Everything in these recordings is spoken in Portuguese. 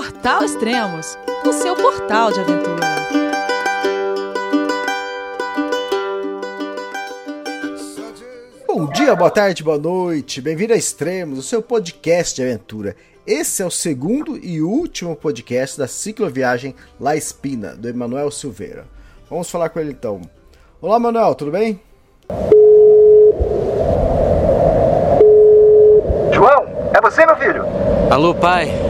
Portal Extremos, o seu portal de aventura. Bom dia, boa tarde, boa noite. Bem-vindo a Extremos, o seu podcast de aventura. Esse é o segundo e último podcast da cicloviagem La Espina, do Emanuel Silveira. Vamos falar com ele então. Olá, Manuel, tudo bem? João, é você, meu filho? Alô, pai.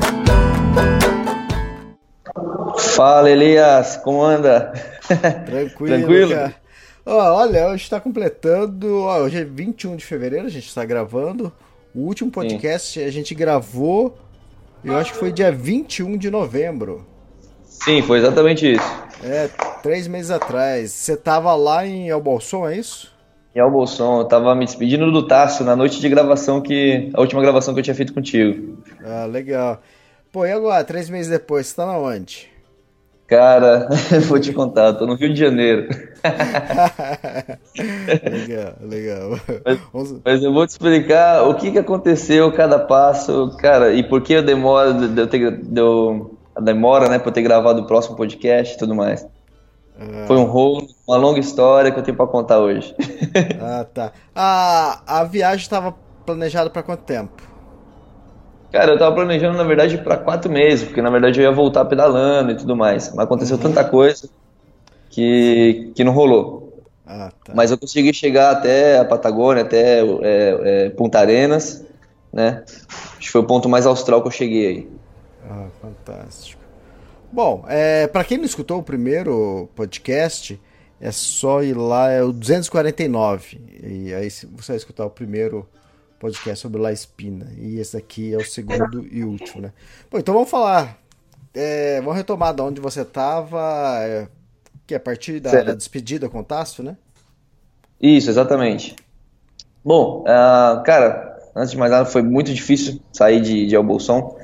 Fala, Elias, como anda? Tranquilo, Tranquilo? Ó, olha, hoje está completando. Ó, hoje é 21 de fevereiro, a gente está gravando. O último podcast a gente gravou, eu acho que foi dia 21 de novembro. Sim, foi exatamente isso. É, três meses atrás. Você tava lá em Elbolson, é isso? E Albolson, eu tava me despedindo do Tássio na noite de gravação que. A última gravação que eu tinha feito contigo. Ah, legal. Pô, e agora, três meses depois, você tá na onde? Cara, vou te contar, tô no Rio de Janeiro. legal, legal. Mas, mas eu vou te explicar o que, que aconteceu cada passo, cara, e por que eu demoro, de eu ter, eu- a demora, né, pra eu ter gravado o próximo podcast e tudo mais. Foi um rolo, uma longa história que eu tenho pra contar hoje. Ah, tá. A, a viagem estava planejada para quanto tempo? Cara, eu tava planejando, na verdade, pra quatro meses, porque na verdade eu ia voltar pedalando e tudo mais. Mas aconteceu tanta coisa que, que não rolou. Ah, tá. Mas eu consegui chegar até a Patagônia, até é, é, Punta Arenas, né? Acho que foi o ponto mais austral que eu cheguei aí. Ah, fantástico. Bom, é, para quem não escutou o primeiro podcast, é só ir lá, é o 249. E aí você vai escutar o primeiro podcast sobre La Espina. E esse aqui é o segundo e último, né? Bom, então vamos falar. É, vamos retomar de onde você estava, é, que é a partir da, da despedida com o Tássio, né? Isso, exatamente. Bom, ah, cara, antes de mais nada, foi muito difícil sair de, de Albolson.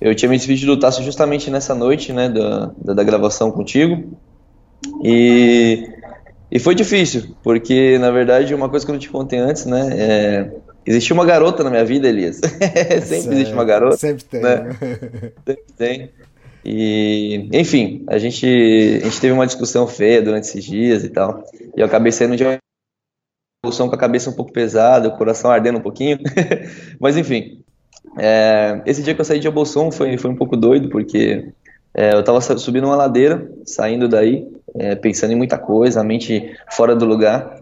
Eu tinha me despedido do Tasso justamente nessa noite, né, da, da, da gravação contigo. E, e foi difícil, porque, na verdade, uma coisa que eu não te contei antes, né, é, existia uma garota na minha vida, Elias. Sempre existe uma garota. Sempre tem. né? né? Sempre tem. E, enfim, a gente, a gente teve uma discussão feia durante esses dias e tal. E eu acabei saindo de uma discussão com a cabeça um pouco pesada, o coração ardendo um pouquinho. Mas, enfim, é, esse dia que eu saí de Abolson foi, foi um pouco doido, porque é, eu tava sa- subindo uma ladeira, saindo daí, é, pensando em muita coisa, a mente fora do lugar.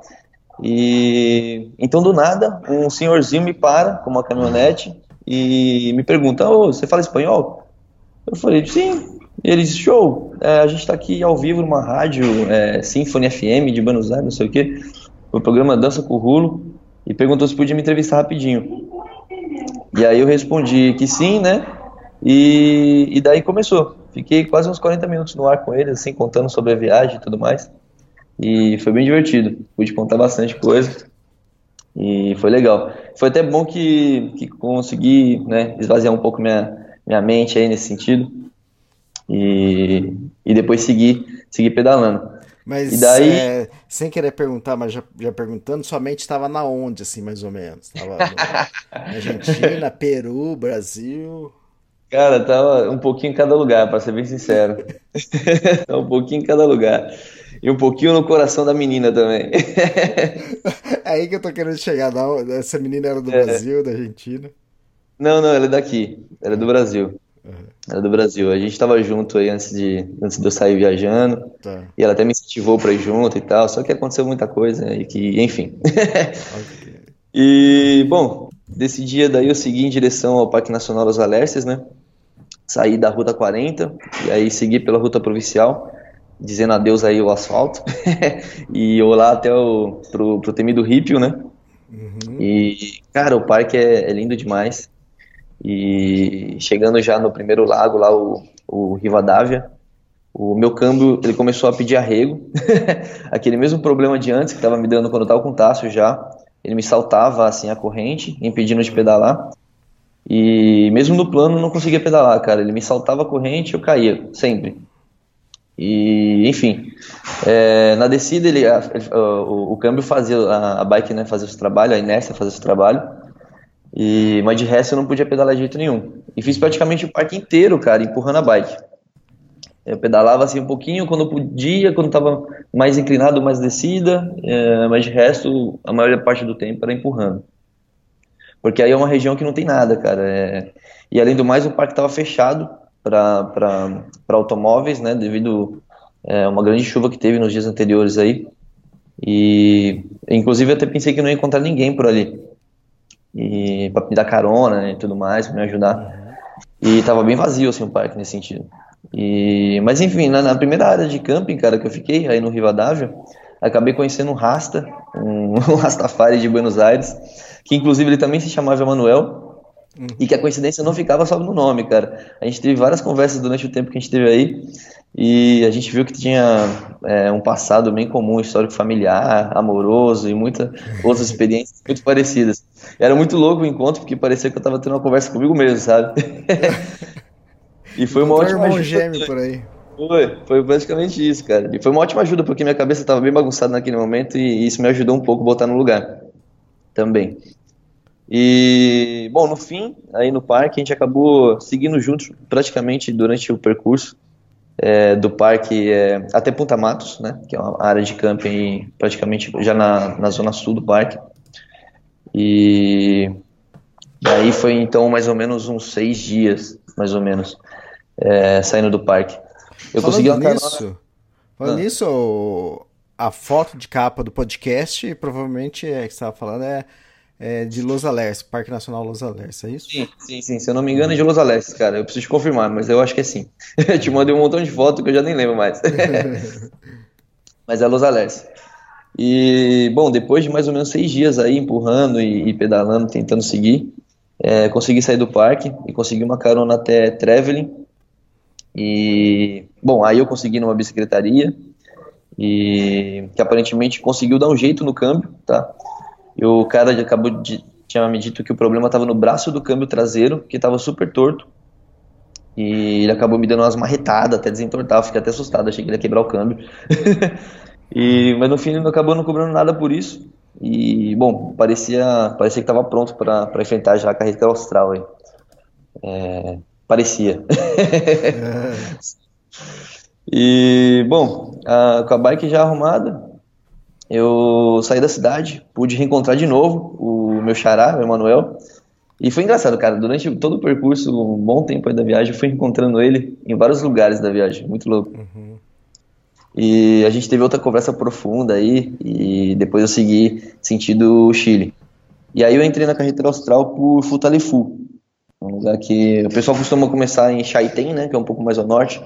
E então, do nada, um senhorzinho me para com uma caminhonete e me pergunta: Ô, você fala espanhol? Eu falei: sim. E ele disse: show, é, a gente está aqui ao vivo numa rádio é, Symphony FM de Buenos Aires, não sei o quê, o programa Dança com o Rulo, e perguntou se podia me entrevistar rapidinho. E aí eu respondi que sim, né? E, e daí começou. Fiquei quase uns 40 minutos no ar com ele, assim, contando sobre a viagem e tudo mais. E foi bem divertido. Pude contar bastante coisa. E foi legal. Foi até bom que, que consegui, né, esvaziar um pouco minha, minha mente aí nesse sentido. E, e depois seguir, seguir pedalando. Mas E daí- é, sem querer perguntar, mas já, já perguntando, sua mente estava na onde, assim, mais ou menos? Tava Argentina, Peru, Brasil. Cara, tava um pouquinho em cada lugar, pra ser bem sincero. Um pouquinho em cada lugar. E um pouquinho no coração da menina também. É aí que eu tô querendo chegar. onde- Essa menina era do É. Brasil, da Argentina. Não, não, ela é daqui. Ela é do Brasil. Ela é do Brasil. A gente tava junto aí antes de, antes de eu sair viajando. Tá. E ela até me incentivou pra ir junto e tal. Só que aconteceu muita coisa e que, enfim. ok. E, bom, desse dia daí eu segui em direção ao Parque Nacional dos Alerces, né? Saí da Ruta 40 e aí segui pela Ruta Provincial, dizendo adeus aí ao asfalto. e eu lá até o, pro, pro temido Rípio, né? Uhum. E, cara, o parque é, é lindo demais. E chegando já no primeiro lago, lá o, o Rivadavia, o meu câmbio ele começou a pedir arrego. Aquele mesmo problema de antes que estava me dando quando eu estava com o Tássio já. Ele me saltava assim a corrente, impedindo de pedalar. E mesmo no plano não conseguia pedalar, cara. Ele me saltava a corrente e eu caía, sempre. E, enfim, é, na descida ele, a, o, o, câmbio fazia, a, a bike né, fazia o trabalho, a inércia fazia o trabalho. E, mas de resto eu não podia pedalar de jeito nenhum. E fiz praticamente o parque inteiro, cara, empurrando a bike. Eu pedalava assim um pouquinho quando podia, quando estava mais inclinado, mais descida, é, mas de resto, a maior parte do tempo era empurrando. Porque aí é uma região que não tem nada, cara. É... E além do mais, o parque estava fechado para automóveis, né, devido a é, uma grande chuva que teve nos dias anteriores aí. E inclusive eu até pensei que não ia encontrar ninguém por ali. E para me dar carona né, e tudo mais, para me ajudar. E tava bem vazio assim o parque nesse sentido. E mas enfim, na, na, primeira área de camping, cara, que eu fiquei aí no Rivadavia, acabei conhecendo um Rasta, um, um Rastafari de Buenos Aires, que inclusive ele também se chamava Emanuel, Uhum. E que a coincidência não ficava só no nome, cara. A gente teve várias conversas durante o tempo que a gente teve aí e a gente viu que tinha é, um passado bem comum, histórico familiar, amoroso e muitas outras experiências muito parecidas. Era muito louco o encontro porque parecia que eu tava tendo uma conversa comigo mesmo, sabe? e foi uma ótima ajuda. Gêmeo por aí. Foi, foi basicamente isso, cara. E foi uma ótima ajuda porque minha cabeça estava bem bagunçada naquele momento e isso me ajudou um pouco a botar no lugar também. E, bom, no fim, aí no parque, a gente acabou seguindo juntos praticamente durante o percurso é, do parque é, até Punta Matos, né, que é uma área de camping praticamente já na, na zona sul do parque. E aí foi então mais ou menos uns seis dias, mais ou menos, é, saindo do parque. Eu falando consegui uma nisso, Falando ah. nisso, a foto de capa do podcast, provavelmente é que você estava falando, é é, de Los Alerces, Parque Nacional Los Alerces, é isso? Sim, sim, sim. Se eu não me engano é de Los Alerces, cara. Eu preciso confirmar, mas eu acho que é sim. eu te mandei um montão de fotos que eu já nem lembro mais. mas é Los Alerces. E, bom, depois de mais ou menos seis dias aí empurrando e, e pedalando, tentando seguir, é, consegui sair do parque e consegui uma carona até Trevelin. E, bom, aí eu consegui numa bicicletaria e que aparentemente conseguiu dar um jeito no câmbio, tá? E o cara acabou de tinha me dito que o problema estava no braço do câmbio traseiro, que estava super torto. E ele acabou me dando umas marretadas, até desentortar, fiquei até assustado, achei que ele ia quebrar o câmbio. e, mas no fim ele não acabou não cobrando nada por isso. E, bom, parecia, parecia que estava pronto para enfrentar já a carreira austral aí. É, parecia. é. E, bom, a, com a bike já arrumada, eu saí da cidade, pude reencontrar de novo o meu xará, o Emanuel, e foi engraçado, cara. Durante todo o percurso, um bom tempo da viagem, eu fui encontrando ele em vários lugares da viagem, muito louco. Uhum. E a gente teve outra conversa profunda aí, e depois eu segui sentido Chile. E aí eu entrei na carretera austral por Futalefu, um lugar que o pessoal costuma começar em Chaitén, né, que é um pouco mais ao norte,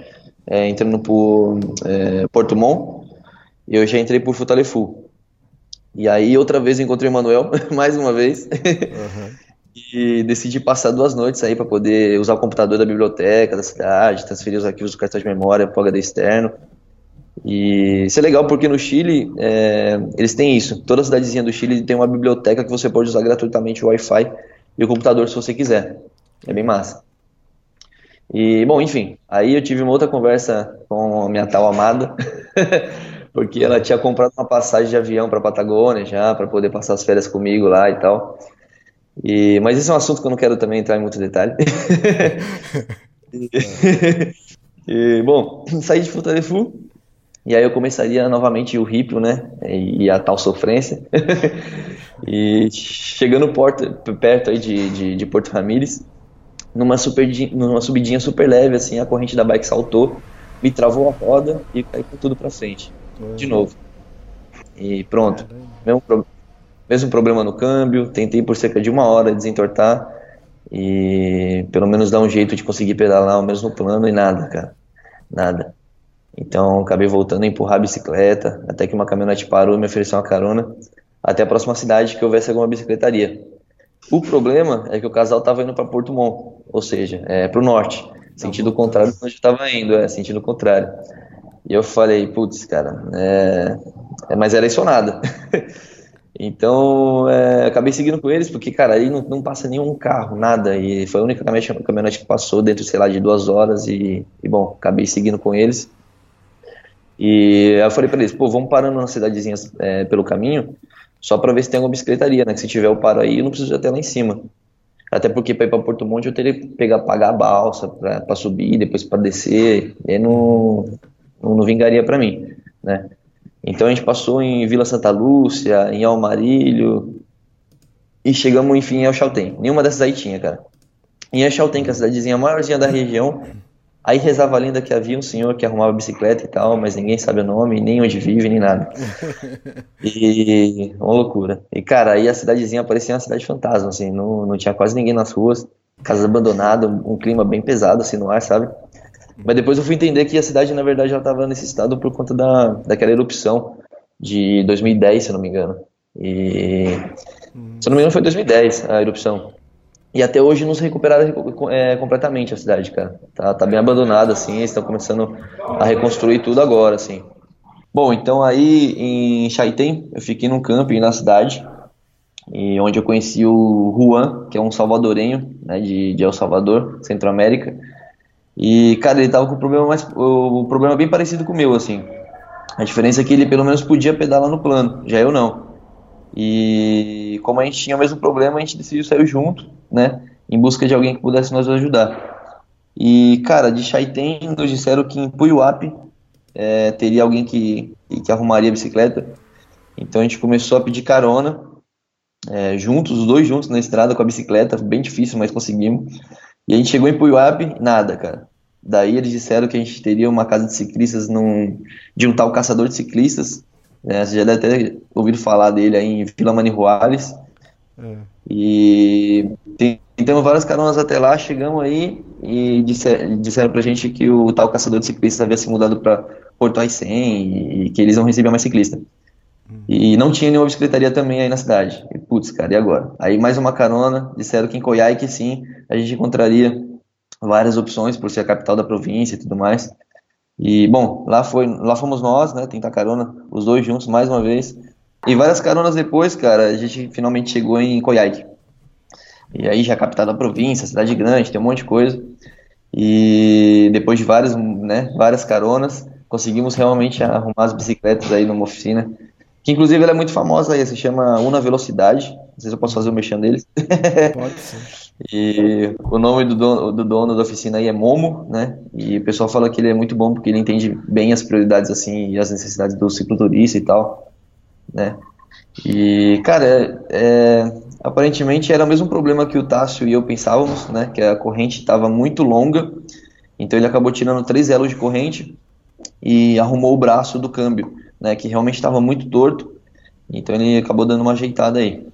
é, entrando por é, Porto Montt, e eu já entrei por Futalefu. E aí outra vez encontrei o Manuel, mais uma vez. Uhum. e decidi passar duas noites aí para poder usar o computador da biblioteca da cidade, transferir os arquivos do cartão de memória para o HD externo. E isso é legal porque no Chile é, eles têm isso. Toda cidadezinha do Chile tem uma biblioteca que você pode usar gratuitamente o Wi-Fi e o computador se você quiser. É bem massa. E, bom, enfim, aí eu tive uma outra conversa com a minha tal amada. porque ela tinha comprado uma passagem de avião para Patagônia já, para poder passar as férias comigo lá e tal. E, mas esse é um assunto que eu não quero também entrar em muito detalhe. e, e, bom, saí de Futalefu e aí eu começaria novamente o ripio, né? E a tal sofrência. e chegando porto, perto aí de, de, de Porto Ramírez, numa, super, numa subidinha super leve, assim, a corrente da bike saltou, me travou a roda e com tudo para frente de novo. E pronto. Mesmo, pro... mesmo problema no câmbio, tentei por cerca de uma hora desentortar e pelo menos dar um jeito de conseguir pedalar o mesmo plano e nada, cara. Nada. Então acabei voltando a empurrar a bicicleta, até que uma caminhonete parou e me ofereceu uma carona até a próxima cidade que houvesse alguma bicicletaria. O problema é que o casal estava indo para Porto Montt, ou seja, é, para o norte, sentido contrário do que eu estava indo, é, sentido contrário. E eu falei, putz, cara, é, é, mas era isso ou nada. então, é, acabei seguindo com eles, porque, cara, aí não, não, passa nenhum carro, nada, e foi a única caminhonete que passou dentro, sei lá, de duas horas, e, e bom, acabei seguindo com eles. E eu falei para eles, pô, vamos parando nas cidadezinhas é, pelo caminho, só para ver se tem alguma bicicletaria, né? Que se tiver eu paro aí, eu não preciso até lá em cima. Até porque para ir para Porto Monte eu teria que pegar, pagar a balsa para subir, depois para descer, e não, não, não vingaria para mim, né? Então a gente passou em Vila Santa Lúcia, em Almarilho, e chegamos enfim em El Chaltén. Nenhuma dessas aí tinha, cara. Em El Chaltén, que é a cidadezinha maiorzinha da região, Aí rezava a lenda que havia um senhor que arrumava bicicleta e tal, mas ninguém sabe o nome, nem onde vive, nem nada. E uma loucura. E cara, aí a cidadezinha parecia uma cidade fantasma, assim, não, não tinha quase ninguém nas ruas, casas abandonadas, um clima bem pesado assim no ar, sabe? Mas depois eu fui entender que a cidade, na verdade, já estava nesse estado por conta da, daquela erupção de 2010, se eu não me engano. E. Se eu não me engano, foi 2010 a erupção. E até hoje não se recuperaram é, completamente a cidade, cara. Tá, tá bem abandonada, assim, eles estão começando a reconstruir tudo agora, assim. Bom, então aí em Chaitén, eu fiquei num camping na cidade, e onde eu conheci o Juan, que é um salvadorenho, né, de, de El Salvador, Centro-América. E, cara, ele tava com o problema mais, o, problema bem parecido com o meu, assim. A diferença é que ele pelo menos podia pedalar no plano, já eu não. E como a gente tinha o mesmo problema, a gente decidiu sair junto, né? Em busca de alguém que pudesse nos ajudar. E, cara, de Chaitén nos disseram que em Puyuap é, teria alguém que, que arrumaria a bicicleta. Então a gente começou a pedir carona, é, juntos, os dois juntos na estrada com a bicicleta, bem difícil, mas conseguimos. E a gente chegou em Puyuap, nada, cara. Daí eles disseram que a gente teria uma casa de ciclistas num, de um tal caçador de ciclistas, né? Você já deve ter ouvido falar dele aí em Vila Manihuales. É. E tem, temos várias caronas até lá, chegamos aí e disser, disseram pra gente que o tal caçador de ciclistas havia se mudado para Porto Aicem e que eles não recebiam mais ciclista. E não tinha nenhuma bicicletaria também aí na cidade. E, putz, cara, e agora? Aí mais uma carona, disseram que em Coiai sim, a gente encontraria várias opções por ser a capital da província e tudo mais. E, bom, lá, foi, lá fomos nós, né, tentar carona, os dois juntos, mais uma vez. E várias caronas depois, cara, a gente finalmente chegou em Coiaque. E aí já capital da província, cidade grande, tem um monte de coisa. E depois de várias, né, várias caronas, conseguimos realmente arrumar as bicicletas aí numa oficina. Que inclusive ela é muito famosa aí, se chama Una Velocidade. Não sei se eu posso fazer o mexendo deles. Pode ser. E o nome do dono, do dono da oficina aí é Momo, né? E o pessoal fala que ele é muito bom porque ele entende bem as prioridades assim e as necessidades do cicloturista e tal, né? E cara, é, é, aparentemente era o mesmo problema que o Tássio e eu pensávamos, né? Que a corrente estava muito longa, então ele acabou tirando três elos de corrente e arrumou o braço do câmbio, né? Que realmente estava muito torto, então ele acabou dando uma ajeitada aí.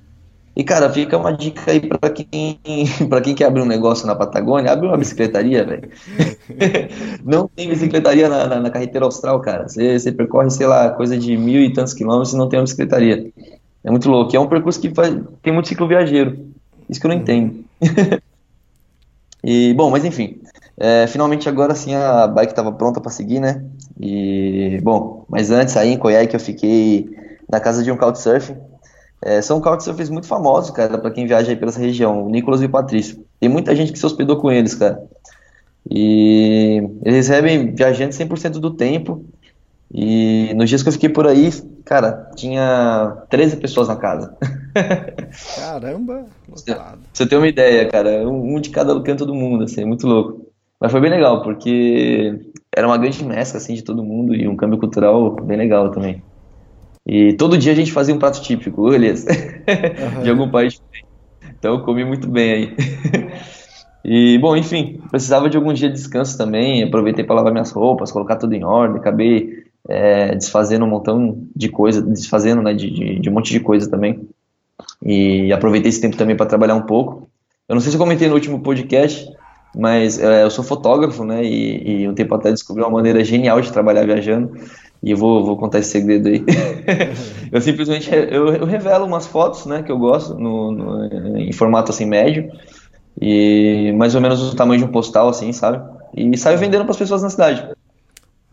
E, cara, fica uma dica aí pra quem, pra quem quer abrir um negócio na Patagônia, abre uma bicicletaria, velho. não tem bicicletaria na, na, na, carreteira austral, cara. Você, você percorre, sei lá, coisa de mil e tantos quilômetros e não tem uma bicicletaria. É muito louco. É um percurso que faz, tem muito ciclo viajeiro. Isso que eu não entendo. e, bom, mas enfim. É, finalmente agora sim a bike estava pronta para seguir, né? E, bom, mas antes aí em Coiai que eu fiquei na casa de um couchsurfing é, são couchsurfers muito famosos, cara, para quem viaja aí pela região, o Nicolas e o Patrício. Tem muita gente que se hospedou com eles, cara. E eles recebem viajantes 100% do tempo. E nos dias que eu fiquei por aí, cara, tinha 13 pessoas na casa. Caramba! Você, você tem uma ideia, cara, um, de cada canto do mundo, assim, muito louco. Mas foi bem legal, porque era uma grande mescla, assim, de todo mundo e um câmbio cultural bem legal também. E todo dia a gente fazia um prato típico, beleza, uhum. de algum país Então eu comi muito bem aí. e, bom, enfim, precisava de algum dia de descanso também, aproveitei para lavar minhas roupas, colocar tudo em ordem, acabei é, desfazendo um montão de coisa, desfazendo, né, de, de, de um monte de coisa também. E aproveitei esse tempo também para trabalhar um pouco. Eu não sei se eu comentei no último podcast, mas é, eu sou fotógrafo, né? E, e, um tempo até descobri uma maneira genial de trabalhar viajando. E eu vou, vou contar esse segredo aí. eu simplesmente eu, eu, revelo umas fotos, né, que eu gosto, no, no, em formato assim médio, e mais ou menos o tamanho de um postal, assim, sabe? E saio vendendo para as pessoas na cidade.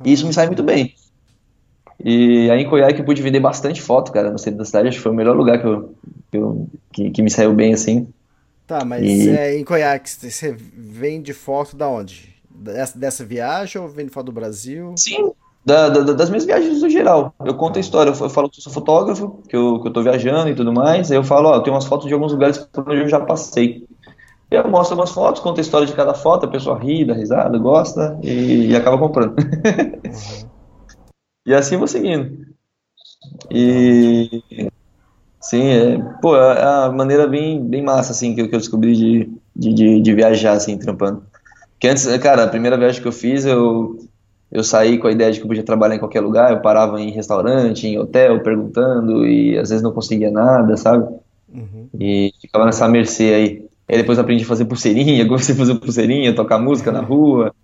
E isso me sai muito bem. E aí em Coiá que eu pude vender bastante foto, cara, no centro da cidade, acho que foi o melhor lugar que, eu, que, eu, que, que me saiu bem, assim. Tá, mas e... é, em Coiá você vende foto da onde? Dessa, dessa viagem ou vende foto do Brasil? Sim, da, da, das minhas viagens no geral. Eu conto a história, eu, falo que eu sou fotógrafo, que eu, que eu tô viajando e tudo mais, aí eu falo, ó, eu tenho umas fotos de alguns lugares por onde eu já passei. Eu mostro algumas fotos, conto a história de cada foto, a pessoa ri, dá risada, gosta e, e acaba comprando. Uhum. e assim eu vou seguindo. E sim, é, pô, é a maneira bem, bem massa assim que eu, que eu descobri de, de, de, de viajar assim, trampando. Que antes, cara, a primeira viagem que eu fiz, eu eu saí com a ideia de que eu podia trabalhar em qualquer lugar, eu parava em restaurante, em hotel, perguntando e às vezes não conseguia nada, sabe? Uhum. E ficava nessa mercê aí. Aí depois aprendi a fazer pulseirinha, comecei a fazer pulseirinha, tocar música na rua.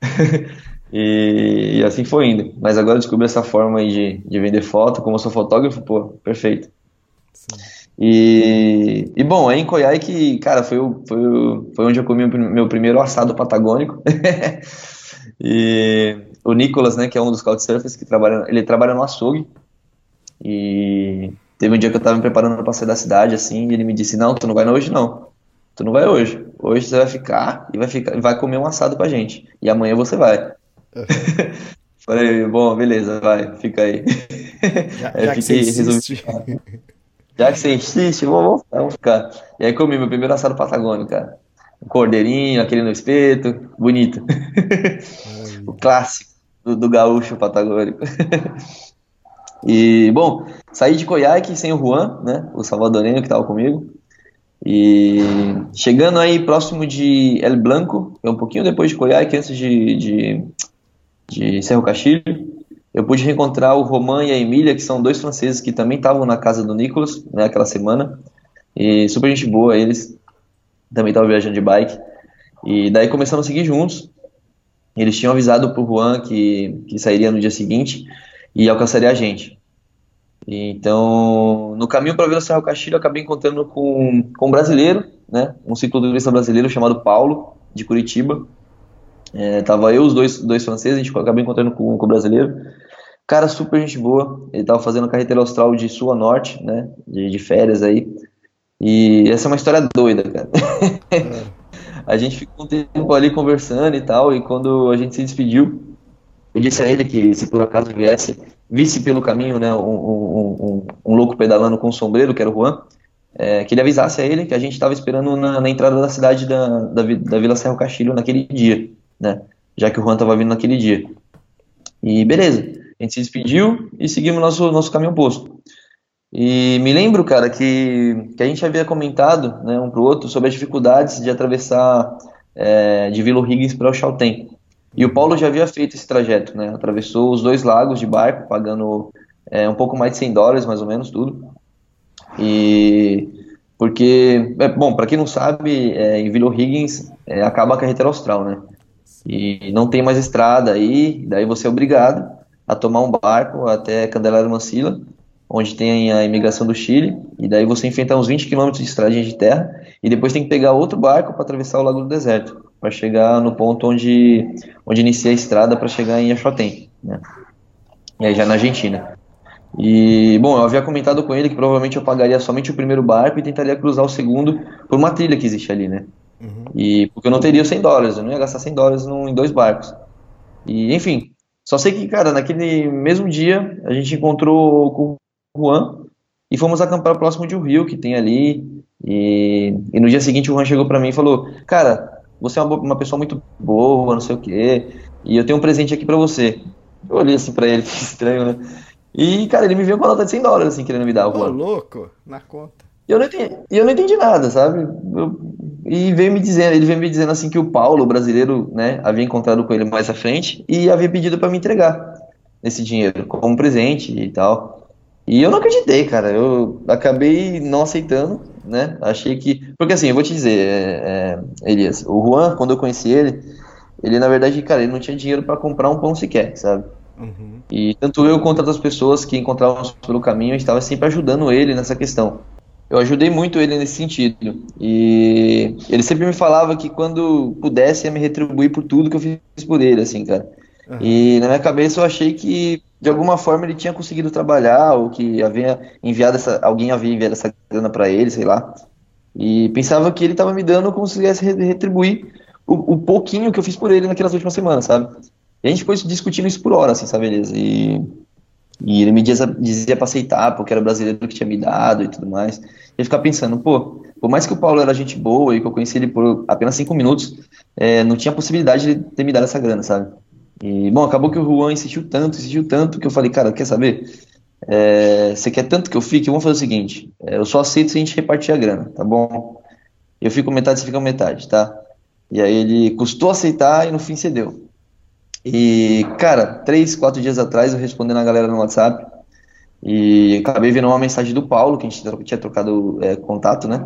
e, e, assim foi indo. Mas agora eu descobri essa forma aí de, de vender foto, como eu sou fotógrafo, pô, perfeito. E, e bom, aí em Coiai que, cara, foi, o, foi, o, foi onde eu comi o meu primeiro assado patagônico. e o Nicolas, né, que é um dos couchsurfers que trabalha, ele trabalha no açougue. E teve um dia que eu tava me preparando para sair da cidade, assim, e ele me disse: Não, tu não vai hoje não. Tu não vai hoje. Hoje você vai ficar e vai, ficar, vai comer um assado com a gente. E amanhã você vai. Falei, bom, beleza, vai, fica aí. Já, já que você insiste. Já que você insiste, vamos, vamos ficar. E aí comi meu primeiro assado patagônico, cara. Um cordeirinho, aquele no espeto, bonito. o clássico do, do gaúcho patagônico. e, bom, saí de Coiaque sem o Juan, né, o salvadorenho que estava comigo. E chegando aí próximo de El Blanco, é um pouquinho depois de Coiaque, antes de, de, de Cerro Castilho, eu pude reencontrar o Roman e a Emília, que são dois franceses que também estavam na casa do Nicolas, né, aquela semana. E super gente boa, eles também estavam viajando de bike. E daí começamos a seguir juntos. Eles tinham avisado pro Juan que, que sairia no dia seguinte e alcançaria a gente. Então, no caminho para ver o Cerro Castilho, acabei encontrando com, com um brasileiro, né, um cicloturista brasileiro chamado Paulo, de Curitiba. É, tava eu, os dois, dois franceses, a gente acabei encontrando com, com o brasileiro. Cara, super gente boa. Ele tava fazendo a carreteira austral de sul a norte, né, de, de férias aí. E essa é uma história doida, cara. É. A gente ficou um tempo ali conversando e tal, e quando a gente se despediu, eu disse a ele que se por acaso viesse, visse pelo caminho né, um, um, um, um louco pedalando com um sombreiro, que era o Juan, é, que ele avisasse a ele que a gente estava esperando na, na, entrada da cidade da, da, da Vila Serra Castilho naquele dia, né? Já que o Juan estava vindo naquele dia. E beleza, a gente se despediu e seguimos nosso, nosso caminho oposto. E me lembro, cara, que, que a gente havia comentado, né, um pro outro, sobre as dificuldades de atravessar é, de Vila Higgins para o Chaltén. E o Paulo já havia feito esse trajeto, né? Atravessou os dois lagos de barco, pagando é, um pouco mais de 100 dólares, mais ou menos, tudo. E porque, é, bom, para quem não sabe, é, em Vila Higgins é, acaba a carretera austral, né? E não tem mais estrada aí, daí você é obrigado a tomar um barco até Candelária Mancila onde tem a imigração do Chile, e daí você enfrenta uns 20 km de estradinha de terra, e depois tem que pegar outro barco para atravessar o Lago do Deserto, para chegar no ponto onde, onde inicia a estrada para chegar em Achotem, né? E aí já na Argentina. E, bom, eu havia comentado com ele que provavelmente eu pagaria somente o primeiro barco e tentaria cruzar o segundo por uma trilha que existe ali, né? Uhum. E porque eu não teria 100 dólares, eu não ia gastar 100 dólares num, em dois barcos. E, enfim, só sei que, cara, naquele mesmo dia a gente encontrou com Juan e fomos acampar próximo de um rio que tem ali. E, e no dia seguinte o Juan chegou para mim e falou: Cara, você é uma, uma, pessoa muito boa, não sei o quê, e eu tenho um presente aqui para você. Eu olhei assim pra ele, que estranho, né? E, cara, ele me veio com uma nota de 100 dólares, assim, querendo me dar o Juan. louco, na conta. E eu não entendi, eu não entendi nada, sabe? Eu, e veio me dizendo, ele veio me dizendo assim que o Paulo, o brasileiro, né, havia encontrado com ele mais à frente e havia pedido para me entregar esse dinheiro como presente e tal. E eu não acreditei, cara. Eu acabei não aceitando, né? Achei que. Porque assim, eu vou te dizer, é, é, Elias, o Juan, quando eu conheci ele, ele na verdade, cara, ele não tinha dinheiro para comprar um pão sequer, sabe? Uhum. E tanto eu quanto outras pessoas que encontrávamos pelo caminho, a gente estava sempre ajudando ele nessa questão. Eu ajudei muito ele nesse sentido. E ele sempre me falava que quando pudesse ia me retribuir por tudo que eu fiz por ele, assim, cara. Uhum. E na minha cabeça eu achei que de alguma forma ele tinha conseguido trabalhar ou que havia enviado essa, alguém havia enviado essa grana para ele, sei lá. E pensava que ele estava me dando como se quisesse retribuir o, o, pouquinho que eu fiz por ele naquelas últimas semanas, sabe? E a gente ficou discutindo isso por hora, assim, sabe, beleza? E, e ele me dizia, dizia pra aceitar, porque era brasileiro que tinha me dado e tudo mais. E ficava pensando, pô, por mais que o Paulo era gente boa e que eu conheci ele por apenas cinco minutos, é, não tinha possibilidade de ter me dado essa grana, sabe? E, bom, acabou que o Juan insistiu tanto, insistiu tanto, que eu falei, cara, quer saber? É, você quer tanto que eu fique? Vamos fazer o seguinte: é, eu só aceito se a gente repartir a grana, tá bom? Eu fico metade, você fica metade, tá? E aí ele custou aceitar e no fim cedeu. E, cara, três, quatro dias atrás eu respondendo a galera no WhatsApp e acabei vendo uma mensagem do Paulo, que a gente tinha trocado é, contato, né?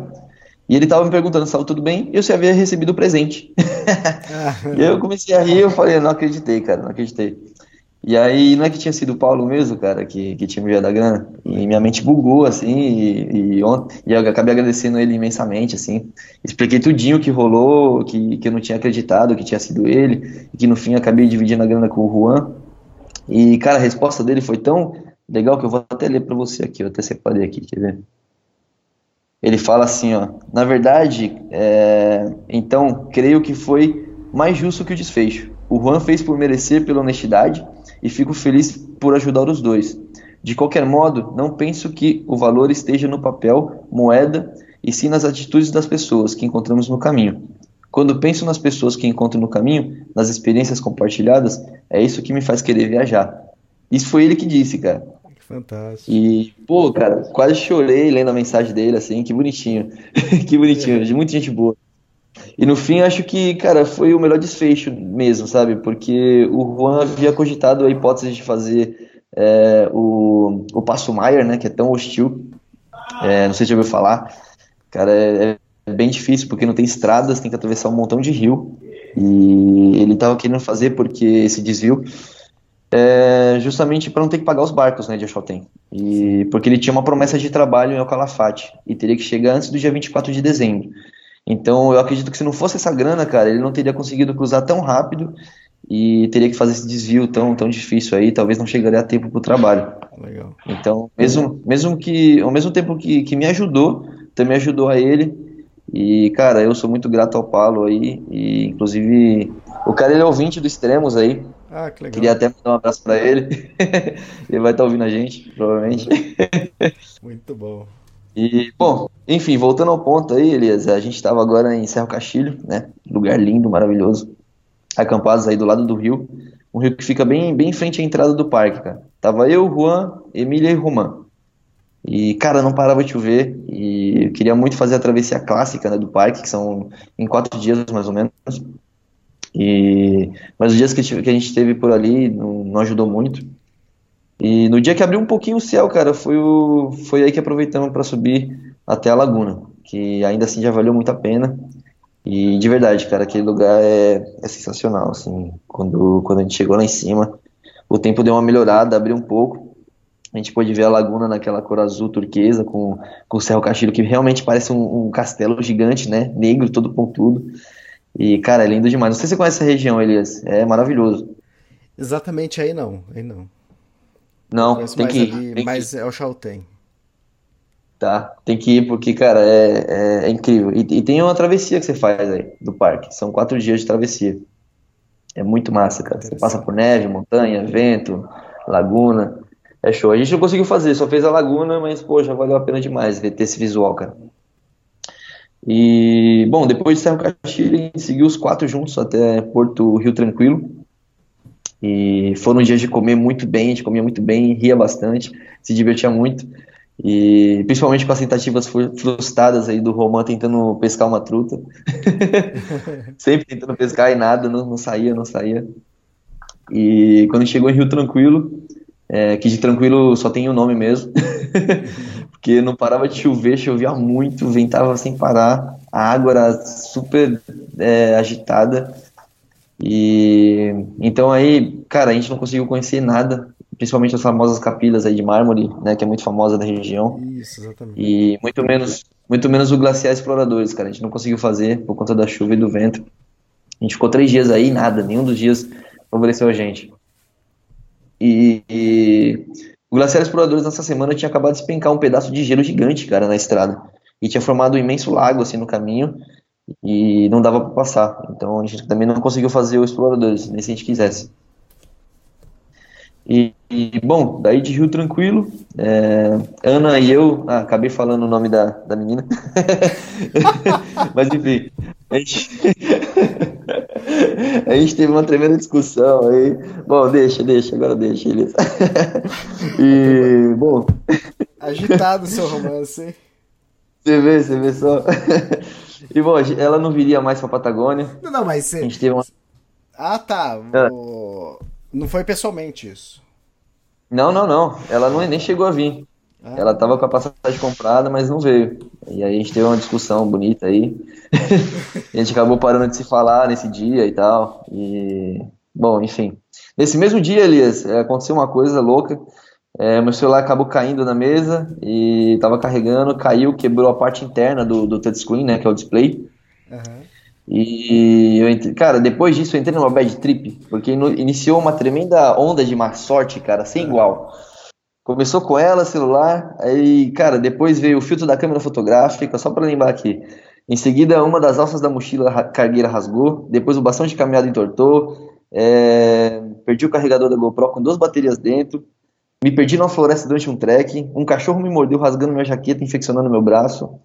E ele tava me perguntando se tudo bem e eu se havia recebido o presente. eu comecei a rir eu falei, não acreditei, cara, não acreditei. E aí, não é que tinha sido o Paulo mesmo, cara, que, que tinha me enviado a grana? E minha mente bugou, assim, e, e, ontem, e eu acabei agradecendo ele imensamente, assim. Expliquei tudinho que rolou, que, que eu não tinha acreditado que tinha sido ele, e que no fim acabei dividindo a grana com o Juan. E, cara, a resposta dele foi tão legal que eu vou até ler pra você aqui, eu até separei aqui, quer ver? Ele fala assim, ó, na verdade, é, então, creio que foi mais justo que o desfecho. O Juan fez por merecer pela honestidade, e fico feliz por ajudar os dois. De qualquer modo, não penso que o valor esteja no papel, moeda, e sim nas atitudes das pessoas que encontramos no caminho. Quando penso nas pessoas que encontro no caminho, nas experiências compartilhadas, é isso que me faz querer viajar. Isso foi ele que disse, cara. Fantástico. E, pô, cara, quase chorei lendo a mensagem dele, assim, que bonitinho. que bonitinho, de muita gente boa. E no fim, acho que, cara, foi o melhor desfecho mesmo, sabe? Porque o Juan havia cogitado a hipótese de fazer é, o, o Passo Maier, né? Que é tão hostil. É, não sei se já ouviu falar. Cara, é, é, bem difícil porque não tem estradas, tem que atravessar um montão de rio. E ele estava querendo fazer porque esse desvio é justamente para não ter que pagar os barcos né, de Oxaltem. E porque ele tinha uma promessa de trabalho em El Calafate e teria que chegar antes do dia 24 de dezembro. Então eu acredito que se não fosse essa grana, cara, ele não teria conseguido cruzar tão rápido e teria que fazer esse desvio tão, tão difícil aí, talvez não chegaria a tempo para o trabalho. Legal. Então, mesmo, mesmo que, ao mesmo tempo que, que me ajudou, também ajudou a ele. E, cara, eu sou muito grato ao Paulo aí. E, inclusive, o cara ele é ouvinte do Extremos aí. Ah, que legal. Queria até mandar um abraço para ele. ele vai estar tá ouvindo a gente, provavelmente. muito bom. E, bom, enfim, voltando ao ponto aí, Elias, a gente estava agora em Serra Castilho, né? Lugar lindo, maravilhoso. Acampados aí do lado do rio. Um rio que fica bem, bem em frente à entrada do parque, cara. Tava eu, Juan, Emília e Romã. E, cara, não parava de chover. E eu queria muito fazer a travessia clássica né, do parque, que são em quatro dias mais ou menos. E, mas os dias que, que a gente teve por ali não, não ajudou muito. E no dia que abriu um pouquinho o céu, cara, foi, o, foi aí que aproveitamos para subir até a laguna, que ainda assim já valeu muito a pena. E de verdade, cara, aquele lugar é, é sensacional, assim, quando, quando a gente chegou lá em cima, o tempo deu uma melhorada, abriu um pouco, a gente pôde ver a laguna naquela cor azul turquesa, com, com o Cerro Castilho, que realmente parece um, um castelo gigante, né, negro, todo pontudo, e, cara, é lindo demais. Não sei se você conhece essa região, Elias, é maravilhoso. Exatamente aí não, aí não. Não, tem que. Ali, tem mas que... é o Chaltén. Tá, tem que ir porque, cara, é, é, é incrível. E, e, tem uma travessia que você faz aí do parque. São quatro dias de travessia. É muito massa, cara. Você passa por neve, montanha, vento, laguna. É show. A gente não conseguiu fazer, só fez a laguna, mas, já valeu a pena demais ver ter esse visual, cara. E, bom, depois de Serra Castilho, a gente seguiu os quatro juntos até Porto Rio Tranquilo. E foram dias de comer muito bem, a gente comia muito bem, ria bastante, se divertia muito. E principalmente com as tentativas frustradas aí do Roman tentando pescar uma truta. Sempre tentando pescar e nada, não, não, saía, não saía. E quando chegou em Rio Tranquilo, é, que de tranquilo só tem o nome mesmo, porque não parava de chover, chovia muito, ventava sem parar, a água era super é, agitada. E então aí cara, a gente não conseguiu conhecer nada, principalmente as famosas capilas aí de mármore, né, que é muito famosa da região. Isso, exatamente. E muito menos, muito menos o Glaciar Exploradores, cara. A gente não conseguiu fazer por conta da chuva e do vento. A gente ficou três dias aí, nada, nenhum dos dias favoreceu a gente. E, e o Glaciar Exploradores nessa semana tinha acabado de despencar um pedaço de gelo gigante, cara, na estrada. E tinha formado um imenso lago assim no caminho e não dava para passar. Então a gente também não conseguiu fazer o Exploradores, nem se a gente quisesse. E, e, bom, daí de Rio Tranquilo, é, Ana e eu, ah, acabei falando o nome da, da menina, mas enfim, a gente, a gente teve uma tremenda discussão aí, bom, deixa, deixa, agora deixa, Elias. e, bom... Agitado o seu romance, hein? Você vê, você vê só. E, bom, ela não viria mais pra Patagônia. Não, não mas você... A gente teve uma... Ah, tá, É. o... não foi pessoalmente isso. Não, não, não, ela não, nem chegou a vir. Ah. Ela tava com a passagem comprada, mas não veio. E aí a gente teve uma discussão bonita aí. a gente acabou parando de se falar nesse dia e tal. E, bom, enfim. Nesse mesmo dia, Elias, aconteceu uma coisa louca. É, meu celular acabou caindo na mesa e tava carregando, caiu, quebrou a parte interna do, do touchscreen, né, que é o display. Aham. E eu entrei, cara, depois disso eu entrei numa bad trip, porque ino- iniciou uma tremenda onda de má sorte, cara, sem igual. Começou com ela, celular, aí, cara, depois veio o filtro da câmera fotográfica, só pra lembrar aqui. Em seguida, uma das alças da mochila ra- cargueira rasgou, depois o bastão de caminhada entortou, é, perdi o carregador da GoPro com duas baterias dentro, me perdi numa floresta durante um trek, um cachorro me mordeu rasgando minha jaqueta, infeccionando meu braço,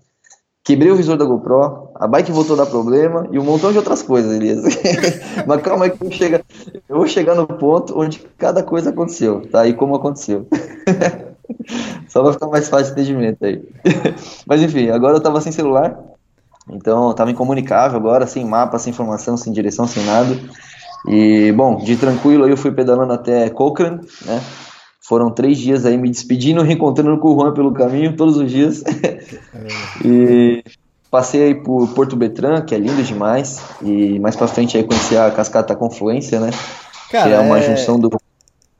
Quebrei o visor da GoPro, a bike voltou a dar problema e um montão de outras coisas, Elias. Mas calma aí que eu, chega, eu vou chegar no ponto onde cada coisa aconteceu, tá? E como aconteceu. Só vai ficar mais fácil o entendimento aí. Mas enfim, agora eu tava sem celular, então eu tava incomunicável agora, sem mapa, sem informação, sem direção, sem nada. E, bom, de tranquilo eu fui pedalando até Cochrane, né? Foram três dias aí me despedindo, reencontrando com o Juan pelo caminho, todos os dias. e passei aí por Porto Betran, que é lindo demais. E mais pra frente aí conheci a Cascata Confluência, né? Cara, que é uma é- junção do.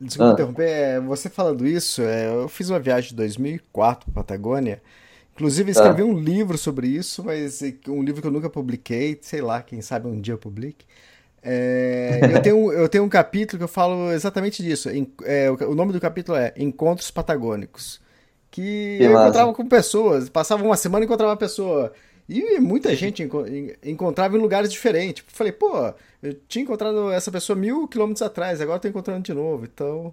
Desculpa Ah. interromper, é, você falando isso, é, eu fiz uma viagem de 2004 para Patagônia. Inclusive, escrevi um livro sobre isso, mas é um livro que eu nunca publiquei, sei lá, quem sabe um dia eu publique. É, eu, tenho, eu tenho um capítulo que eu falo exatamente disso. Em- é, o, o nome do capítulo é Encontros Patagônicos. Que, Que eu massa. encontrava com pessoas, passava uma semana e encontrava uma pessoa. E muita gente enco- en- encontrava em lugares diferentes. Falei, pô, eu tinha encontrado essa pessoa mil quilômetros atrás, agora tô encontrando de novo. Então,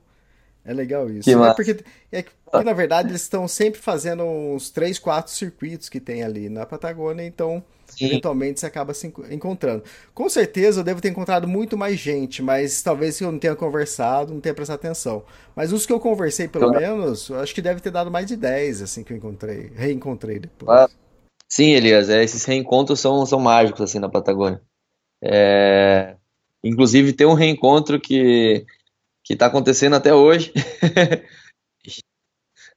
é legal isso. Que É porque, é que, porque, na verdade, eles estão sempre fazendo uns três, quatro circuitos que tem ali na Patagônia, então. Eventualmente, você acaba se enco- encontrando. Com certeza, eu devo ter encontrado muito mais gente, mas talvez eu não tenha conversado, não tenha prestado atenção. Mas os que eu conversei, pelo Claro. menos, acho que deve ter dado mais de 10, assim, que eu encontrei, reencontrei depois. Claro. Sim, Elias, é, esses reencontros são, são mágicos assim na Patagônia. É, inclusive tem um reencontro que que está acontecendo até hoje.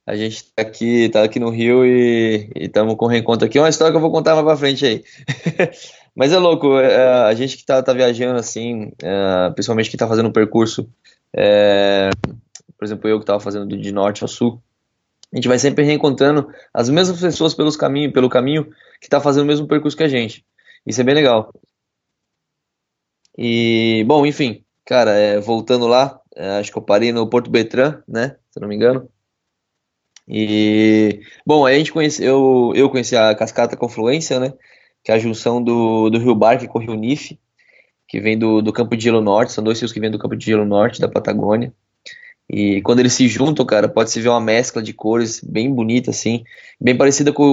A gente tá aqui, tá aqui no Rio e estamos com um reencontro aqui. É uma história que eu vou contar mais pra frente aí. Mas é louco, é, a gente que tá, tá viajando assim, é, principalmente que tá fazendo um percurso, é, por exemplo, eu que tava fazendo do- de norte ao sul, a gente vai sempre reencontrando as mesmas pessoas pelos caminho, pelo caminho que tá fazendo o mesmo percurso que a gente. Isso é bem legal. E, bom, enfim, cara, é, voltando lá, é, acho que eu parei no Porto Betran, né? Se não me engano. E, bom, aí a gente conhece, eu, eu conheci a Cascata Confluência, né? Que é a junção do, do Rio Barque com o Rio Nif, que vem do, do Campo de Gelo Norte, são dois rios que vêm do Campo de Gelo Norte, da Patagônia. E quando eles se juntam, cara, pode-se ver uma mescla de cores bem bonita, assim, bem parecida com,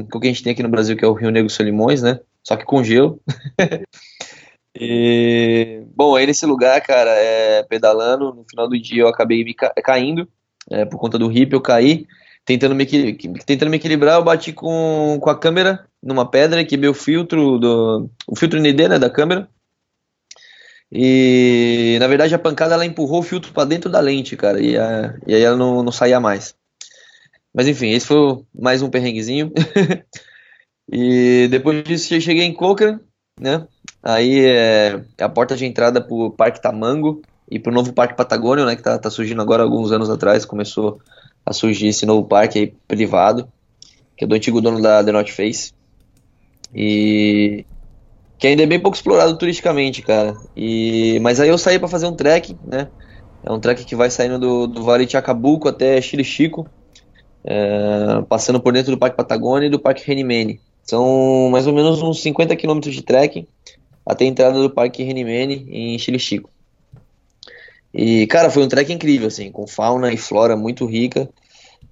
o- com o que a gente tem aqui no Brasil, que é o Rio Negro Solimões, né? Só que com gelo. E, bom, aí nesse lugar, cara, é, pedalando, no final do dia eu acabei me ca- caindo, é, por conta do hip eu caí, tentando me, tentando me equilibrar, eu bati com, com a câmera numa pedra e quebrei o filtro do, o filtro ND, né, da câmera. E na verdade a pancada ela empurrou o filtro para dentro da lente, cara, e, a- e aí ela não, não saía mais. Mas enfim, esse foi mais um perrenguezinho. E depois disso eu cheguei em Cochrane, né? Aí é a porta de entrada pro Parque Tamango, e para o novo Parque Patagônia, né, que tá, tá surgindo agora alguns anos atrás, começou a surgir esse novo parque aí, privado, que é do antigo dono da The North Face. E que ainda é bem pouco explorado turisticamente, cara. E mas aí eu saí para fazer um trek, né? É um trek que vai saindo do, do Vale de Acapulco até Chirichico, é, passando por dentro do Parque Patagônia e do Parque Renimene. São mais ou menos uns 50 quilômetros de trekking até a entrada do Parque Renimene em Chilichico. E, cara, foi um trek incrível, assim, com fauna e flora muito rica.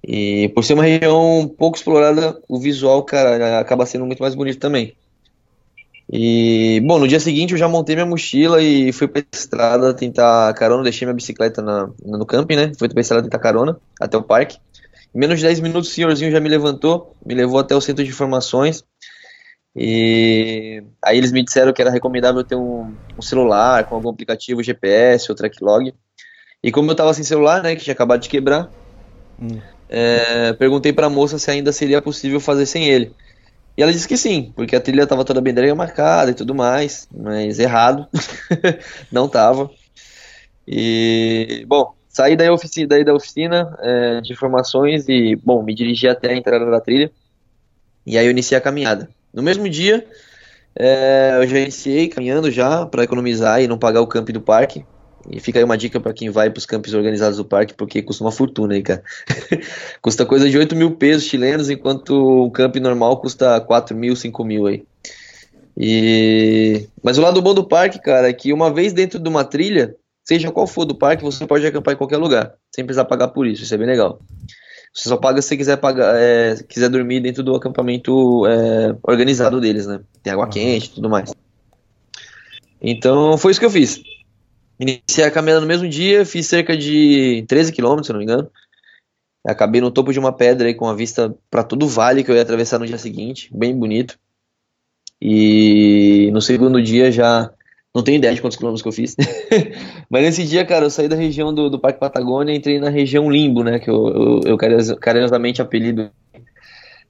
E por ser uma região pouco explorada, o visual, cara, acaba sendo muito mais bonito também. E, bom, no dia seguinte eu já montei minha mochila e fui pra estrada tentar carona, deixei minha bicicleta na, no camping, né? Fui pra estrada tentar carona até o parque. Em menos de 10 minutos o senhorzinho já me levantou, me levou até o centro de informações. E aí eles me disseram que era recomendável ter um, um celular com algum aplicativo GPS ou tracklog. E como eu tava sem celular, né, que tinha acabado de quebrar, hum. é, perguntei pra moça se ainda seria possível fazer sem ele. E ela disse que sim, porque a trilha tava toda bem marcada e tudo mais, mas errado, não tava. E, bom, saí da oficina, daí da oficina é, de informações e, bom, me dirigi até a entrada da trilha. E aí eu iniciei a caminhada. No mesmo dia, é, eu já iniciei caminhando já para economizar e não pagar o camp do parque. E fica aí uma dica para quem vai para os campos organizados do parque, porque custa uma fortuna aí, cara. custa coisa de 8 mil pesos chilenos, enquanto o camp normal custa 4 mil, 5 mil aí. E... Mas o lado bom do parque, cara, é que uma vez dentro de uma trilha, seja qual for do parque, você pode acampar em qualquer lugar, sem precisar pagar por isso, isso é bem legal. Você só paga se você quiser, pagar, é, quiser dormir dentro do acampamento é, organizado deles, né? Tem água uhum. quente e tudo mais. Então foi isso que eu fiz. Iniciei a caminhada no mesmo dia, fiz cerca de 13 quilômetros, se não me engano. Acabei no topo de uma pedra aí com a vista para todo o vale que eu ia atravessar no dia seguinte, bem bonito. E no segundo dia já não tenho ideia de quantos quilômetros que eu fiz. Mas nesse dia, cara, eu saí da região do, do Parque Patagônia e entrei na região Limbo, né? Que eu, eu, eu carinhosamente apelido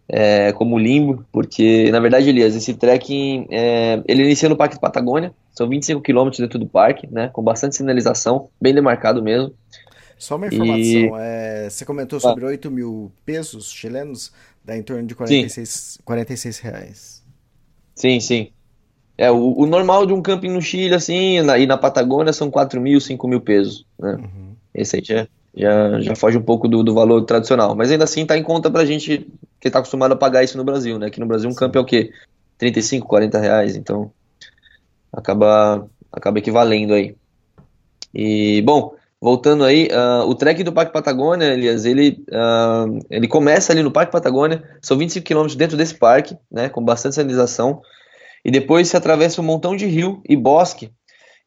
é, como Limbo, porque, na verdade, Elias, esse trekking, é, ele inicia no Parque Patagônia, são 25 quilômetros dentro do parque, né? Com bastante sinalização, bem demarcado mesmo. Só uma informação, e... é, você comentou sobre ah. 8 mil pesos chilenos, dá em torno de 46, 46 reais. Sim, sim. É, o, o, normal de um camping no Chile, assim, na, e na Patagônia são 4 mil, 5 mil pesos, né? Uhum. Esse aí já, já, já foge um pouco do, do valor tradicional. Mas ainda assim tá em conta pra gente que tá acostumado a pagar isso no Brasil, né? Aqui no Brasil um camping é o quê? 35, 40 reais, então acaba, acaba equivalendo aí. E, bom, voltando aí, uh, o trek do Parque Patagônia, Elias, ele, uh, ele começa ali no Parque Patagônia, são 25 quilômetros dentro desse parque, né, com bastante sinalização, e depois se atravessa um montão de rio e bosque.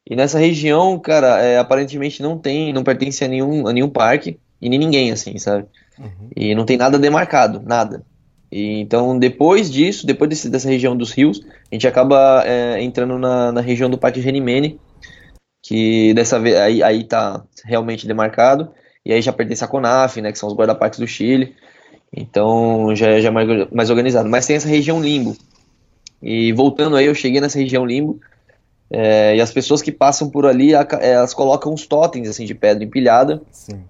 E nessa região, cara, é, aparentemente não tem, não pertence a nenhum, a nenhum parque e nem ninguém, assim, sabe? Uhum. E não tem nada demarcado, nada. E, então, depois disso, depois desse, dessa região dos rios, a gente acaba é, entrando na, na, região do Parque Renimene, que dessa vez aí, aí tá realmente demarcado, e aí já pertence à CONAF, né, que são os guarda-parques do Chile, então já, já é mais, mais organizado. Mas tem essa região limbo, e voltando aí, eu cheguei nessa região limbo, é, e as pessoas que passam por ali, elas colocam uns totens assim de pedra empilhada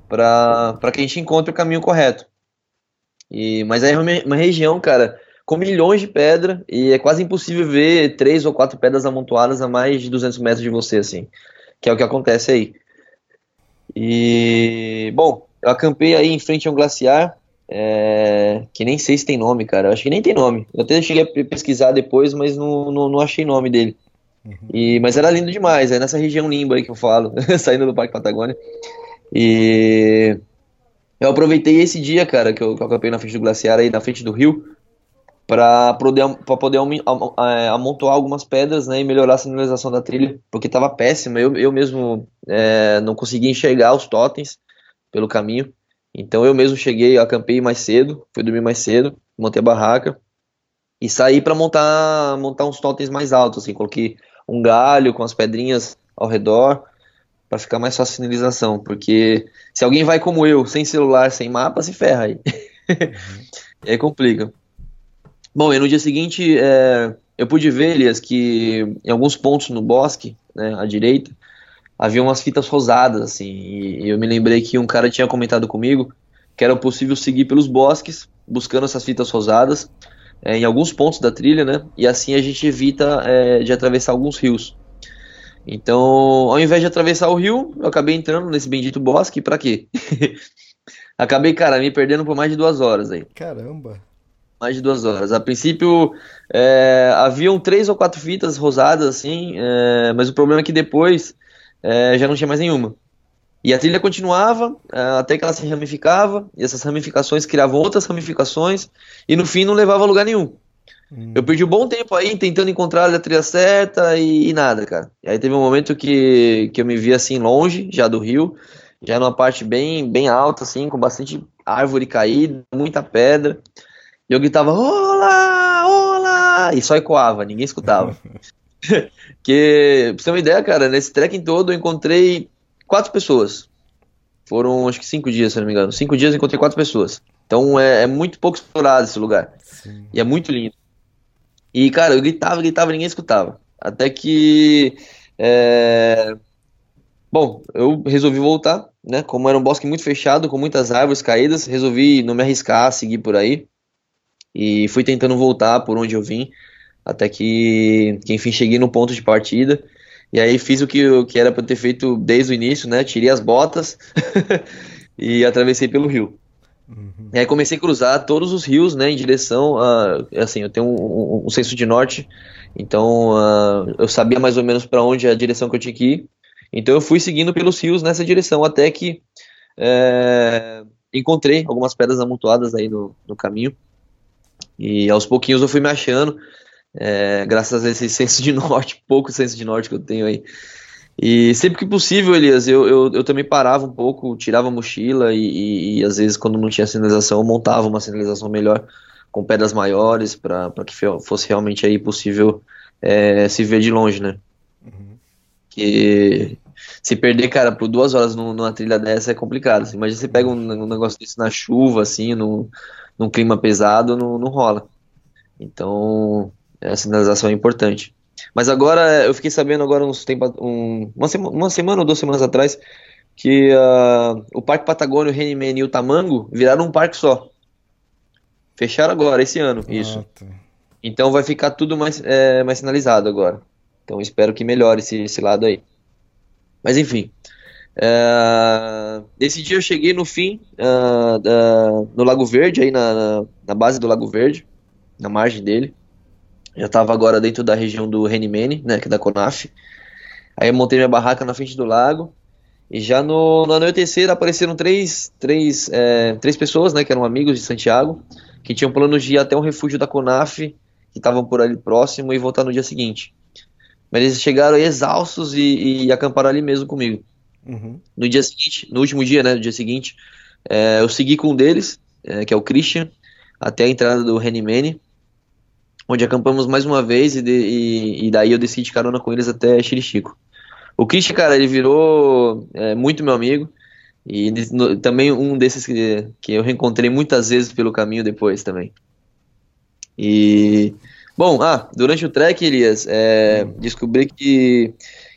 para que a gente encontre o caminho correto. E, mas é uma, uma região, cara, com milhões de pedra e é quase impossível ver três ou quatro pedras amontoadas a mais de 200 metros de você, assim, que é o que acontece aí. E, bom, eu acampei aí em frente a um glaciar é, que nem sei se tem nome, cara. Eu acho que nem tem nome. Eu até cheguei a pesquisar depois, mas não, não, não achei nome dele. Uhum. E, mas era lindo demais, é nessa região limba aí que eu falo, saindo do Parque Patagônia. E eu aproveitei esse dia, cara, que eu, que eu acampei na frente do glaciar aí, na frente do rio, para poder, pra poder é, amontoar algumas pedras né, e melhorar a sinalização da trilha, porque tava péssima. Eu, eu mesmo é, não conseguia enxergar os totens pelo caminho. Então eu mesmo cheguei, acampei mais cedo, fui dormir mais cedo, montei a barraca e saí para montar montar uns totens mais altos, assim, coloquei um galho com as pedrinhas ao redor para ficar mais fácil a sinalização, porque se alguém vai como eu, sem celular, sem mapa, se ferra aí. Uhum. aí complica. Bom, e no dia seguinte é, eu pude ver, Elias, que em alguns pontos no bosque, né, à direita, havia umas fitas rosadas, assim, e eu me lembrei que um cara tinha comentado comigo que era possível seguir pelos bosques, buscando essas fitas rosadas, é, em alguns pontos da trilha, né? E assim a gente evita é, de atravessar alguns rios. Então, ao invés de atravessar o rio, eu acabei entrando nesse bendito bosque, para quê? acabei, cara, me perdendo por mais de duas horas aí. Caramba! Mais de duas horas. A princípio, é, haviam três ou quatro fitas rosadas, assim, é, mas o problema é que depois é, já não tinha mais nenhuma. E a trilha continuava é, até que ela se ramificava, e essas ramificações criavam outras ramificações, e no fim não levava a lugar nenhum. Hum. Eu perdi um bom tempo aí tentando encontrar a trilha certa e, e, nada, cara. E aí teve um momento que, que eu me vi assim longe, já do rio, já numa parte bem, bem alta, assim, com bastante árvore caída, muita pedra. E eu gritava, olá, olá! E só ecoava, ninguém escutava. que, pra você ter uma ideia, cara, nesse trekking todo eu encontrei quatro pessoas. Foram acho que cinco dias, se não me engano. Cinco dias eu encontrei quatro pessoas. Então é, é muito pouco explorado esse lugar. Sim. E é muito lindo. E, cara, eu gritava, gritava, ninguém escutava. Até que. É... Bom, eu resolvi voltar, né? Como era um bosque muito fechado, com muitas árvores caídas, resolvi não me arriscar a seguir por aí. E fui tentando voltar por onde eu vim. Até que, que enfim, cheguei no ponto de partida. E aí fiz o que, o que era para ter feito desde o início, né? Tirei as botas e atravessei pelo rio. Uhum. E aí comecei a cruzar todos os rios, né, em direção a, assim, eu tenho um, um, um senso de norte, então uh, eu sabia mais ou menos para onde é a direção que eu tinha que ir. Então eu fui seguindo pelos rios nessa direção até que é, encontrei algumas pedras amontoadas aí no, no caminho. E aos pouquinhos eu fui me achando, é, graças a esse senso de norte, pouco senso de norte que eu tenho aí. E sempre que possível, Elias, eu, eu, eu também parava um pouco, tirava a mochila e, e, e, às vezes quando não tinha sinalização, eu montava uma sinalização melhor com pedras maiores para que fosse realmente aí possível é, se ver de longe, né? Uhum. Que se perder, cara, por duas horas numa trilha dessa é complicado. Assim. Imagina você pega um, um negócio desse na chuva, assim, no, num clima pesado, não, não rola. Então, a sinalização é importante. Mas agora, eu fiquei sabendo agora uns tempo, um, uma, semana, uma semana ou duas semanas atrás, que uh, o Parque Patagônio, o Renimene e o Tamango viraram um parque só. Fecharam agora, esse ano, ah, isso. Tá. Então vai ficar tudo mais, é, mais sinalizado agora. Então espero que melhore esse, esse lado aí. Mas enfim. Uh, esse dia eu cheguei no fim, uh, no Lago Verde, aí na, na, na base do Lago Verde, na margem dele. Já estava agora dentro da região do Renimene, né, que é da Conaf. Aí eu montei minha barraca na frente do lago. E já no, no anoitecer apareceram três, três, é, três pessoas, né, que eram amigos de Santiago, que tinham planos de ir até um refúgio da Conaf, que estavam por ali próximo, e voltar no dia seguinte. Mas eles chegaram exaustos e, e acamparam ali mesmo comigo. Uhum. No dia seguinte, no último dia, né, no dia seguinte, é, eu segui com um deles, é, que é o Christian, até a entrada do Renimene onde acampamos mais uma vez e, de, e, e daí eu decidi carona com eles até Chirichico. O Christian, cara, ele virou é, muito meu amigo e no, também um desses que, que eu reencontrei muitas vezes pelo caminho depois também. E, bom, ah, durante o trek, Elias, é, descobri que,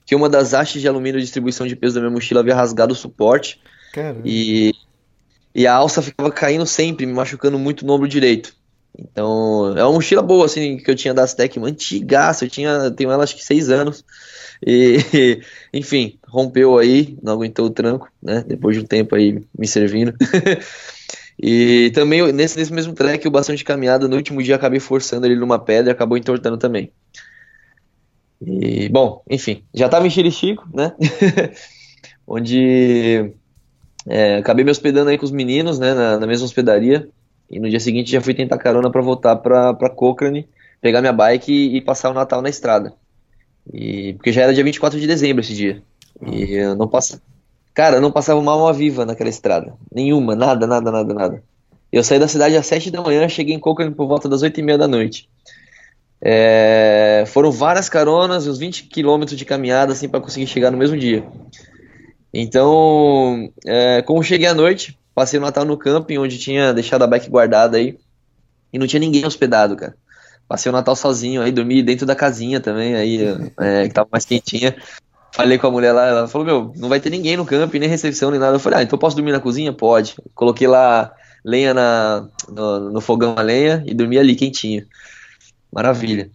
que uma das hastes de alumínio de distribuição de peso da minha mochila havia rasgado o suporte. Caramba. E, e a alça ficava caindo sempre, me machucando muito no ombro direito. Então, é uma mochila boa, assim, que eu tinha da Aztec, uma antigaça, eu tinha, tenho ela acho que seis anos. E, enfim, rompeu aí, não aguentou o tranco, né? Depois de um tempo aí me servindo. e também, nesse, nesse mesmo trek, o bastão de caminhada, no último dia acabei forçando ele numa pedra e acabou entortando também. E, bom, enfim, já tava em Chirichico, né? Onde é, acabei me hospedando aí com os meninos, né? Na, na mesma hospedaria. E no dia seguinte já fui tentar carona para voltar pra, pra Cochrane, pegar minha bike e, e, passar o Natal na estrada. E, porque já era dia 24 de dezembro esse dia. E eu não passava. Cara, eu não passava uma alma viva naquela estrada. Nenhuma, nada, nada, nada, nada. Eu saí da cidade às 7 da manhã, cheguei em Cochrane por volta das 8 e meia da noite. É, foram várias caronas, uns 20 quilômetros de caminhada assim para conseguir chegar no mesmo dia. Então, é, como cheguei à noite, Passei o Natal no camping, onde tinha deixado a bike guardada aí. E não tinha ninguém hospedado, cara. Passei o Natal sozinho aí, dormi dentro da casinha também, aí, é, que tava mais quentinha. falei com a mulher lá, ela falou, meu, não vai ter ninguém no campo, nem recepção, nem nada. Eu falei, ah, então posso dormir na cozinha? Pode. Coloquei lá lenha na, no, no fogão a lenha e dormi ali quentinho. Maravilha.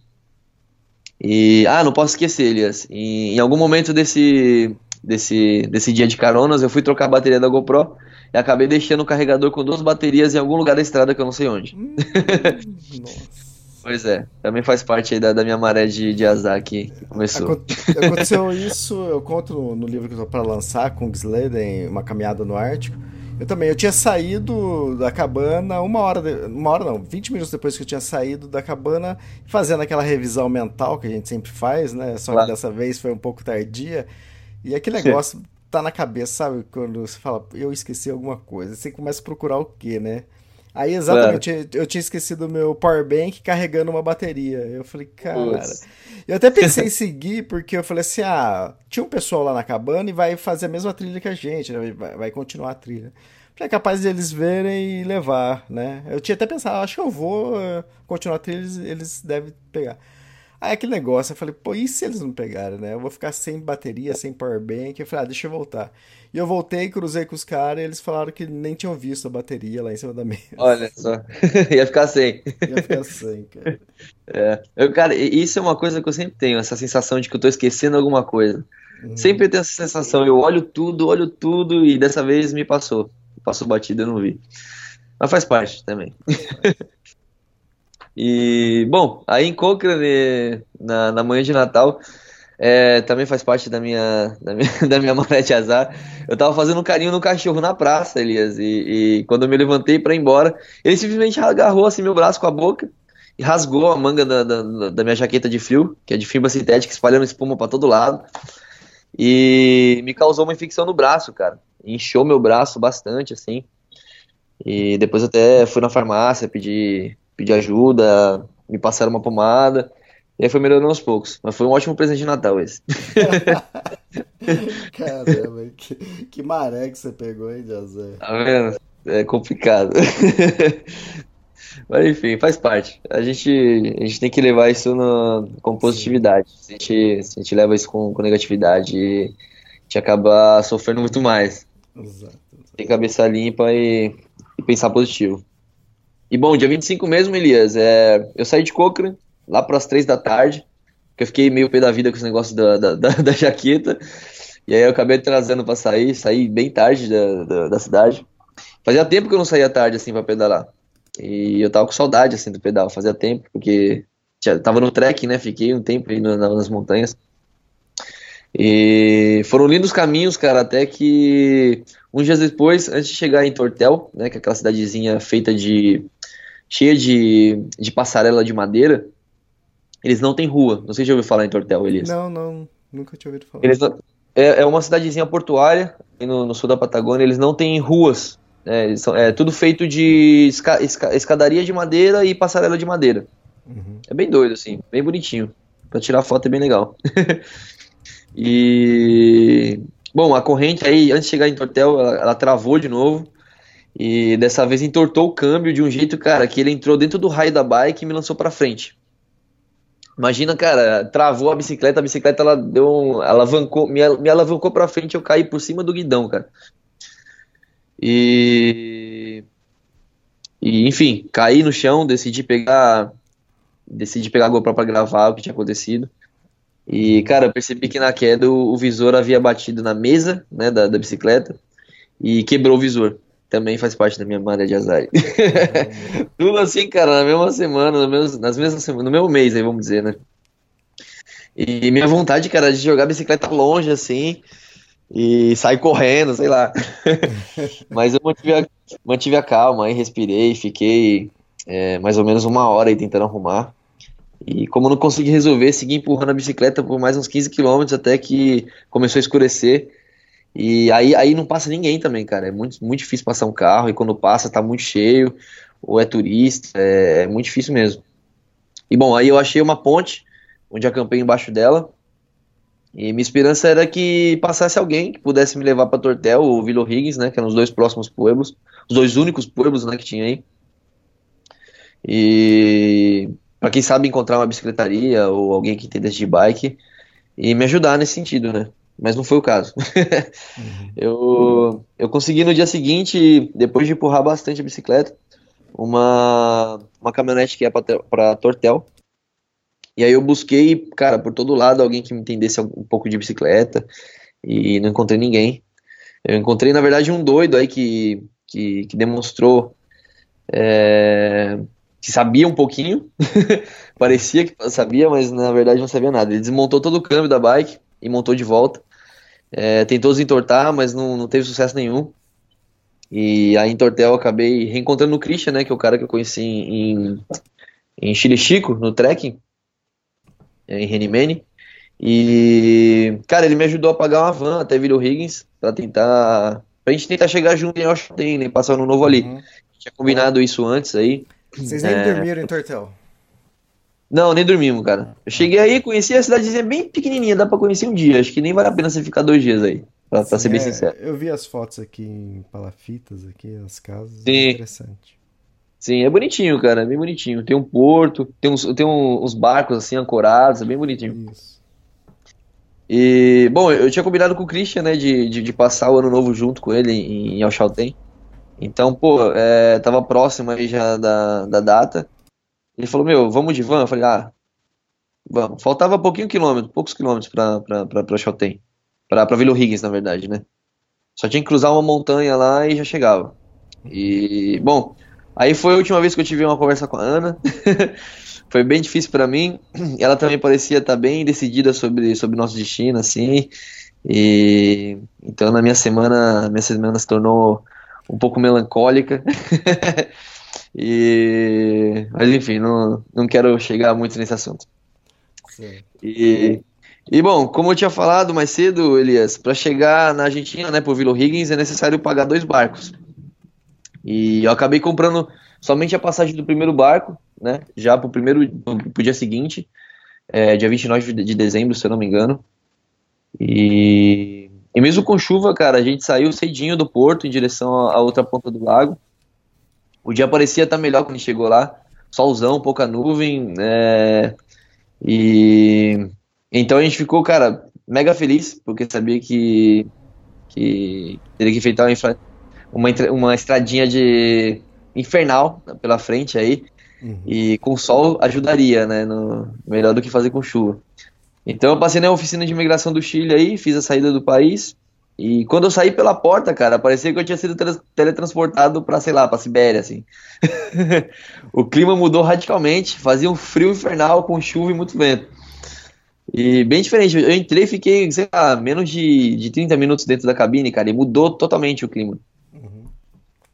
E, ah, não posso esquecer, Elias, em, em algum momento desse, desse, desse dia de caronas, eu fui trocar a bateria da GoPro e acabei deixando o carregador com duas baterias em algum lugar da estrada que eu não sei onde. Hum, nossa. Pois é, também faz parte aí da, da minha maré de, de azar que começou. Aconteceu isso, eu conto no, no livro que eu tô para lançar, com Kungsleden, Uma Caminhada no Ártico. Eu também, eu tinha saído da cabana uma hora, de, uma hora não, 20 minutos depois que eu tinha saído da cabana, fazendo aquela revisão mental que a gente sempre faz, né? Só claro. que dessa vez foi um pouco tardia. E aquele negócio tá na cabeça, sabe? Quando você fala, eu esqueci alguma coisa. Você começa a procurar o quê, né? Aí, exatamente, claro. eu, tinha esquecido o meu powerbank carregando uma bateria. Eu falei, cara. Eu até pensei em seguir, porque eu falei assim: ah, tinha um pessoal lá na cabana e vai fazer a mesma trilha que a gente, né? vai, vai continuar a trilha. É capaz de eles verem e levar, né? Eu tinha até pensado, acho que eu vou eh, continuar a trilha, eles, eles devem pegar. Aí aquele negócio, eu falei, pô, e se eles não pegarem, né? Eu vou ficar sem bateria, sem powerbank. Eu falei, ah, deixa eu voltar. E eu voltei, cruzei com os caras e eles falaram que nem tinham visto a bateria lá em cima da mesa. Olha só, ia ficar sem. Ia ficar sem, cara. É. Eu, cara, isso é uma coisa que eu sempre tenho, essa sensação de que eu tô esquecendo alguma coisa. Uhum. Sempre tenho essa sensação, eu olho tudo, olho tudo e dessa vez me passou. Passou batida, eu não vi. Mas faz parte também. E, bom, aí em Cochrane, na, na manhã de Natal, é, também faz parte da minha, da minha, da minha de azar. Eu tava fazendo um carinho no cachorro na praça, Elias, e, e quando eu me levantei para ir embora, ele simplesmente agarrou assim meu braço com a boca e rasgou a manga da, da, da minha jaqueta de frio, que é de fibra sintética, espalhando espuma para todo lado, e me causou uma infecção no braço, cara. Inchou meu braço bastante, assim. E depois até fui na farmácia, pedi pedi ajuda, me passaram uma pomada. E aí foi melhorando aos poucos. Mas foi um ótimo presente de Natal esse. Caramba, que, que maré que você pegou, hein, José? Tá vendo? É complicado. Mas enfim, faz parte. A gente, a gente tem que levar isso no, com positividade. Se a, gente, se a gente leva isso com, com negatividade, a gente acaba sofrendo muito mais. Exato. Tem cabeça limpa e, e pensar positivo. E bom, dia 25 mesmo, Elias, é, eu saí de Cochrane lá para as 3 da tarde, que eu fiquei meio pé da vida com esse negócio da, da, da, da jaqueta. E aí eu acabei trazendo para sair, saí bem tarde da, da, da, cidade. Fazia tempo que eu não saía tarde assim para pedalar. E eu tava com saudade assim do pedal, fazia tempo, porque já tava no trek, né? Fiquei um tempo aí no, nas montanhas. E foram lindos caminhos, cara, até que uns dias depois, antes de chegar em Tortel, né, que é aquela cidadezinha feita de cheia de, de passarela de madeira, eles não têm rua. Não sei se já ouviu falar em Tortel, Elias. Não, não, nunca tinha ouvido falar. Eles não, é, é uma cidadezinha portuária no, no, sul da Patagônia, eles não têm ruas. Né, são, é tudo feito de esca, esca, escadaria de madeira e passarela de madeira. Uhum. É bem doido, assim, bem bonitinho. Pra tirar foto é bem legal. e. Bom, a corrente aí, antes de chegar em Tortel, ela, ela travou de novo. E dessa vez entortou o câmbio de um jeito, cara, que ele entrou dentro do raio da bike e me lançou para frente. Imagina, cara, travou a bicicleta, a bicicleta ela deu um, alavancou, me, me alavancou para frente, eu caí por cima do guidão, cara. E e enfim, caí no chão, decidi pegar decidi pegar a GoPro para gravar o que tinha acontecido. E, cara, eu percebi que na queda o, o visor havia batido na mesa, né, da, da bicicleta e quebrou o visor também faz parte da minha banda de azar. Tudo assim, cara, na mesma semana, no mesmo, nas mesmas semanas, no mesmo mês aí, vamos dizer, né? E minha vontade, cara, de jogar bicicleta longe, assim, e sair correndo, sei lá. Mas eu mantive a, mantive a calma, aí respirei, fiquei é, mais ou menos uma hora aí tentando arrumar. E como não consegui resolver, segui empurrando a bicicleta por mais uns 15 quilômetros até que começou a escurecer. E aí, aí não passa ninguém também, cara. É muito, muito difícil passar um carro, e quando passa tá muito cheio, ou é turista, é, é muito difícil mesmo. E bom, aí eu achei uma ponte, onde acampei embaixo dela, e minha esperança era que passasse alguém que pudesse me levar para Tortel ou Vila Higgins, né, que eram os dois próximos pueblos, os dois únicos pueblos, né, que tinha aí. E para quem sabe encontrar uma bicicletaria ou alguém que entendesse de bike e me ajudar nesse sentido, né? Mas não foi o caso. eu, eu consegui no dia seguinte, depois de empurrar bastante a bicicleta, uma, uma caminhonete que ia para Tortel. E aí eu busquei, cara, por todo lado alguém que me entendesse um pouco de bicicleta e não encontrei ninguém. Eu encontrei, na verdade, um doido aí que, que, que demonstrou é, que sabia um pouquinho, parecia que sabia, mas na verdade não sabia nada. Ele desmontou todo o câmbio da bike e montou de volta. É, tentou desentortar, mas não, não teve sucesso nenhum. E aí em Tortel eu acabei reencontrando o Christian, né, que é o cara que eu conheci em, em Chile Chico, no trekking, é, em Renimene. E, cara, ele me ajudou a pagar uma van até Vila Higgins pra tentar. Pra gente tentar chegar junto em Alchaden, né? Passar no novo ali. Uhum. Tinha combinado isso antes aí. Vocês nem é... dormiram em Tortel? Não, nem dormimos, cara. Eu cheguei aí, conheci a cidadezinha bem pequenininha, dá pra conhecer um dia. Acho que nem vale a pena você ficar dois dias aí, pra, Sim, pra ser bem é, sincero. Eu vi as fotos aqui em Palafitas, aqui, as casas. Sim. É interessante. Sim, é bonitinho, cara, é bem bonitinho. Tem um porto, tem uns, tem uns barcos assim ancorados, é bem bonitinho. Isso. E, bom, eu tinha combinado com o Christian, né, de, de, de passar o ano novo junto com ele em, em. Então, pô, é, tava próximo aí já da, da data. Ele falou, meu, vamos de van? Eu falei, ah, vamos. Faltava pouquinho quilômetro, poucos quilômetros pra, pra, pra, pra Chaltén. Pra, pra Vila Higgins, na verdade, né? Só tinha que cruzar uma montanha lá e já chegava. E, bom, aí foi a última vez que eu tive uma conversa com a Ana. foi bem difícil para mim. Ela também parecia estar tá bem decidida sobre sobre nosso destino, assim. E então na minha semana, minha semana se tornou um pouco melancólica. e mas enfim, não, não quero chegar muito nesse assunto. Sim. E e bom, como eu tinha falado mais cedo, Elias, para chegar na Argentina, né, por Vila Higgins, é necessário pagar dois barcos. E eu acabei comprando somente a passagem do primeiro barco, né? Já pro primeiro pro dia seguinte, é, dia 29 de dezembro, se eu não me engano. E, e mesmo com chuva, cara, a gente saiu cedinho do porto em direção à outra ponta do lago. O dia parecia estar melhor quando chegou lá, solzão, pouca nuvem, é, e então a gente ficou, cara, mega feliz, porque sabia que, que teria que enfrentar uma, uma estradinha de infernal pela frente aí. Uhum. E com sol ajudaria, né? No, melhor do que fazer com chuva. Então eu passei na oficina de imigração do Chile aí, fiz a saída do país. E quando eu saí pela porta, cara, parecia que eu tinha sido teletransportado para, sei lá, para Sibéria, assim. o clima mudou radicalmente, fazia um frio infernal com chuva e muito vento. E bem diferente, eu entrei e fiquei, sei lá, menos de, de 30 minutos dentro da cabine, cara, e mudou totalmente o clima.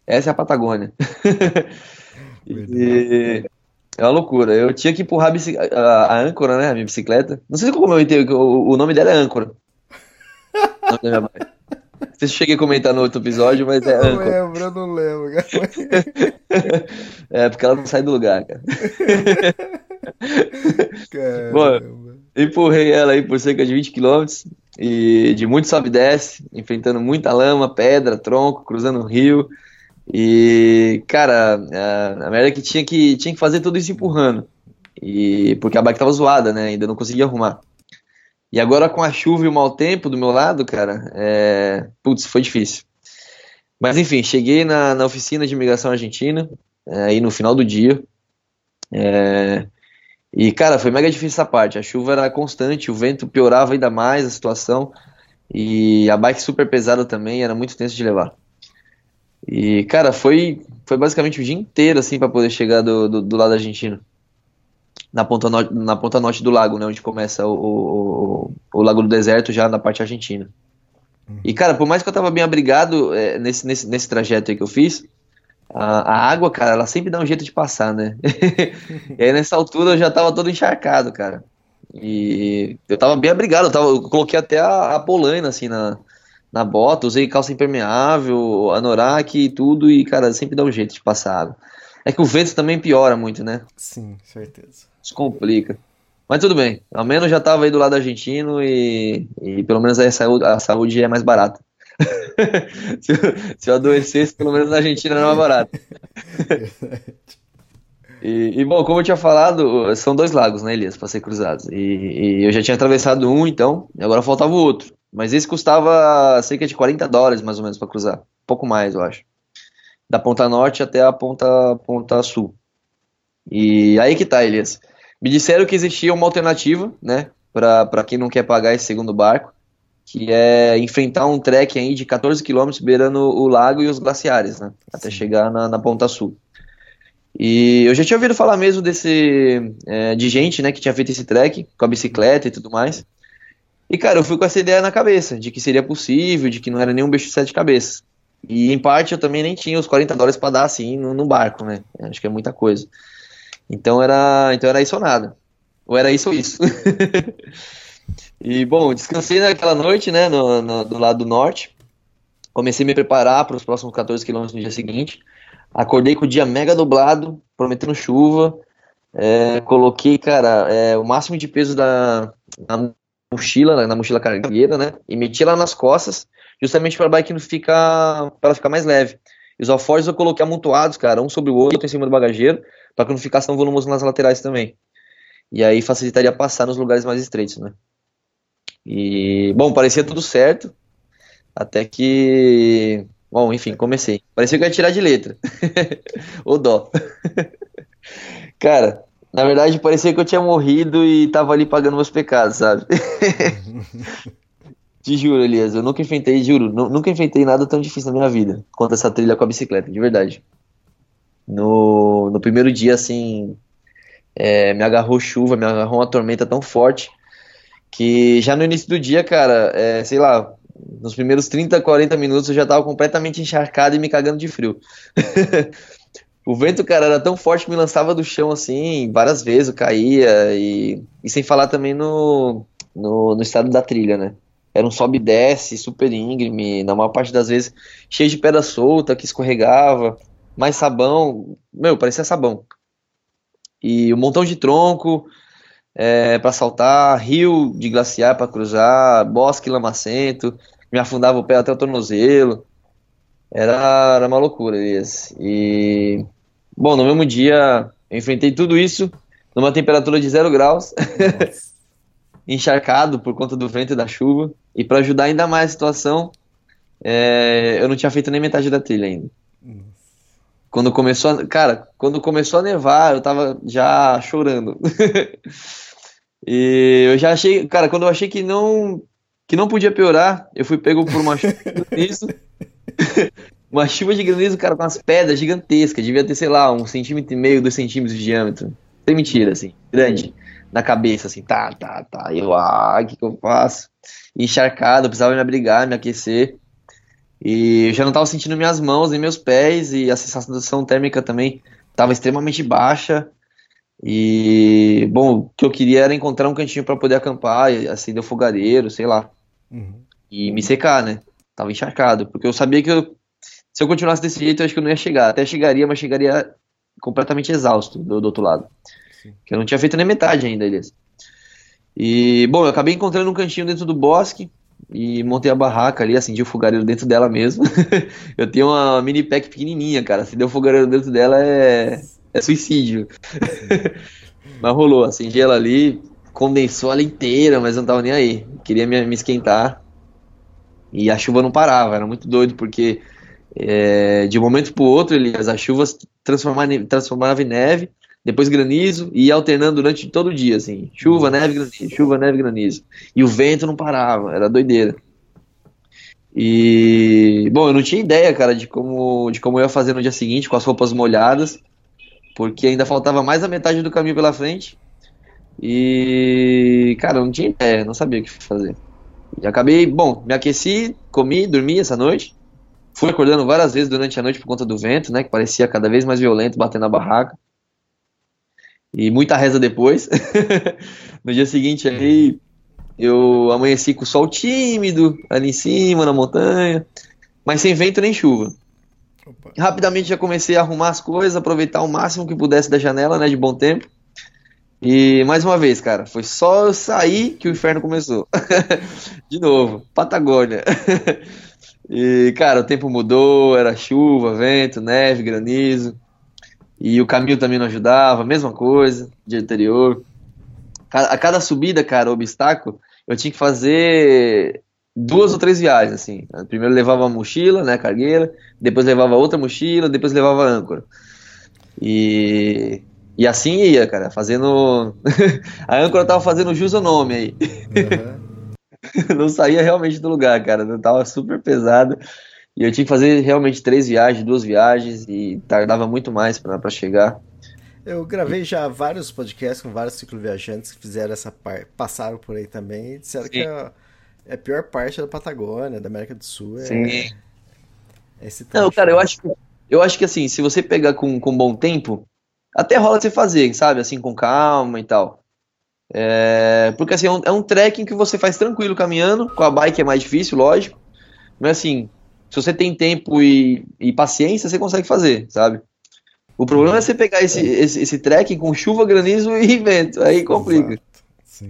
Essa é a Patagônia. e... É uma loucura. Eu tinha que empurrar a, a, a, âncora, né? A minha bicicleta. Não sei como eu entendi, o, o nome dela é âncora. Não sei se cheguei a comentar no outro episódio, mas é. Eu lembro, eu não lembro, cara. é, porque ela não sai do lugar, cara. Bom, empurrei ela aí por cerca de 20 km e de muito sobe e desce, enfrentando muita lama, pedra, tronco, cruzando o rio. E, cara, a, a merda é que tinha, que tinha que fazer tudo isso empurrando. E, porque a bike tava zoada, né? Ainda não conseguia arrumar. E agora com a chuva e o mau tempo do meu lado, cara, é... putz, foi difícil. Mas enfim, cheguei na, na oficina de imigração argentina, é, aí no final do dia. É... E, cara, foi mega difícil essa parte. A chuva era constante, o vento piorava ainda mais a situação. E a bike super pesada também, era muito tenso de levar. E, cara, foi, foi basicamente o dia inteiro, assim, para poder chegar do, do, do, lado argentino. Na ponta, no, na ponta norte do lago, né? Onde começa o, o, o, Lago do Deserto, já na parte argentina. E, cara, por mais que eu tava bem abrigado é, nesse, nesse, nesse trajeto aí que eu fiz, a, a, água, cara, ela sempre dá um jeito de passar, né? e aí nessa altura eu já tava todo encharcado, cara. E eu tava bem abrigado, eu, tava, eu coloquei até a, a polaina, assim, na, na bota, usei calça impermeável, anorak e tudo, e, cara, sempre dá um jeito de passar água. É que o vento também piora muito, né? Sim, certeza. Isso complica. Mas tudo bem, ao menos já tava aí do lado argentino e, e pelo menos a saúde, a saúde é mais barata. se, eu, se, eu, adoecesse, pelo menos na Argentina era mais barato. e, e, bom, como eu tinha falado, são dois lagos, né, Elias, para ser cruzados. E, e, eu já tinha atravessado um, então, e agora faltava o outro. Mas esse custava cerca de 40 dólares, mais ou menos, para cruzar. Um pouco mais, eu acho. Da ponta norte até a ponta, ponta sul. E aí que tá, Elias. Me disseram que existia uma alternativa, né, para quem não quer pagar esse segundo barco, que é enfrentar um trek aí de 14 quilômetros beirando o lago e os glaciares, né, até chegar na, na ponta sul. E eu já tinha ouvido falar mesmo desse é, de gente, né, que tinha feito esse trek com a bicicleta e tudo mais. E cara, eu fui com essa ideia na cabeça de que seria possível, de que não era nenhum bicho de sete cabeças. E em parte eu também nem tinha os 40 dólares para dar assim no, no, barco, né? Acho que é muita coisa. Então era, então era isso ou nada. Ou era isso ou isso. e bom, descansei naquela noite, né, no, no, do lado do norte. Comecei a me preparar para os próximos 14 quilômetros no dia seguinte. Acordei com o dia mega nublado, prometendo chuva. É, coloquei, cara, é, o máximo de peso da na mochila, na mochila cargueira, né? E meti lá nas costas, justamente para a bike não ficar, para ficar mais leve. E os alforjes eu coloquei amontoados, cara, um sobre o outro em cima do bagageiro, para que não ficasse tão volumoso nas laterais também. E aí facilitaria passar nos lugares mais estreitos, né? E, bom, parecia tudo certo, até que Bom, enfim, comecei. Parecia que eu ia tirar de letra. o dó. Cara, na verdade parecia que eu tinha morrido e tava ali pagando meus pecados, sabe? Te juro, Elias, eu nunca enfrentei, juro, nunca enfrentei nada tão difícil na minha vida quanto essa trilha com a bicicleta, de verdade. No, no primeiro dia, assim, é, me agarrou chuva, me agarrou uma tormenta tão forte que já no início do dia, cara, é, sei lá, nos primeiros 30, 40 minutos eu já tava completamente encharcado e me cagando de frio. o vento, cara, era tão forte que me lançava do chão assim, várias vezes eu caía, e, e sem falar também no, no, no estado da trilha, né? Era um sobe e desce, super íngreme, na maior parte das vezes cheio de pedra solta que escorregava, mais sabão, meu, parecia sabão. E um montão de tronco, é, para saltar, rio de glaciar para cruzar, bosque lamacento, me afundava o pé até o tornozelo. Era, era uma loucura isso. E, bom, no mesmo dia eu enfrentei tudo isso numa temperatura de zero graus, encharcado por conta do vento e da chuva. E para ajudar ainda mais a situação, é, eu não tinha feito nem metade da trilha ainda. Quando começou a, cara, quando começou a nevar, eu tava já chorando. e eu já achei, cara, quando eu achei que não que não podia piorar, eu fui pego por uma chuva de granizo. uma chuva de granizo, cara, com umas pedras gigantescas, devia ter, sei lá, um centímetro e meio, dois centímetros de diâmetro. Sem mentira, assim, grande. Na cabeça, assim, tá, tá, tá. Eu, ah, o que, que eu faço? Encharcado, eu precisava me abrigar, me aquecer. E eu já não estava sentindo minhas mãos nem meus pés, e a sensação térmica também estava extremamente baixa. E, bom, o que eu queria era encontrar um cantinho para poder acampar, acender o fogareiro, sei lá. Uhum. E me secar, né? Tava encharcado, porque eu sabia que eu, se eu continuasse desse jeito, eu acho que eu não ia chegar. Até chegaria, mas chegaria completamente exausto do, do outro lado. Que eu não tinha feito nem metade ainda, Elias. E, bom, eu acabei encontrando um cantinho dentro do bosque, e montei a barraca ali, acendi o fogareiro dentro dela mesmo. eu tenho uma mini pack pequenininha, cara. Se der o fogareiro dentro dela é, é suicídio. mas rolou, acendi ela ali, condensou ela inteira, mas não tava nem aí. Queria me, me esquentar. E a chuva não parava, era muito doido, porque é, de um momento pro outro, Elias, a chuva transformava, transformava em neve, depois granizo e ia alternando durante todo o dia, assim, chuva, neve, granizo, chuva, neve, granizo. E o vento não parava, era doideira. E bom, eu não tinha ideia, cara, de como de como eu ia fazer no dia seguinte com as roupas molhadas, porque ainda faltava mais da metade do caminho pela frente. E cara, eu não tinha ideia, não sabia o que fazer. E acabei, bom, me aqueci, comi, dormi essa noite. Fui acordando várias vezes durante a noite por conta do vento, né, que parecia cada vez mais violento batendo na barraca e muita reza depois. no dia seguinte aí eu amanheci com o sol tímido ali em cima na montanha, mas sem vento nem chuva. Opa. Rapidamente já comecei a arrumar as coisas, aproveitar o máximo que pudesse da janela, né, de bom tempo. E mais uma vez, cara, foi só eu sair que o inferno começou. de novo, Patagônia. e, cara, o tempo mudou, era chuva, vento, neve, granizo. E o caminho também não ajudava, mesma coisa, dia anterior. A cada subida, cara, obstáculo, eu tinha que fazer duas ou três viagens, assim. Primeiro levava a mochila, né, cargueira, depois levava outra mochila, depois levava a âncora. E, e assim ia, cara, fazendo. a âncora tava fazendo jus ao nome aí. Uhum. Não saía realmente do lugar, cara. Tava super pesado. E eu tinha que fazer realmente três viagens, duas viagens, e tardava muito mais para chegar. Eu gravei já vários podcasts com vários cicloviajantes que fizeram essa parte, passaram por aí também e disseram Sim. que a, é a pior parte da Patagônia, da América do Sul. É, Sim. É esse Não, cara, eu acho, eu acho que assim, se você pegar com, com bom tempo, até rola você fazer, sabe? Assim, com calma e tal. É, porque assim, é um, é um trekking que você faz tranquilo caminhando, com a bike é mais difícil, lógico. Mas assim, se você tem tempo e, e paciência, você consegue fazer, sabe? O problema é você pegar esse, esse, esse trekking com chuva, granizo e vento. Aí complica.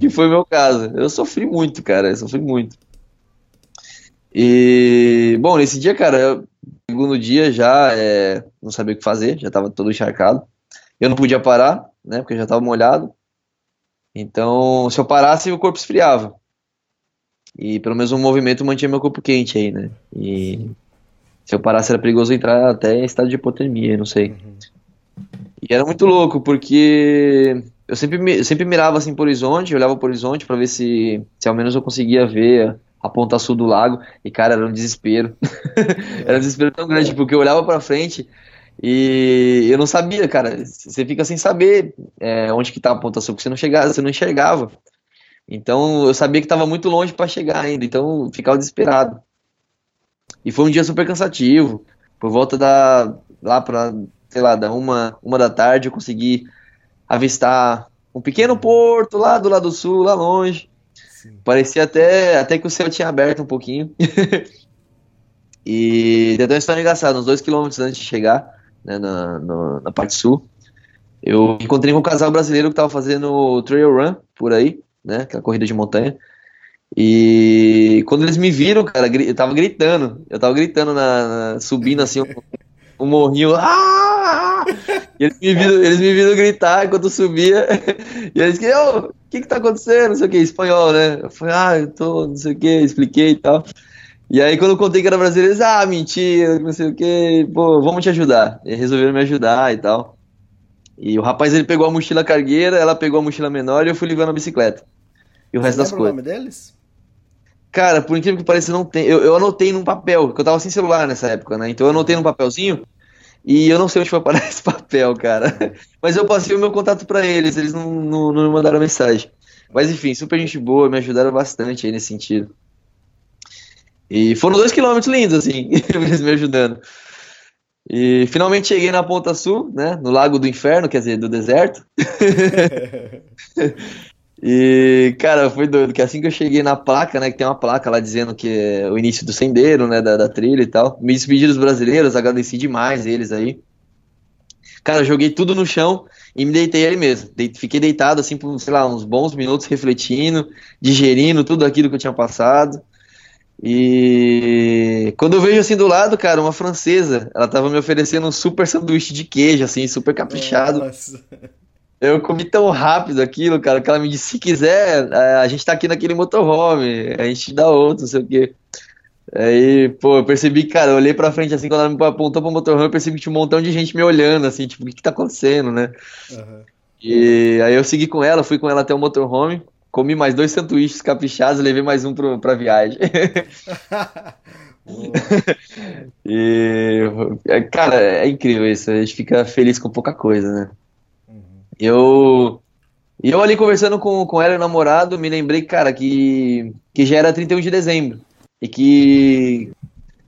Que foi o meu caso. Eu sofri muito, cara. Eu sofri muito. E, bom, nesse dia, cara, segundo dia já é, não sabia o que fazer, já tava todo encharcado. Eu não podia parar, né, porque eu já tava molhado. Então, se eu parasse, o corpo esfriava. E pelo menos o movimento mantinha meu corpo quente aí, né? E se eu parasse era perigoso entrar até em estado de hipotermia, não sei. Uhum. E era muito louco, porque eu sempre, eu sempre mirava assim pro horizonte, olhava pro horizonte para ver se, se ao menos eu conseguia ver a ponta sul do lago. E, cara, era um desespero. era um desespero tão grande, porque eu olhava pra frente e eu não sabia, cara. Você fica sem saber é, onde que tá a ponta sul, porque você não, chegava, você não enxergava. Então eu sabia que estava muito longe para chegar ainda, então ficava desesperado. E foi um dia super cansativo. Por volta da lá para sei lá, da uma, uma da tarde eu consegui avistar um pequeno porto lá do lado sul, lá longe. Sim. Parecia até, até que o céu tinha aberto um pouquinho. e tem até uma história engraçada, uns dois quilômetros antes de chegar né, na, na, na, parte sul, eu encontrei um casal brasileiro que estava fazendo trail run por aí, né, aquela corrida de montanha. E quando eles me viram, cara, eu tava gritando, eu tava gritando na, na subindo assim um, um morrinho. Ah! E eles me, viram, eles me viram gritar enquanto eu subia. E eles que, o que que tá acontecendo? Não sei o que, espanhol, né? Eu falei, ah, eu tô, não sei o que, expliquei e tal. E aí quando eu contei que era brasileiro, eles, ah, mentira, não sei o que, pô, vamos te ajudar. E resolveram me ajudar e tal. E o rapaz, ele pegou a mochila cargueira, ela pegou a mochila menor e eu fui levando a bicicleta. E o Você resto das coisas. o nome deles? Cara, por incrível que pareça, não tem. Eu, eu anotei num papel, porque eu tava sem celular nessa época, né? Então eu anotei num papelzinho e eu não sei onde foi parar esse papel, cara. Mas eu passei o meu contato para eles, eles não, não, não me mandaram mensagem. Mas enfim, super gente boa, me ajudaram bastante aí nesse sentido. E foram dois quilômetros lindos, assim, eles me ajudando. E finalmente cheguei na Ponta Sul, né, no Lago do Inferno, quer dizer, do deserto. E, cara, foi doido, que assim que eu cheguei na placa, né, que tem uma placa lá dizendo que é o início do sendeiro, né, da, da trilha e tal, me despedi dos brasileiros, agradeci demais eles aí. Cara, joguei tudo no chão e me deitei aí mesmo. fiquei deitado, assim, por, sei lá, uns bons minutos, refletindo, digerindo tudo aquilo que eu tinha passado. E quando eu vejo assim do lado, cara, uma francesa, ela tava me oferecendo um super sanduíche de queijo, assim, super caprichado. Nossa. Eu comi tão rápido aquilo, cara, que ela me disse, se quiser, é, a gente tá aqui naquele motorhome, a gente dá outro, não sei o quê. Aí, pô, eu percebi, cara, eu olhei pra frente assim, quando ela me apontou pro motorhome, eu percebi que tinha um montão de gente me olhando, assim, tipo, o que que tá acontecendo, né? Uhum. E aí eu segui com ela, fui com ela até o motorhome, comi mais dois sanduíches caprichados levei mais um pro, pra viagem. e, cara, é incrível isso, a gente fica feliz com pouca coisa, né? Eu. E eu ali conversando com, com ela e o namorado, me lembrei, cara, que, que já era 31 de dezembro. E que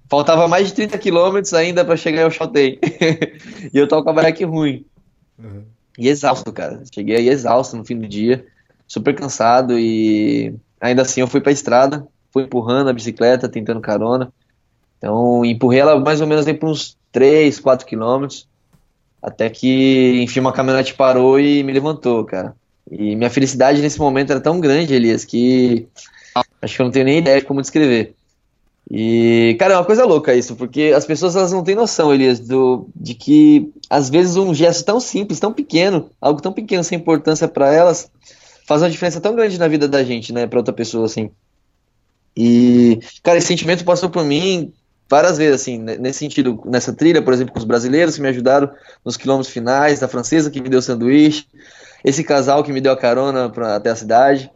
faltava mais de 30 quilômetros ainda para chegar ao Shotei. e eu tava com a bike ruim. Uhum. E exausto, cara. Cheguei aí exausto no fim do dia, super cansado e ainda assim eu fui pra estrada, fui empurrando a bicicleta, tentando carona. Então empurrei ela mais ou menos aí por uns 3, 4 quilômetros. Até que, enfim, uma caminhonete parou e me levantou, cara. E minha felicidade nesse momento era tão grande, Elias, que acho que eu não tenho nem ideia de como descrever. E, cara, é uma coisa louca isso, porque as pessoas elas não têm noção, Elias, do, de que às vezes um gesto tão simples, tão pequeno, algo tão pequeno sem importância para elas, faz uma diferença tão grande na vida da gente, né, para outra pessoa, assim. E, cara, esse sentimento passou por mim várias vezes, assim, nesse sentido, nessa trilha, por exemplo, com os brasileiros que me ajudaram nos quilômetros finais, da francesa que me deu sanduíche, esse casal que me deu a carona pra, até a cidade.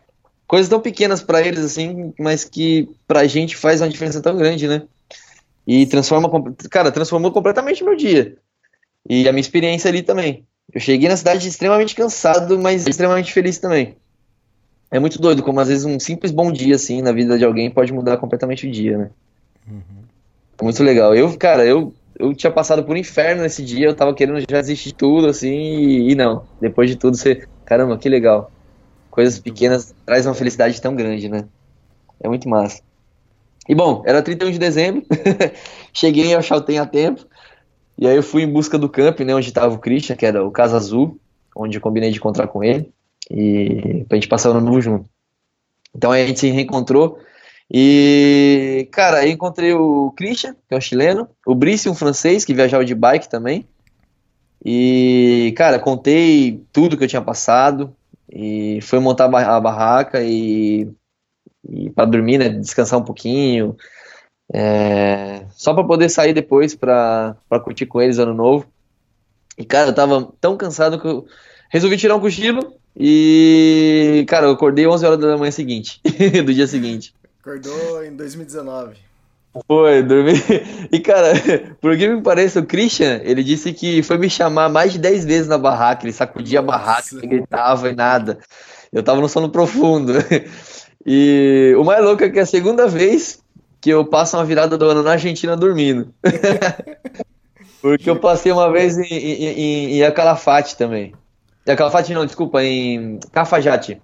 Coisas tão pequenas para eles, assim, mas que pra gente faz uma diferença tão grande, né? E transforma, cara, transformou completamente meu dia. E a minha experiência ali também. Eu cheguei na cidade extremamente cansado, mas extremamente feliz também. É muito doido como às vezes um simples bom dia, assim, na vida de alguém pode mudar completamente o dia, né? Uhum. Muito legal. Eu, cara, eu, eu tinha passado por um inferno nesse dia, eu tava querendo já desistir de tudo, assim, e, e não. Depois de tudo, você. Caramba, que legal. Coisas pequenas traz uma felicidade tão grande, né? É muito massa. E bom, era 31 de dezembro, cheguei ao Chaltén a tempo, e aí eu fui em busca do camp, né, onde estava o Christian, que era o Casa Azul, onde eu combinei de encontrar com ele, e pra gente passar o ano novo junto. Então aí a gente se reencontrou, e, cara, aí encontrei o Christian, que é um chileno, o Brice, um francês, que viajava de bike também, e, cara, contei tudo que eu tinha passado, e foi montar a barraca e e para dormir, né, descansar um pouquinho, é, só para poder sair depois para curtir com eles ano novo. E cara, eu tava tão cansado que eu resolvi tirar um cochilo e, cara, eu acordei 11 horas da manhã seguinte, do dia seguinte. Acordou em 2019. Foi, dormi. E, cara, por que me pareça, o Christian, ele disse que foi me chamar mais de 10 vezes na barraca. Ele sacudia Nossa. a barraca, gritava e nada. Eu tava no sono profundo. E o mais louco é que é a segunda vez que eu passo uma virada do ano na Argentina dormindo. Porque eu passei uma vez em, em, em Acalafate também. Em Acalafate não, desculpa, em Cafajate.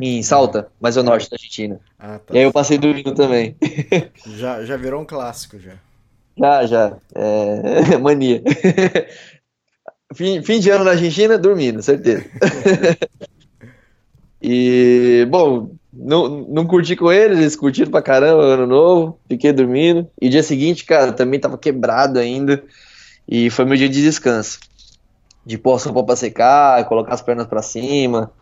Em Salta, mais ao norte da Argentina. Ah, tá. E aí eu passei dormindo também. Já, já virou um clássico, já. Já, já. É... Mania. Fim, fim de ano na Argentina, dormindo, certeza. e, bom, não, não curti com eles, eles curtiram pra caramba ano novo, fiquei dormindo. E dia seguinte, cara, também tava quebrado ainda. E foi meu dia de descanso. De pôr a sopa pra secar, colocar as pernas para cima.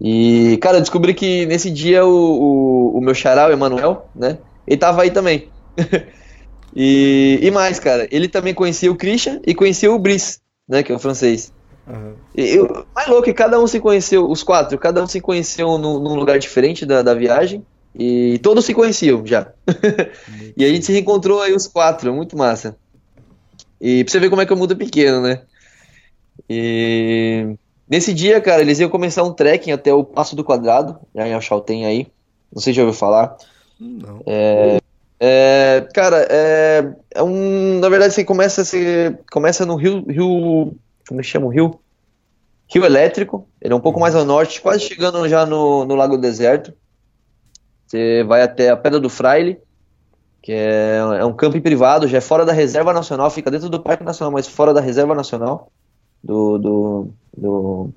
E, cara, eu descobri que nesse dia o, o, o meu xará, o Emanuel, né? Ele tava aí também. e, e mais, cara, ele também conhecia o Christian e conhecia o Brice, né? Que é o francês. Uhum. Eu, mais louco que cada um se conheceu, os quatro, cada um se conheceu num, num lugar diferente da, da viagem. E todos se conheciam já. e a gente se reencontrou aí os quatro, muito massa. E pra você ver como é que o mundo é pequeno, né? E nesse dia, cara, eles iam começar um trekking até o Passo do Quadrado, já em Alchalten aí. Não sei se já ouviu falar. Não. É, é, cara, é, é, um. Na verdade, você começa, você começa no Rio, Rio como é chama o rio? Rio Elétrico, ele é um pouco mais ao norte, quase chegando já no, no Lago Deserto. Você vai até a Pedra do Fraile, que é, é um camping privado, já é fora da Reserva Nacional, fica dentro do Parque Nacional, mas fora da Reserva Nacional do, do, do,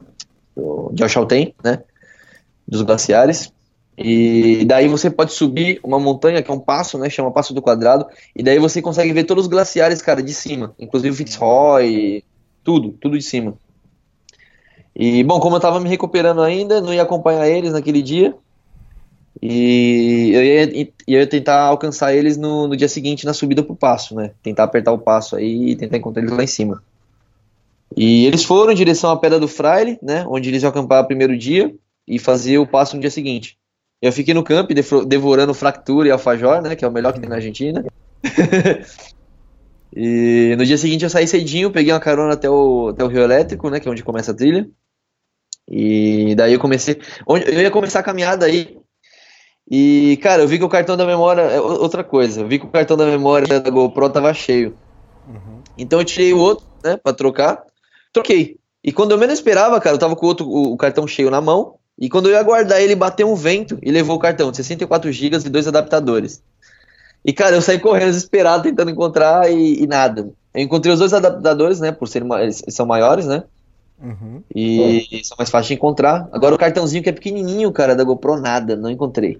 do de Alchalten, né? Dos glaciares. E daí você pode subir uma montanha, que é um passo, né? Chama Passo do Quadrado. E daí você consegue ver todos os glaciares, cara, de cima. Inclusive o Fitzroy, tudo, tudo de cima. E, bom, como eu tava me recuperando ainda, não ia acompanhar eles naquele dia. E eu ia, eu ia tentar alcançar eles no, no, dia seguinte na subida pro passo, né? Tentar apertar o passo aí e tentar encontrar eles lá em cima. E eles foram em direção à Pedra do Fraile, né? Onde eles iam acampar o primeiro dia e fazer o passo no dia seguinte. Eu fiquei no campo devorando fractura e alfajor, né? Que é o melhor que tem na Argentina. E no dia seguinte eu saí cedinho, peguei uma carona até o, até o Rio Elétrico, né, que é onde começa a trilha. E daí eu comecei, eu ia começar a caminhada aí. E, cara, eu vi que o cartão da memória, é outra coisa, eu vi que o cartão da memória da GoPro tava cheio. Uhum. Então eu tirei o outro, né, pra trocar, troquei. E quando eu menos esperava, cara, eu tava com o outro, o, o cartão cheio na mão, e quando eu ia guardar ele, bateu um vento e levou o cartão de 64 GB e dois adaptadores. E, cara, eu saí correndo desesperado, tentando encontrar e, e nada. Eu encontrei os dois adaptadores, né? Por serem eles são maiores, né? Uhum. E são mais fáceis de encontrar. Agora o cartãozinho que é pequenininho, cara, da GoPro, nada, não encontrei.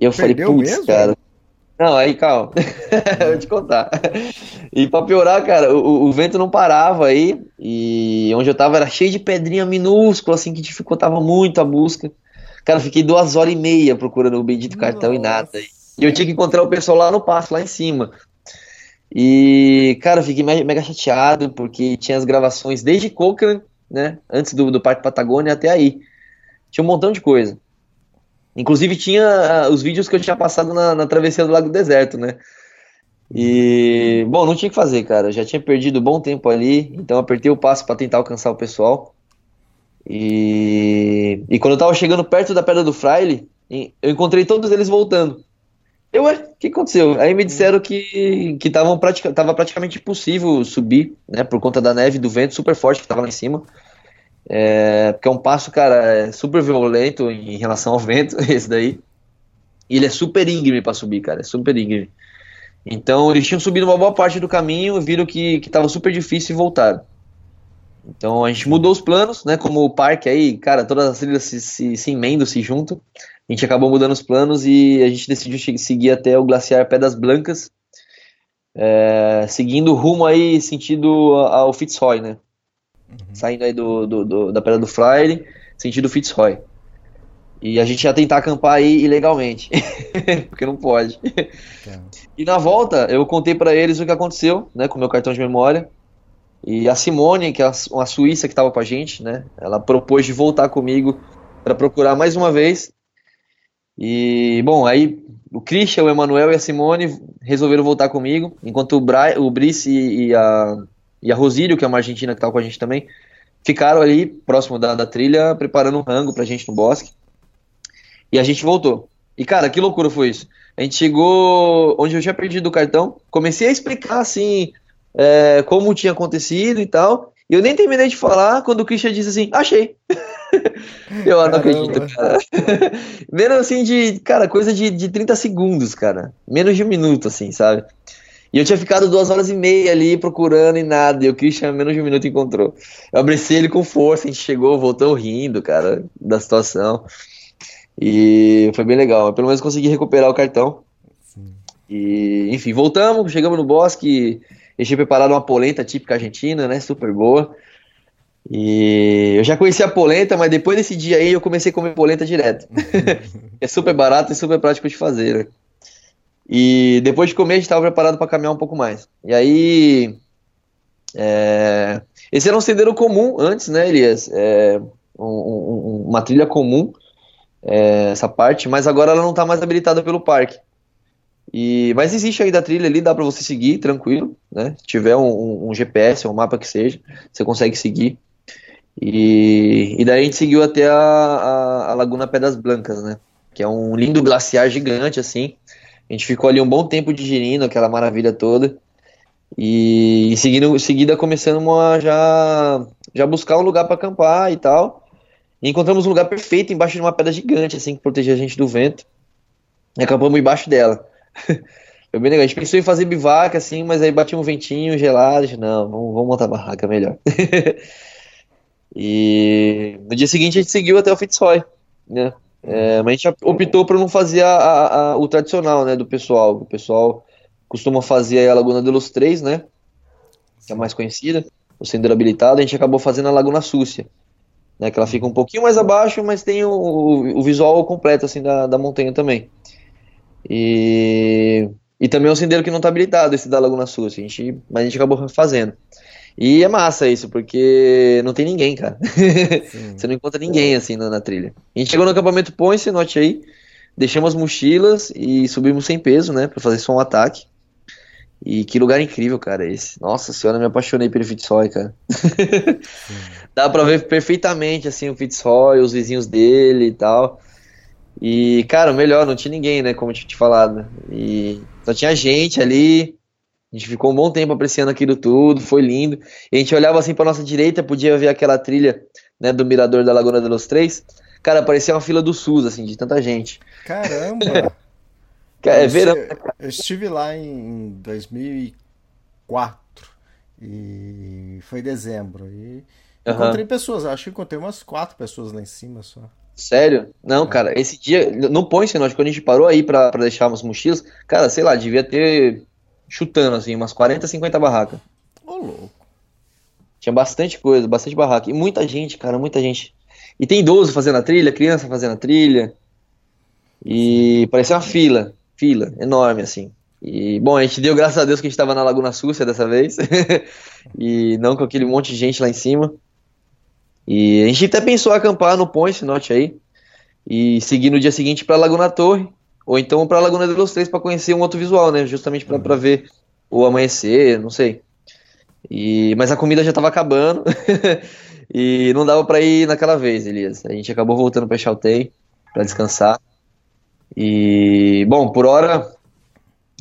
E eu Perdeu falei, putz, cara. Não, aí, calma. eu vou te contar. E pra piorar, cara, o, o, vento não parava aí. E onde eu tava era cheio de pedrinha minúscula, assim, que dificultava muito a busca. Cara, fiquei duas horas e meia procurando o bendito cartão e nada. E eu tinha que encontrar o pessoal lá no passo, lá em cima. E, cara, fiquei me- mega chateado, porque tinha as gravações desde Cochrane, né? Antes do, do Parque Patagônia até aí. Tinha um montão de coisa. Inclusive tinha ah, os vídeos que eu tinha passado na, na travessia do Lago Deserto, né? E, bom, não tinha o que fazer, cara. Já tinha perdido um bom tempo ali, então apertei o passo para tentar alcançar o pessoal. E, e quando eu tava chegando perto da Pedra do Fraile, eu encontrei todos eles voltando. Eu, ué, o que aconteceu? Aí me disseram que, que tavam pratica, tava praticamente impossível subir, né, por conta da neve do vento super forte que tava lá em cima. É, porque é um passo, cara, é super violento em relação ao vento, esse daí. E ele é super íngreme pra subir, cara, é super íngreme. Então eles tinham subido uma boa parte do caminho, viram que, que tava super difícil e voltaram. Então a gente mudou os planos, né? Como o parque aí, cara, todas as trilhas se, se, se emendam, se juntam. A gente acabou mudando os planos e a gente decidiu seguir até o Glaciar Pedras Blancas, é, seguindo rumo aí, sentido ao Fitzroy, né? Saindo aí do, do- do- da Pedra do Fraile, sentido Fitzroy. E a gente ia tentar acampar aí ilegalmente, porque não pode. E na volta, eu contei pra eles o que aconteceu, né, com o meu cartão de memória. E a Simone, que é uma suíça que estava com a gente, né, ela propôs de voltar comigo para procurar mais uma vez. E, bom, aí o Christian, o Emanuel e a Simone resolveram voltar comigo, enquanto o, Bra o Brice e, e a, e a Rosílio, que é uma argentina que estava com a gente também, ficaram ali próximo da, da trilha, preparando um rango pra gente no bosque. E a gente voltou. E, cara, que loucura foi isso. A gente chegou onde eu tinha perdido o cartão, comecei a explicar, assim, é, como tinha acontecido e tal, e eu nem terminei de falar quando o Christian disse assim, achei. eu ah, não acredito, cara. Menos assim de, cara, coisa de, de 30 segundos, cara. Menos de um minuto, assim, sabe? E eu tinha ficado duas horas e meia ali procurando e nada, e o Christian menos de um minuto encontrou. Eu abracei ele com força, a gente chegou, voltou rindo, cara, da situação. E foi bem legal. Pelo menos consegui recuperar o cartão. E, enfim, voltamos, chegamos no bosque. Eles tinham preparado uma polenta típica argentina, né? Super boa. E eu já conhecia a polenta, mas depois desse dia aí eu comecei a comer polenta direto. é super barato e super prático de fazer, né? E depois de comer, a gente estava preparado para caminhar um pouco mais. E aí. é, Esse era um sendeiro comum antes, né, Elias? É, um- um- uma trilha comum é, essa parte, mas agora ela não está mais habilitada pelo parque. E, mas existe ainda a trilha ali, dá para você seguir tranquilo, né? Se tiver um, um- um GPS, um mapa que seja, você consegue seguir. E, e daí a gente seguiu até a, a, a Laguna Pedras Blancas, né? Que é um lindo glaciar gigante, assim. A gente ficou ali um bom tempo digerindo aquela maravilha toda. E em seguida, em seguida começamos já, já buscar um lugar para acampar e tal. E encontramos um lugar perfeito embaixo de uma pedra gigante, assim, que protegia a gente do vento. E acampamos embaixo dela. Foi bem legal. A gente pensou em fazer bivaca, assim, mas aí batia um ventinho gelado. Não, vamos, vamos montar barraca melhor. E no dia seguinte a gente seguiu até o Fitzroy, né? É, mas a gente optou por não fazer a- a- a- o tradicional, né, do pessoal. O pessoal costuma fazer a Laguna de los Três, né? Que é a mais conhecida, o sendero habilitado. A gente acabou fazendo a Laguna Súcia, né? Que ela fica um pouquinho mais abaixo, mas tem o, o- o visual completo, assim, da, da montanha também. E, e também é um sendeiro que não está habilitado, esse da Laguna Súcia. A gente, mas a gente acabou fazendo. E é massa isso, porque não tem ninguém, cara. Você não encontra ninguém assim na, na trilha. A gente chegou no acampamento Ponce, note aí, deixamos as mochilas e subimos sem peso, né, Pra fazer só um ataque. E que lugar incrível, cara, esse. Nossa senhora, me apaixonei pelo Fitzroy, cara. Dá pra ver perfeitamente, assim, o Fitzroy, os vizinhos dele e tal. E, cara, melhor, não tinha ninguém, né, como eu tinha te falado. E só tinha gente ali. A gente ficou um bom tempo apreciando aquilo tudo, foi lindo. E a gente olhava assim pra nossa direita, podia ver aquela trilha, né, do mirador da Laguna de los Três. Cara, parecia uma fila do SUS, assim, de tanta gente. Caramba! Cara, é Eu verão. esti- Eu estive lá em 2004 e foi dezembro e encontrei pessoas, acho que encontrei umas quatro pessoas lá em cima só. Sério? Não, cara, esse dia, no Ponce, nós, quando a gente parou aí pra, pra deixar umas mochilas, cara, sei lá, devia ter, chutando assim, umas 40, 50 barracas. Ô, louco. Tinha bastante coisa, bastante barraca. E muita gente, cara, muita gente. E tem idoso fazendo a trilha, criança fazendo a trilha. E parecia uma fila, fila enorme assim. E bom, a gente deu graças a Deus que a gente estava na Laguna Súcia dessa vez. e não com aquele monte de gente lá em cima. E a gente até pensou acampar no Point Norte aí e seguir no dia seguinte para Laguna Torre ou então para Laguna de los Três para conhecer um outro visual, né? Justamente para ver o amanhecer, não sei. E mas a comida já estava acabando e não dava para ir naquela vez, Elias. A gente acabou voltando para Chaltén para descansar. E bom, por hora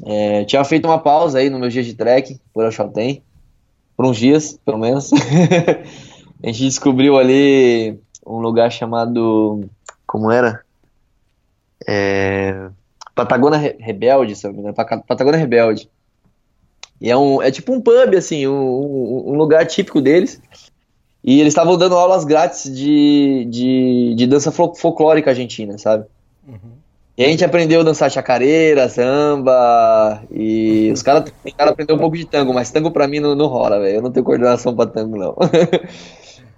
é, tinha feito uma pausa aí no meu dia de trek por Chaltén, por uns dias, pelo menos. a gente descobriu ali um lugar chamado. Como era? É, Patagônia Rebelde, se não me engano. Patagônia Rebelde. E é, um, é tipo um pub, assim, um, um lugar típico deles. E eles estavam dando aulas grátis de, de, de dança folclórica argentina, sabe? Uhum. E a gente aprendeu a dançar chacareira, samba, e os caras tentaram aprender um pouco de tango, mas tango pra mim não, não rola, velho. Eu não tenho coordenação pra tango, não.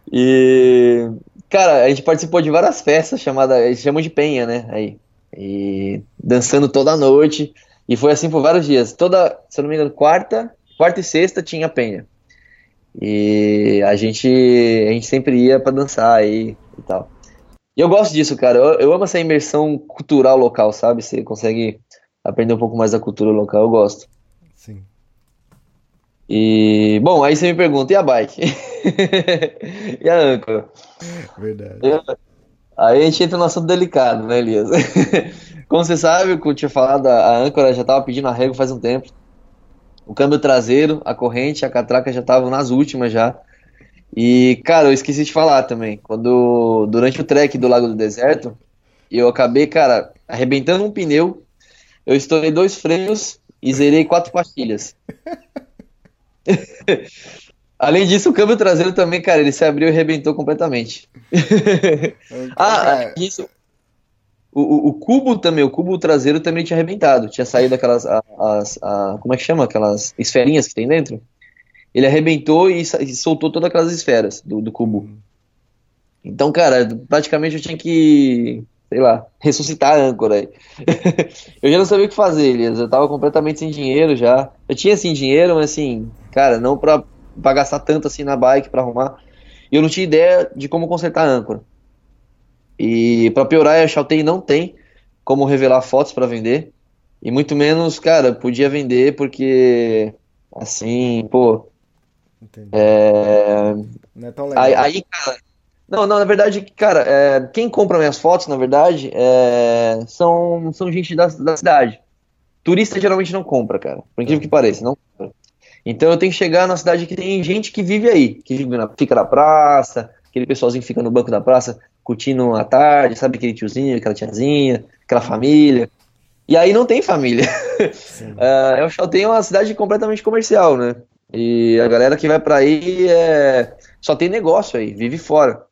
E, cara, a gente participou de várias festas chamadas, eles chamam de penha, né? Aí. E dançando toda noite. E foi assim por vários dias. Toda, se eu não me engano, quarta, quarta e sexta tinha penha. E a gente, a gente sempre ia para dançar aí e tal. E eu gosto disso, cara. Eu, eu amo essa imersão cultural local, sabe? Você consegue aprender um pouco mais da cultura local, eu gosto. Sim. E, bom, aí você me pergunta, e a bike? e a âncora? Verdade. Aí a gente entra no assunto delicado, né, Elias? Como você sabe, como eu tinha falado, a âncora já estava pedindo arrego faz um tempo. O câmbio traseiro, a corrente, a catraca já estavam nas últimas já. E, cara, eu esqueci de falar também. Quando, durante o trek do Lago do Deserto, eu acabei, cara, arrebentando um pneu, eu estourei dois freios e zerei quatro pastilhas. Além disso, o câmbio traseiro também, cara, ele se abriu e arrebentou completamente. ah, isso. O, o, o, cubo também, o cubo traseiro também tinha arrebentado. Tinha saído aquelas. As, a, como é que chama? Aquelas esferinhas que tem dentro. Ele arrebentou e, e soltou todas aquelas esferas do, do cubo. Então, cara, praticamente eu tinha que sei lá, ressuscitar a âncora aí. eu já não sabia o que fazer, Elias. Eu tava completamente sem dinheiro já. Eu tinha assim dinheiro, mas assim, cara, não pra, pra gastar tanto assim na bike pra arrumar. E eu não tinha ideia de como consertar a âncora. E para piorar, a Shoutei não tem como revelar fotos para vender. E muito menos, cara, podia vender porque assim, pô. Entendi. É... Não é tão legal. Aí, aí, cara, não, não, na verdade, cara, é, quem compra minhas fotos, na verdade, é, são, são gente da, da cidade. Turista geralmente não compra, cara. Por incrível que pareça, não compra. Então eu tenho que chegar na cidade que tem gente que vive aí, que fica na praça, aquele pessoalzinho que fica no banco da praça curtindo a tarde, sabe? Aquele tiozinho, aquela tiazinha, aquela família. E aí não tem família. uh, eu só tenho uma cidade completamente comercial, né? E a galera que vai para aí é... só tem negócio aí, vive fora.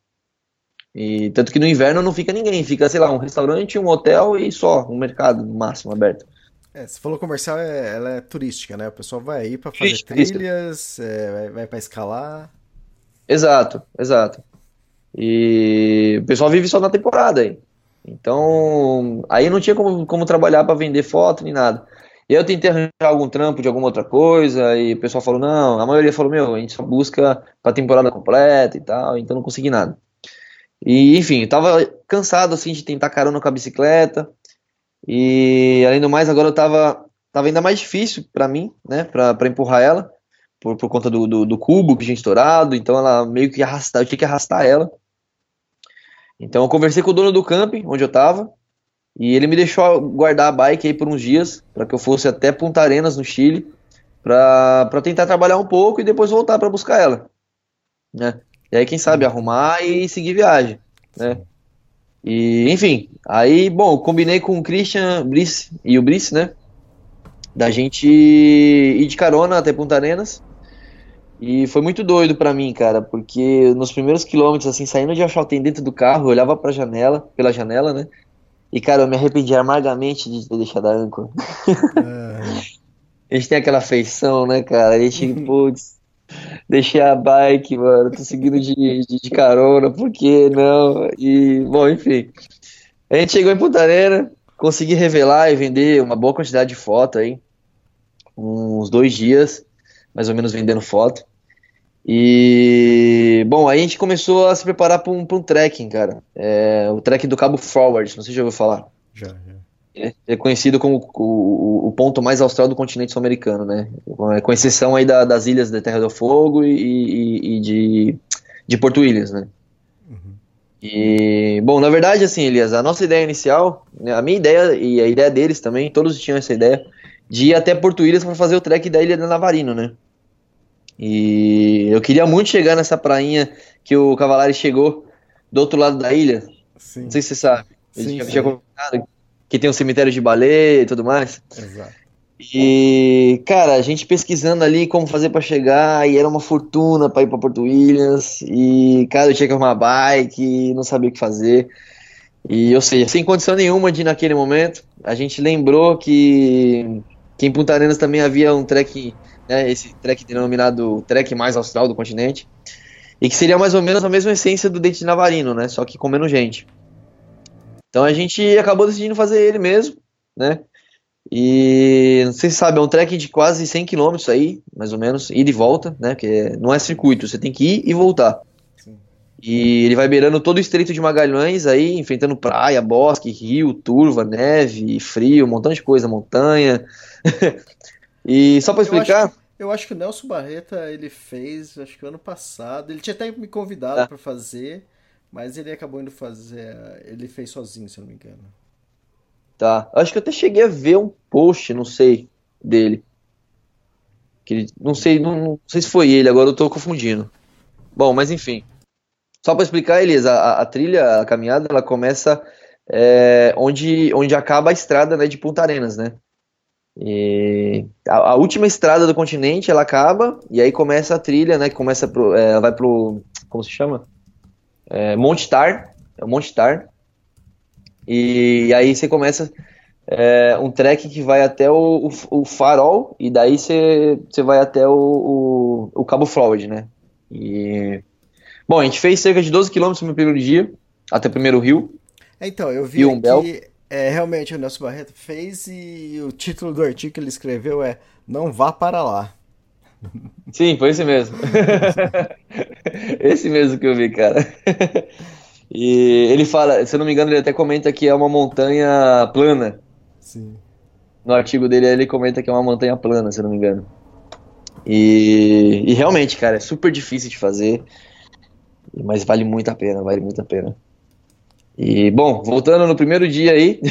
E tanto que no inverno não fica ninguém, fica, sei lá, um restaurante, um hotel e só, um mercado no máximo aberto. É, você falou comercial, é, ela é turística, né? O pessoal vai aí para fazer trilhas, é, vai, vai para escalar. Exato, exato. E o pessoal vive só na temporada aí. Então, aí não tinha como, como trabalhar para vender foto nem nada. E eu tentei arranjar algum trampo de alguma outra coisa, e o pessoal falou: não, a maioria falou: meu, a gente só busca pra temporada completa e tal, então não consegui nada. E, enfim, eu tava cansado, assim, de tentar carona com a bicicleta. E, além do mais, agora eu tava, tava ainda mais difícil para mim, né, pra empurrar ela, por, por conta do, do, do, cubo que tinha estourado. Então, ela meio que arrastar, eu tinha que arrastar ela. Então, eu conversei com o dono do camping, onde eu tava, e ele me deixou guardar a bike aí por uns dias, para que eu fosse até Punta Arenas, no Chile, para tentar trabalhar um pouco e depois voltar para buscar ela. Né? E aí, quem sabe, arrumar e seguir viagem, né? E, enfim, aí, bom, combinei com o Christian Brice e o Brice, né? Da gente ir de carona até Punta Arenas. E foi muito doido para mim, cara, porque nos primeiros quilômetros, assim, saindo de Achaltén dentro do carro, eu olhava pra janela, pela janela, né? E, cara, eu me arrependi amargamente de ter deixado a âncora. É. a gente tem aquela feição, né, cara? A gente, putz, Deixei a bike, mano. Tô seguindo de, de, de carona, por que não? E, bom, enfim. A gente chegou em Punta Arena, consegui revelar e vender uma boa quantidade de foto aí. Uns dois dias, mais ou menos, vendendo foto. E, bom, aí a gente começou a se preparar para um, um trekking, cara. É, o trekking do Cabo Forward, não sei se já ouviu falar. Já, já. É, é conhecido como o, o, ponto mais austral do continente sul-americano, né? Com exceção aí da- das ilhas da Terra do Fogo e, e- e de, de Porto Williams, né? E, bom, na verdade, assim, Elias, a nossa ideia inicial, né, a minha ideia e a ideia deles também, todos tinham essa ideia, de ir até Porto Williams para fazer o trek da Ilha de Navarino, né? E eu queria muito chegar nessa prainha que o Cavalari chegou do outro lado da ilha. Sim, Não sei se você sabe. Sim, já sim. comentado que tem um cemitério de baleia e tudo mais. exato. E, cara, a gente pesquisando ali como fazer pra chegar, e era uma fortuna pra ir pra Porto Williams, e, cara, eu tinha que arrumar bike, não sabia o que fazer. E, ou seja, sem condição nenhuma de ir naquele momento, a gente lembrou que, que em Punta Arenas também havia um trek, né, esse trek denominado trek mais austral do continente, e que seria mais ou menos a mesma essência do Dente de Navarino, né, só que com menos gente. Então a gente acabou decidindo fazer ele mesmo, né, e não sei se sabe, é um trek de quase 100 km aí, mais ou menos, ida e volta, né? Porque não é circuito, você tem que ir e voltar. Sim. E ele vai beirando todo o Estreito de Magalhães aí, enfrentando praia, bosque, rio, turva, neve, frio, um montão de coisa, montanha. e só Eu explicar, eu acho que o Nelson Barreta ele fez, acho que ano passado. Ele tinha até me convidado Tá. pra fazer, mas ele acabou indo fazer. Ele fez sozinho, se eu não me engano. tá. Acho que eu até cheguei a ver um post, não sei, dele. Que ele- não sei, não, não sei se foi ele, agora eu tô confundindo. Bom, mas enfim. Só para explicar, Elias, a, a trilha, a caminhada, ela começa é, onde, onde acaba a estrada né, de Punta Arenas, né? E a, a última estrada do continente, ela acaba, e aí começa a trilha, né? Que começa pro, é, vai pro, como se chama? É, Monte Tar, é o Monte Tar. E, aí você começa é, um trek que vai até o, o, o farol, e daí você, você vai até o, o, Cabo Flowed, né? E Bom, a gente fez cerca de 12 km no primeiro dia, até o primeiro rio. É, Então, eu vi E um que é, realmente o Nelson Barreto fez e o título do artigo que ele escreveu é Não vá para lá. Sim, foi esse mesmo. Esse mesmo que eu vi, cara. E ele fala, se eu não me engano, ele até comenta que é uma montanha plana. Sim. No artigo dele, ele comenta que é uma montanha plana, se eu não me engano. E, e realmente, cara, é super difícil de fazer, mas vale muito a pena, vale muito a pena. E, bom, voltando no primeiro dia aí,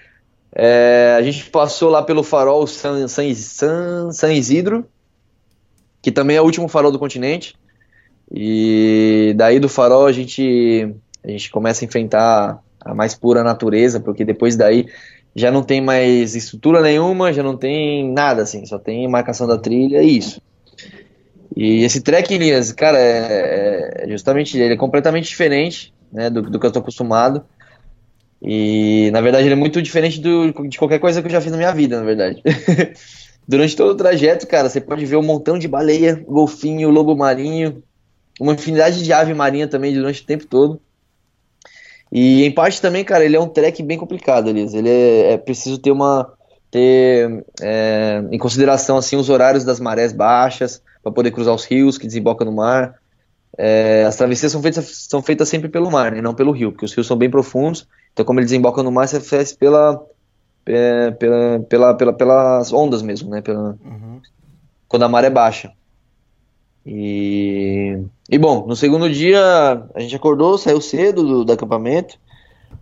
é, a gente passou lá pelo farol San, San, San, San Isidro, que também é o último farol do continente. E daí do farol a gente, a gente começa a enfrentar a mais pura natureza, porque depois daí já não tem mais estrutura nenhuma, já não tem nada assim, só tem marcação da trilha e isso. E esse trekking, Linhas, cara, é, é justamente ele é completamente diferente né, do, do que eu estou acostumado. E na verdade ele é muito diferente do, de qualquer coisa que eu já fiz na minha vida, na verdade. Durante todo o trajeto, cara, você pode ver um montão de baleia, golfinho, lobo marinho, uma infinidade de ave marinha também durante o tempo todo. E em parte também, cara, ele é um trek bem complicado, Elias. Ele é, é preciso ter uma ter é, em consideração assim os horários das marés baixas para poder cruzar os rios que desembocam no mar. É, as travessias são feitas são feitas sempre pelo mar, né, não pelo rio, porque os rios são bem profundos. Então, como ele desemboca no mar, você faz pela é, pela, pela, pela, pelas ondas mesmo, né? Pela, Quando a maré é baixa. E, e bom, no segundo dia a gente acordou, saiu cedo do, do acampamento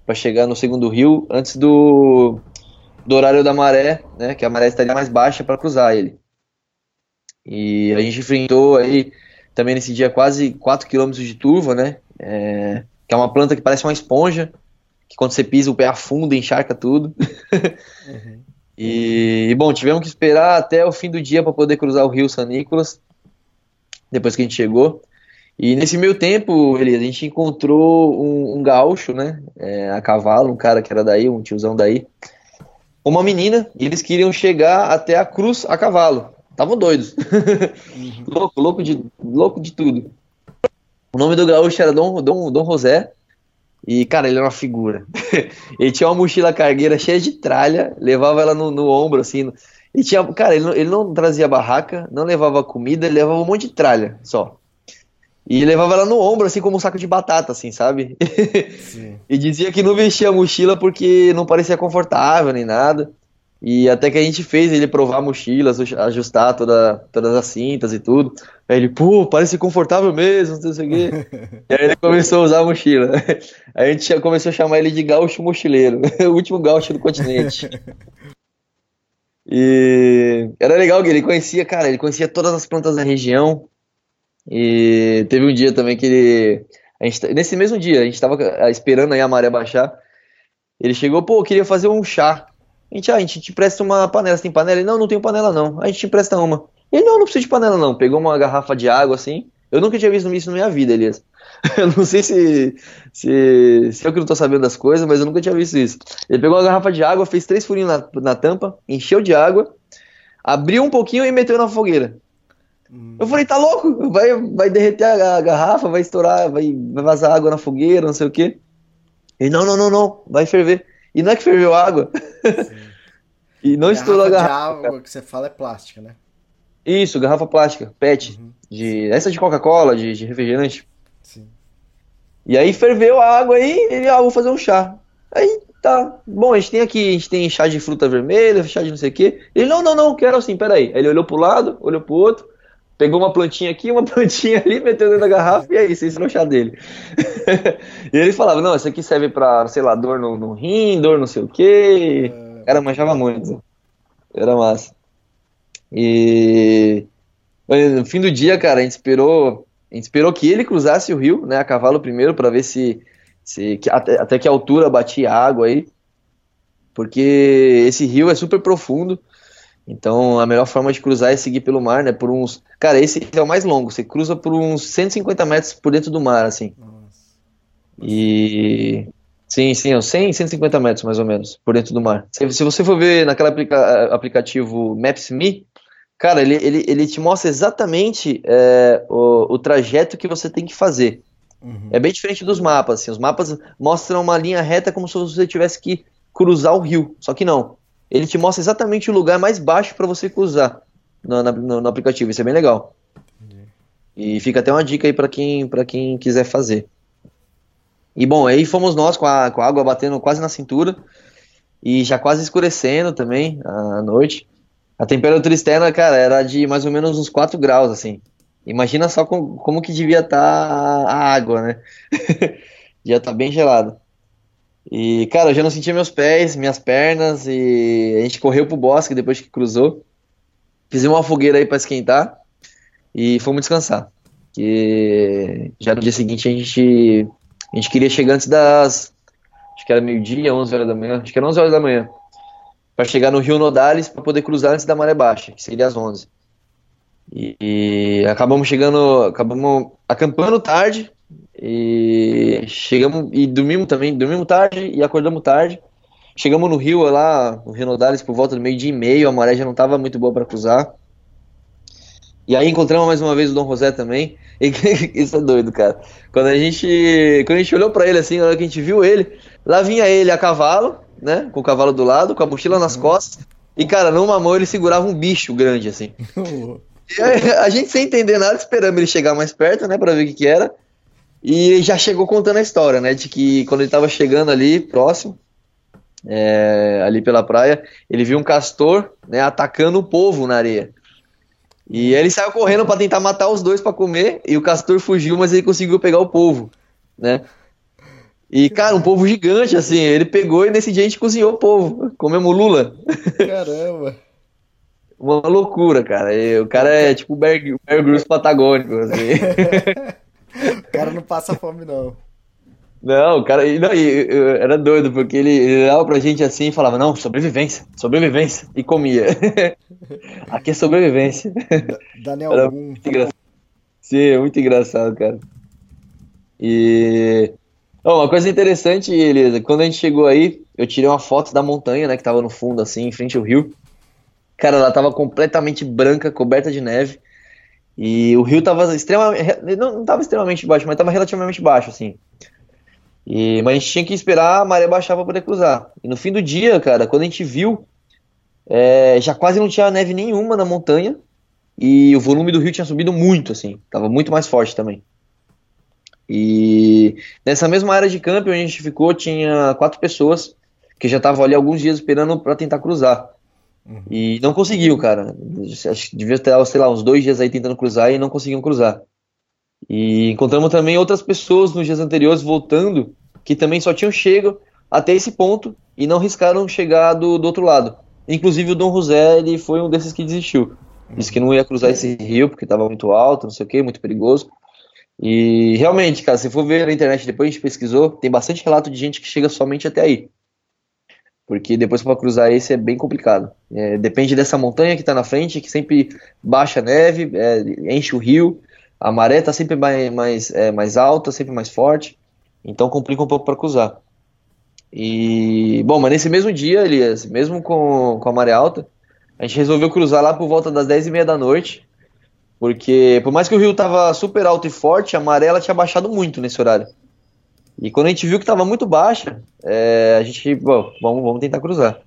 para chegar no segundo rio antes do, do horário da maré, né? Que a maré estaria mais baixa para cruzar ele. E a gente enfrentou aí também nesse dia quase 4 km de turva, né? É, que é uma planta que parece uma esponja, que quando você pisa o pé afunda, encharca tudo. e, e, bom, tivemos que esperar até o fim do dia para poder cruzar o rio San Nicolas, depois que a gente chegou. E nesse meio tempo, Elias, a gente encontrou um, um gaúcho, né? É, a cavalo, um cara que era daí, um tiozão daí. Uma menina, e eles queriam chegar até a cruz a cavalo. estavam doidos. louco, louco de, louco de tudo. O nome do gaúcho era Dom, Dom, Dom José. E, cara, ele era uma figura. ele tinha uma mochila cargueira cheia de tralha, levava ela no, no ombro, assim. E tinha, cara, ele não, ele não trazia barraca, não levava comida, ele levava um monte de tralha só. E levava ela no ombro, assim como um saco de batata, assim, sabe? e dizia que não vestia a mochila porque não parecia confortável nem nada. E até que a gente fez ele provar a mochila, ajustar toda, todas as cintas e tudo. Aí ele, pô, parece confortável mesmo, não sei o quê. e aí ele começou a usar a mochila. Aí a gente começou a chamar ele de gaúcho mochileiro, o último gaúcho do continente. E era legal que ele conhecia, cara, ele conhecia todas as plantas da região. E teve um dia também que ele. A gente, nesse mesmo dia, a gente tava esperando aí a maré baixar. Ele chegou, pô, eu queria fazer um chá. A gente, ah, a gente te presta uma panela. Você tem panela? Ele, não, não tenho panela não. A gente te presta uma. Ele, não, não precisa de panela não. Pegou uma garrafa de água assim. Eu nunca tinha visto isso na minha vida, Elias. Eu não sei se, se, se eu que não tô sabendo das coisas, mas eu nunca tinha visto isso. Ele pegou uma garrafa de água, fez três furinhos na, na tampa, encheu de água, abriu um pouquinho e meteu na fogueira. Eu falei, tá louco? Vai, vai derreter a, a garrafa, vai estourar, vai, vai vazar água na fogueira, não sei o quê. Ele, não, não, não, não, vai ferver. E não é que ferveu água. e não estourou a garrafa. De água que você fala é plástica, né? Isso, garrafa plástica, PET. Uhum. De, essa de Coca-Cola, de, de, refrigerante. Sim. E aí ferveu a água aí, ele, ah, vou fazer um chá. Aí tá, bom, a gente tem aqui, a gente tem chá de fruta vermelha, chá de não sei o quê. Ele, não, não, não, quero assim, peraí. Aí ele olhou pro lado, olhou pro outro, pegou uma plantinha aqui, uma plantinha ali, meteu dentro da garrafa e é isso, esse é o chá dele. e ele falava, não, isso aqui serve pra, sei lá, dor no, no rim, dor não sei o quê. O cara manjava muito. Era massa. E no fim do dia, cara, a gente esperou, a gente esperou que ele cruzasse o rio, né, a cavalo primeiro, para ver se, se que, até, até que altura batia água aí, porque esse rio é super profundo. Então a melhor forma de cruzar é seguir pelo mar, né? Por uns. Cara, esse é o mais longo. Você cruza por uns 150 metros por dentro do mar, assim. Nossa. E. Sim, sim, uns 100, 150 metros mais ou menos por dentro do mar. Se, se você for ver naquele aplica aplicativo Maps.me, Cara, ele, ele, ele te mostra exatamente é, o, o trajeto que você tem que fazer. Uhum. É bem diferente dos mapas. Assim, os mapas mostram uma linha reta como se você tivesse que cruzar o rio. Só que não. Ele te mostra exatamente o lugar mais baixo para você cruzar no, no, no, aplicativo. Isso é bem legal. Uhum. E fica até uma dica aí para quem, quem quiser fazer. E bom, aí fomos nós com a, com a água batendo quase na cintura e já quase escurecendo também à noite. A temperatura externa, cara, era de mais ou menos uns 4 graus, assim. Imagina só com, como que devia estar tá a água, né? devia estar tá bem gelado. E, cara, eu já não sentia meus pés, minhas pernas, e a gente correu pro bosque depois que cruzou. Fizemos uma fogueira aí para esquentar e fomos descansar. Que já no dia seguinte a gente, a gente queria chegar antes das. Acho que era meio-dia, 11 horas da manhã. Acho que era 11 horas da manhã para chegar no Rio Nodales para poder cruzar antes da maré baixa, que seria às 11. E, e, acabamos chegando, acabamos acampando tarde e chegamos e dormimos também, dormimos tarde e acordamos tarde. Chegamos no Rio lá, no Rio Nodales por volta do meio dia e meio, a maré já não estava muito boa para cruzar. E aí encontramos mais uma vez o Dom José também. E, isso é doido, cara. Quando a gente, quando a gente olhou para ele assim, na hora que a gente viu ele, lá vinha ele a cavalo, né? Com o cavalo do lado, com a mochila nas uhum. costas. E, cara, numa mão ele segurava um bicho grande, assim. e a, a gente sem entender nada, esperando ele chegar mais perto, né? Pra ver o que que era. E já chegou contando a história, né? De que quando ele tava chegando ali, próximo, é, ali pela praia, ele viu um castor, né? Atacando o povo na areia. E ele saiu correndo para tentar matar os dois para comer, e o castor fugiu, mas ele conseguiu pegar o povo, né? E, cara, um povo gigante, assim. Ele pegou e nesse dia a gente cozinhou o povo. Comemos lula. Caramba. Uma loucura, cara. E o cara é tipo o Bear, Bear Grylls patagônico, assim. o cara não passa fome, não. Não, o cara não, era doido, porque ele, ele olhava pra gente assim e falava, não, sobrevivência, sobrevivência, e comia. Aqui é sobrevivência. Daniel era algum. Muito engraçado. Sim, é muito engraçado, cara. E Oh, uma coisa interessante, Elisa, quando a gente chegou aí, eu tirei uma foto da montanha, né, que tava no fundo, assim, em frente ao rio. Cara, ela tava completamente branca, coberta de neve. E o rio tava extremamente. Não, não tava extremamente baixo, mas tava relativamente baixo, assim. E, mas a gente tinha que esperar a maré baixar para poder cruzar. E no fim do dia, cara, quando a gente viu, é, já quase não tinha neve nenhuma na montanha. E o volume do rio tinha subido muito, assim. Tava muito mais forte também. E nessa mesma área de campo onde a gente ficou, tinha quatro pessoas que já estavam ali alguns dias esperando para tentar cruzar. Uhum. E não conseguiu, cara. Acho que devia ter, sei lá, uns dois dias aí tentando cruzar e não conseguiam cruzar. E encontramos também outras pessoas nos dias anteriores voltando que também só tinham chego até esse ponto e não riscaram chegar do, do outro lado. Inclusive o Dom José ele foi um desses que desistiu. Disse que não ia cruzar esse rio porque estava muito alto, não sei o que, muito perigoso. E realmente, cara, se for ver na internet, depois a gente pesquisou, tem bastante relato de gente que chega somente até aí. Porque depois para cruzar esse é bem complicado. É, depende dessa montanha que está na frente, que sempre baixa neve, é, enche o rio, a maré está sempre mais, mais, é, mais alta, sempre mais forte. Então complica um pouco para cruzar. E, bom, mas nesse mesmo dia, Elias, mesmo com, com a maré alta, a gente resolveu cruzar lá por volta das 10 e meia da noite. Porque, por mais que o rio tava super alto e forte, a maré ela tinha baixado muito nesse horário. E quando a gente viu que estava muito baixa, é, a gente, bom, vamos, vamos tentar cruzar.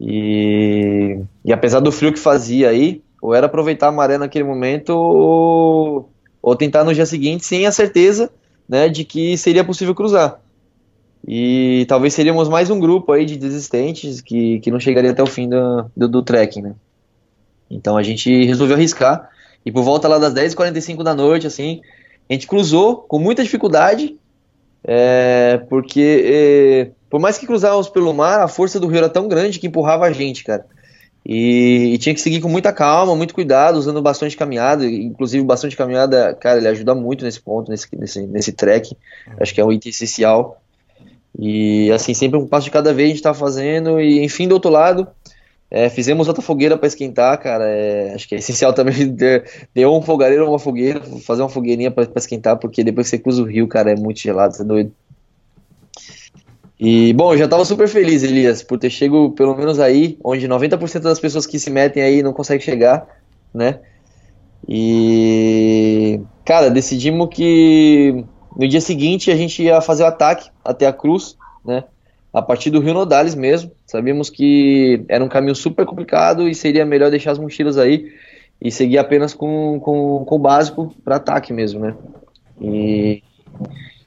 E, e apesar do frio que fazia aí, ou era aproveitar a maré naquele momento, ou, ou tentar no dia seguinte, sem a certeza né, de que seria possível cruzar. E talvez seríamos mais um grupo aí de desistentes que, que não chegaria até o fim do, do, do trekking, né? Então a gente resolveu arriscar e por volta lá das 10h45 da noite, assim, a gente cruzou com muita dificuldade, é, porque é, por mais que cruzávamos pelo mar, a força do rio era tão grande que empurrava a gente, cara. E, e, tinha que seguir com muita calma, muito cuidado, usando bastante caminhada. Inclusive, de caminhada, cara, ele ajuda muito nesse ponto, nesse, nesse, nesse trek. Acho que é um item essencial. E assim, sempre um passo de cada vez a gente tá fazendo. E enfim, do outro lado, é, fizemos outra fogueira para esquentar, cara. É, acho que é essencial também ter, ter um fogareiro ou uma fogueira, fazer uma fogueirinha para esquentar, porque depois que você cruza o rio, cara, é muito gelado, você é doido. E, bom, eu já tava super feliz, Elias, por ter chego pelo menos aí, onde 90% das pessoas que se metem aí não conseguem chegar, né? E, cara, decidimos que no dia seguinte a gente ia fazer o ataque até a cruz, né? A partir do Rio Nodales mesmo. Sabíamos que era um caminho super complicado e seria melhor deixar as mochilas aí e seguir apenas com, com, com o básico para ataque mesmo, né? E,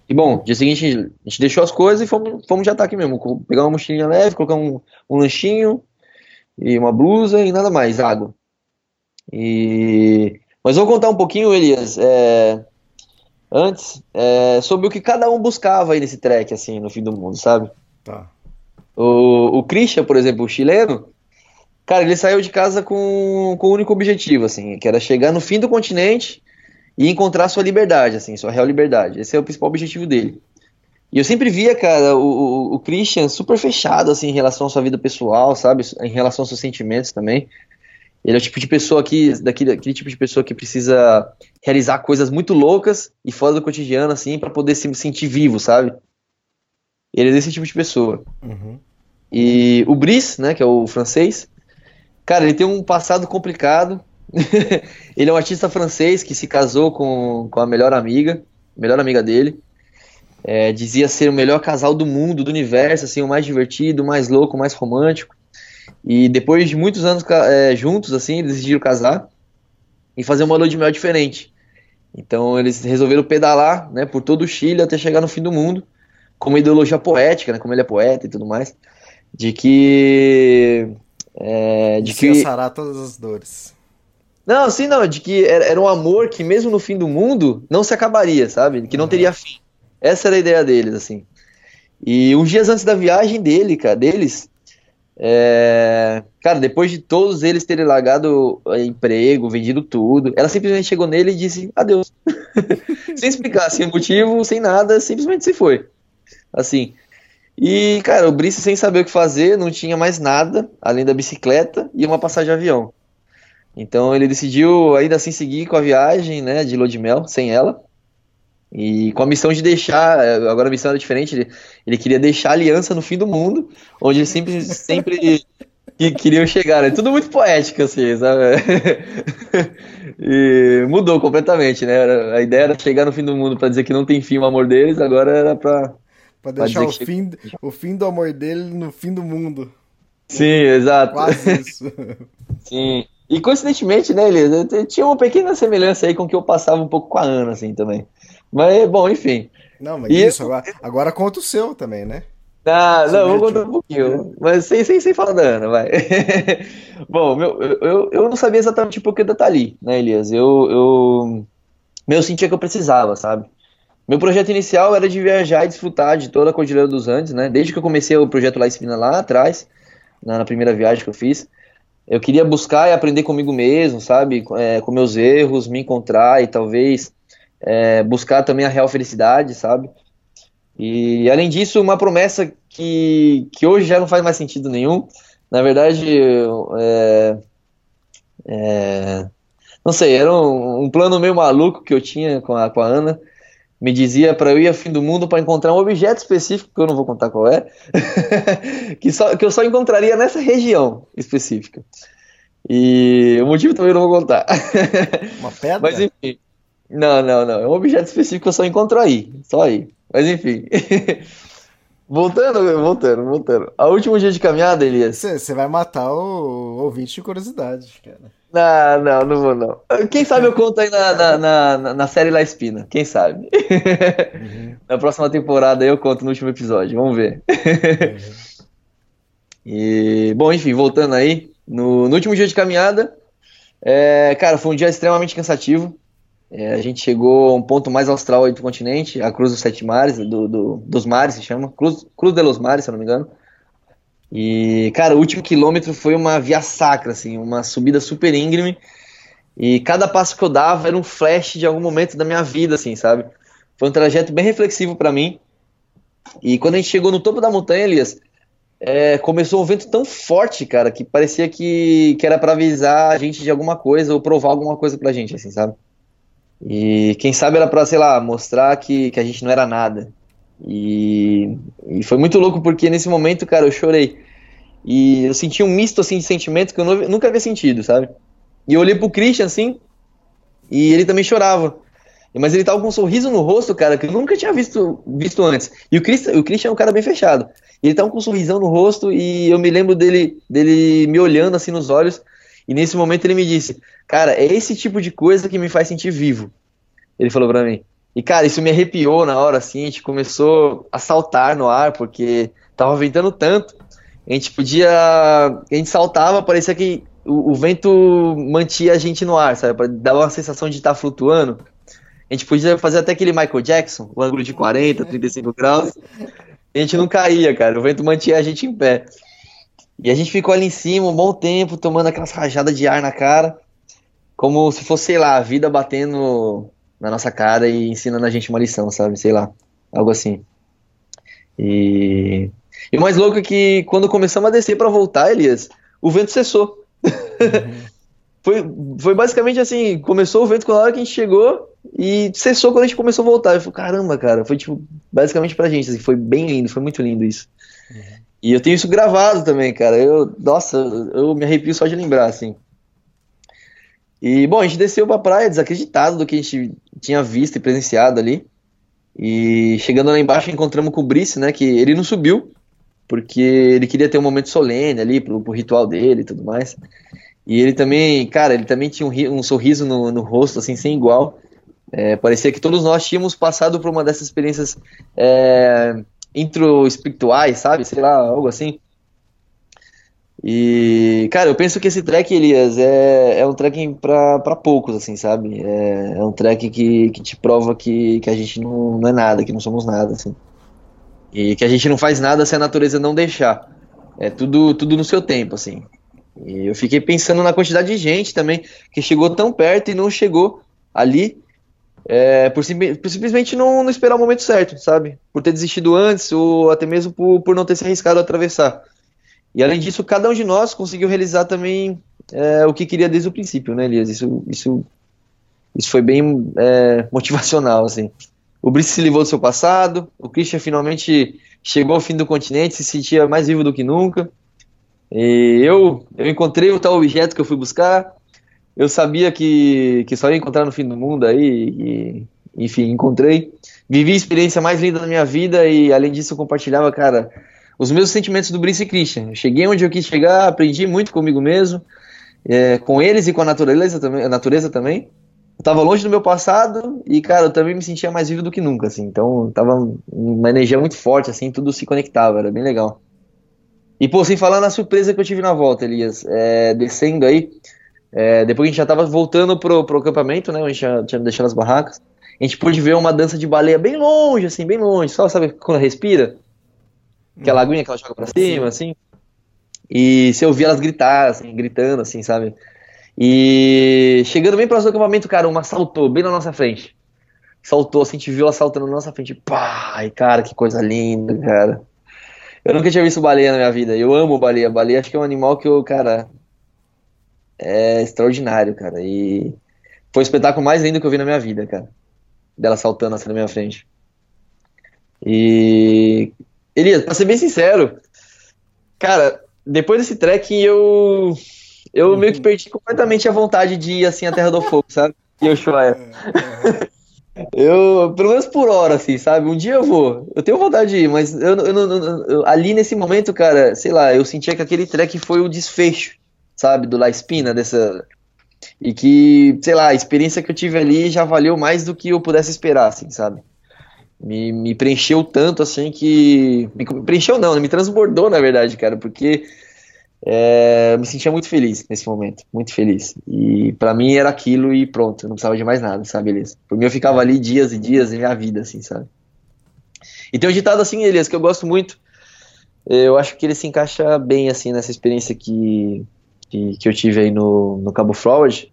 e bom, dia seguinte a gente deixou as coisas e fomos, fomos de ataque mesmo. Pegar uma mochilinha leve, colocar um, um lanchinho e uma blusa e nada mais, água. E... Mas vou contar um pouquinho, Elias, é... antes, é... sobre o que cada um buscava aí nesse trek, assim, no fim do mundo, sabe? Tá. O, o Christian, por exemplo, o chileno, cara, ele saiu de casa com, com o único objetivo, assim, que era chegar no fim do continente e encontrar sua liberdade, assim, sua real liberdade. Esse é o principal objetivo dele. E eu sempre via, cara, o, o, o Christian super fechado, assim, em relação à sua vida pessoal, sabe? Em relação aos seus sentimentos também. Ele é o tipo de pessoa que, daquele, daquele tipo de pessoa que precisa realizar coisas muito loucas e fora do cotidiano, assim, para poder se sentir vivo, sabe? Ele é desse tipo de pessoa. Uhum. E o Brice, né, que é o francês, cara, ele tem um passado complicado. ele é um artista francês que se casou com, com a melhor amiga, melhor amiga dele. É, dizia ser o melhor casal do mundo, do universo, assim, o mais divertido, o mais louco, o mais romântico. E depois de muitos anos é, juntos, assim, eles decidiram casar e fazer uma lua de mel diferente. Então eles resolveram pedalar, né, por todo o Chile até chegar no fim do mundo com uma ideologia poética, né, como ele é poeta e tudo mais, de que é, de que sarar todas as dores. Não, sim, não, de que era, era, um amor que mesmo no fim do mundo não se acabaria, sabe? Que não uhum. teria fim. Essa era a ideia deles, assim. E uns dias antes da viagem dele, cara, deles, é... cara, depois de todos eles terem largado emprego, vendido tudo, ela simplesmente chegou nele e disse adeus. sem explicar, sem motivo, sem nada, simplesmente se foi. Assim. E, cara, o Brice, sem saber o que fazer, não tinha mais nada além da bicicleta e uma passagem de avião. Então ele decidiu ainda assim seguir com a viagem, né, de lua de mel, sem ela. E com a missão de deixar, agora a missão era diferente, ele, ele queria deixar a aliança no fim do mundo, onde ele sempre, sempre que queriam chegar. É tudo muito poético, assim, sabe? e mudou completamente, né? A ideia era chegar no fim do mundo para dizer que não tem fim o amor deles, agora era para Pra deixar o fim, o fim do amor dele no fim do mundo. Sim, exato. Quase isso. Sim. E coincidentemente, né, Elias, tinha uma pequena semelhança aí com o que eu passava um pouco com a Ana, assim, também. Mas, bom, enfim. Não, mas e isso, eu... agora, agora conta o seu também, né? Ah, não, vou contar um pouquinho. Mas sem, sem, sem falar da Ana, vai. bom, meu, eu, eu não sabia exatamente por que da Tali, né, Elias? Eu, eu, eu sentia que eu precisava, sabe? Meu projeto inicial era de viajar e desfrutar de toda a Cordilheira dos Andes, né? Desde que eu comecei o projeto lá em Espina, lá atrás, na, na primeira viagem que eu fiz. Eu queria buscar e aprender comigo mesmo, sabe? É, com meus erros, me encontrar e talvez é, buscar também a real felicidade, sabe? E além disso, uma promessa que, que hoje já não faz mais sentido nenhum. Na verdade, é, é, não sei, era um, um, plano meio maluco que eu tinha com a, com a Ana. Me dizia para eu ir ao fim do mundo para encontrar um objeto específico, que eu não vou contar qual é, que, só, que eu só encontraria nessa região específica. E o motivo também eu não vou contar. Uma pedra? Mas enfim. Não, não, não. É um objeto específico que eu só encontro aí. Só aí. Mas enfim. voltando, voltando, voltando. A último dia de caminhada, Elias. Você vai matar o ouvinte de curiosidade, cara. Não, não, não vou não. Quem sabe eu conto aí na, na, na, na série La Espina. Quem sabe? Uhum. na próxima temporada eu conto no último episódio. Vamos ver. Uhum. E, bom, enfim, voltando aí. No, no último dia de caminhada, é, cara, foi um dia extremamente cansativo. É, a gente chegou a um ponto mais austral do continente, a Cruz dos Sete Mares, do, do, dos Mares se chama, Cruz, Cruz de los Mares, se eu não me engano. E, cara, o último quilômetro foi uma via sacra, assim, uma subida super íngreme. E cada passo que eu dava era um flash de algum momento da minha vida, assim, sabe? Foi um trajeto bem reflexivo para mim. E quando a gente chegou no topo da montanha, Elias, é, começou um vento tão forte, cara, que parecia que, que era para avisar a gente de alguma coisa ou provar alguma coisa pra gente, assim, sabe? E quem sabe era pra, sei lá, mostrar que, que a gente não era nada. E, e foi muito louco porque nesse momento, cara, eu chorei. E eu senti um misto, assim, de sentimentos que eu nunca havia sentido, sabe? E eu olhei pro Christian, assim, e ele também chorava. Mas ele tava com um sorriso no rosto, cara, que eu nunca tinha visto, visto antes. E o Christian, o Christian é um cara bem fechado. Ele tava com um sorrisão no rosto e eu me lembro dele, dele me olhando assim nos olhos. E nesse momento ele me disse: Cara, é esse tipo de coisa que me faz sentir vivo. Ele falou pra mim. E, cara, isso me arrepiou na hora, assim. A gente começou a saltar no ar, porque tava ventando tanto. A gente podia. A gente saltava, parecia que o, o vento mantia a gente no ar, sabe? Dava uma sensação de estar tá flutuando. A gente podia fazer até aquele Michael Jackson, o ângulo de 40, 35 graus. A gente não caía, cara. O vento mantinha a gente em pé. E a gente ficou ali em cima um bom tempo, tomando aquelas rajadas de ar na cara, como se fosse, sei lá, a vida batendo na nossa cara e ensinando a gente uma lição, sabe? Sei lá, algo assim. E, e o mais louco é que quando começamos a descer para voltar, Elias, o vento cessou. Uhum. foi, foi basicamente assim: começou o vento quando a hora que a gente chegou e cessou quando a gente começou a voltar. Eu falei, caramba, cara, foi tipo, basicamente pra gente, assim, foi bem lindo, foi muito lindo isso. Uhum. E eu tenho isso gravado também, cara. Eu, nossa, eu me arrepio só de lembrar, assim. E, bom, a gente desceu pra praia desacreditado do que a gente tinha visto e presenciado ali. E chegando lá embaixo encontramos com o Brice, né, que ele não subiu, porque ele queria ter um momento solene ali pro, pro ritual dele e tudo mais. E ele também, cara, ele também tinha um, um sorriso no, no, rosto, assim, sem igual. É, parecia que todos nós tínhamos passado por uma dessas experiências é, intro-espirituais, sabe? Sei lá, algo assim. E, cara, eu penso que esse track, Elias, é, é um track pra poucos, assim, sabe? É, é um track que, que te prova que, que a gente não, não é nada, que não somos nada, assim. E que a gente não faz nada se a natureza não deixar. É tudo, tudo no seu tempo, assim. E eu fiquei pensando na quantidade de gente também que chegou tão perto e não chegou ali é, por, sim, por, simplesmente não, não, esperar o momento certo, sabe? Por ter desistido antes ou até mesmo por, por não ter se arriscado a atravessar. E além disso, cada um de nós conseguiu realizar também é, o que queria desde o princípio, né, Elias? Isso, isso, isso foi bem é, motivacional, assim. O Brice se livrou do seu passado, o Christian finalmente chegou ao fim do continente, se sentia mais vivo do que nunca. E eu, eu encontrei o tal objeto que eu fui buscar. Eu sabia que, que só ia encontrar no fim do mundo aí. E, enfim, encontrei. Vivi a experiência mais linda da minha vida e, além disso, eu compartilhava, cara, os meus sentimentos do Brice Christian. Eu cheguei onde eu quis chegar, aprendi muito comigo mesmo, é, com eles e com a natureza também. A natureza também. Eu tava longe do meu passado e, cara, eu também me sentia mais vivo do que nunca, assim. Então, tava uma energia muito forte, assim, tudo se conectava, era bem legal. E, pô, sem falar na surpresa que eu tive na volta, Elias, é, descendo aí, é, depois a gente já tava voltando pro, pro acampamento, né, a gente já tinha deixado as barracas, a gente pôde ver uma dança de baleia bem longe, assim, bem longe, só sabe quando respira? Aquela aguinha que ela joga pra cima, assim. E você ouvia elas gritar, assim, gritando, assim, sabe? E chegando bem próximo do acampamento, cara, uma saltou bem na nossa frente. Saltou, assim, a gente viu ela saltando na nossa frente. E cara, que coisa linda, cara. Eu nunca tinha visto baleia na minha vida. Eu amo baleia. Baleia acho que é um animal que eu, cara, é extraordinário, cara. E foi o espetáculo mais lindo que eu vi na minha vida, cara dela saltando assim na minha frente. E. Elias, pra ser bem sincero, cara, depois desse trek eu. Eu meio que perdi completamente a vontade de ir assim à Terra do Fogo, sabe? E eu chorar. Eu, pelo menos por hora, assim, sabe? Um dia eu vou. Eu tenho vontade de ir, mas eu, eu, eu, eu, ali nesse momento, cara, sei lá, eu sentia que aquele trek foi o desfecho, sabe? Do La Espina, dessa, e que, sei lá, a experiência que eu tive ali já valeu mais do que eu pudesse esperar, assim, sabe? Me, me preencheu tanto, assim, que. Me preencheu não, né? me transbordou, na verdade, cara, porque é, eu me sentia muito feliz nesse momento, muito feliz. E para mim era aquilo e pronto, eu não precisava de mais nada, sabe, Elias? Por mim eu ficava ali dias e dias em minha vida, assim, sabe? E tem um ditado assim, Elias, que eu gosto muito. Eu acho que ele se encaixa bem, assim, nessa experiência que, que, que eu tive aí no, no Cabo Flowers,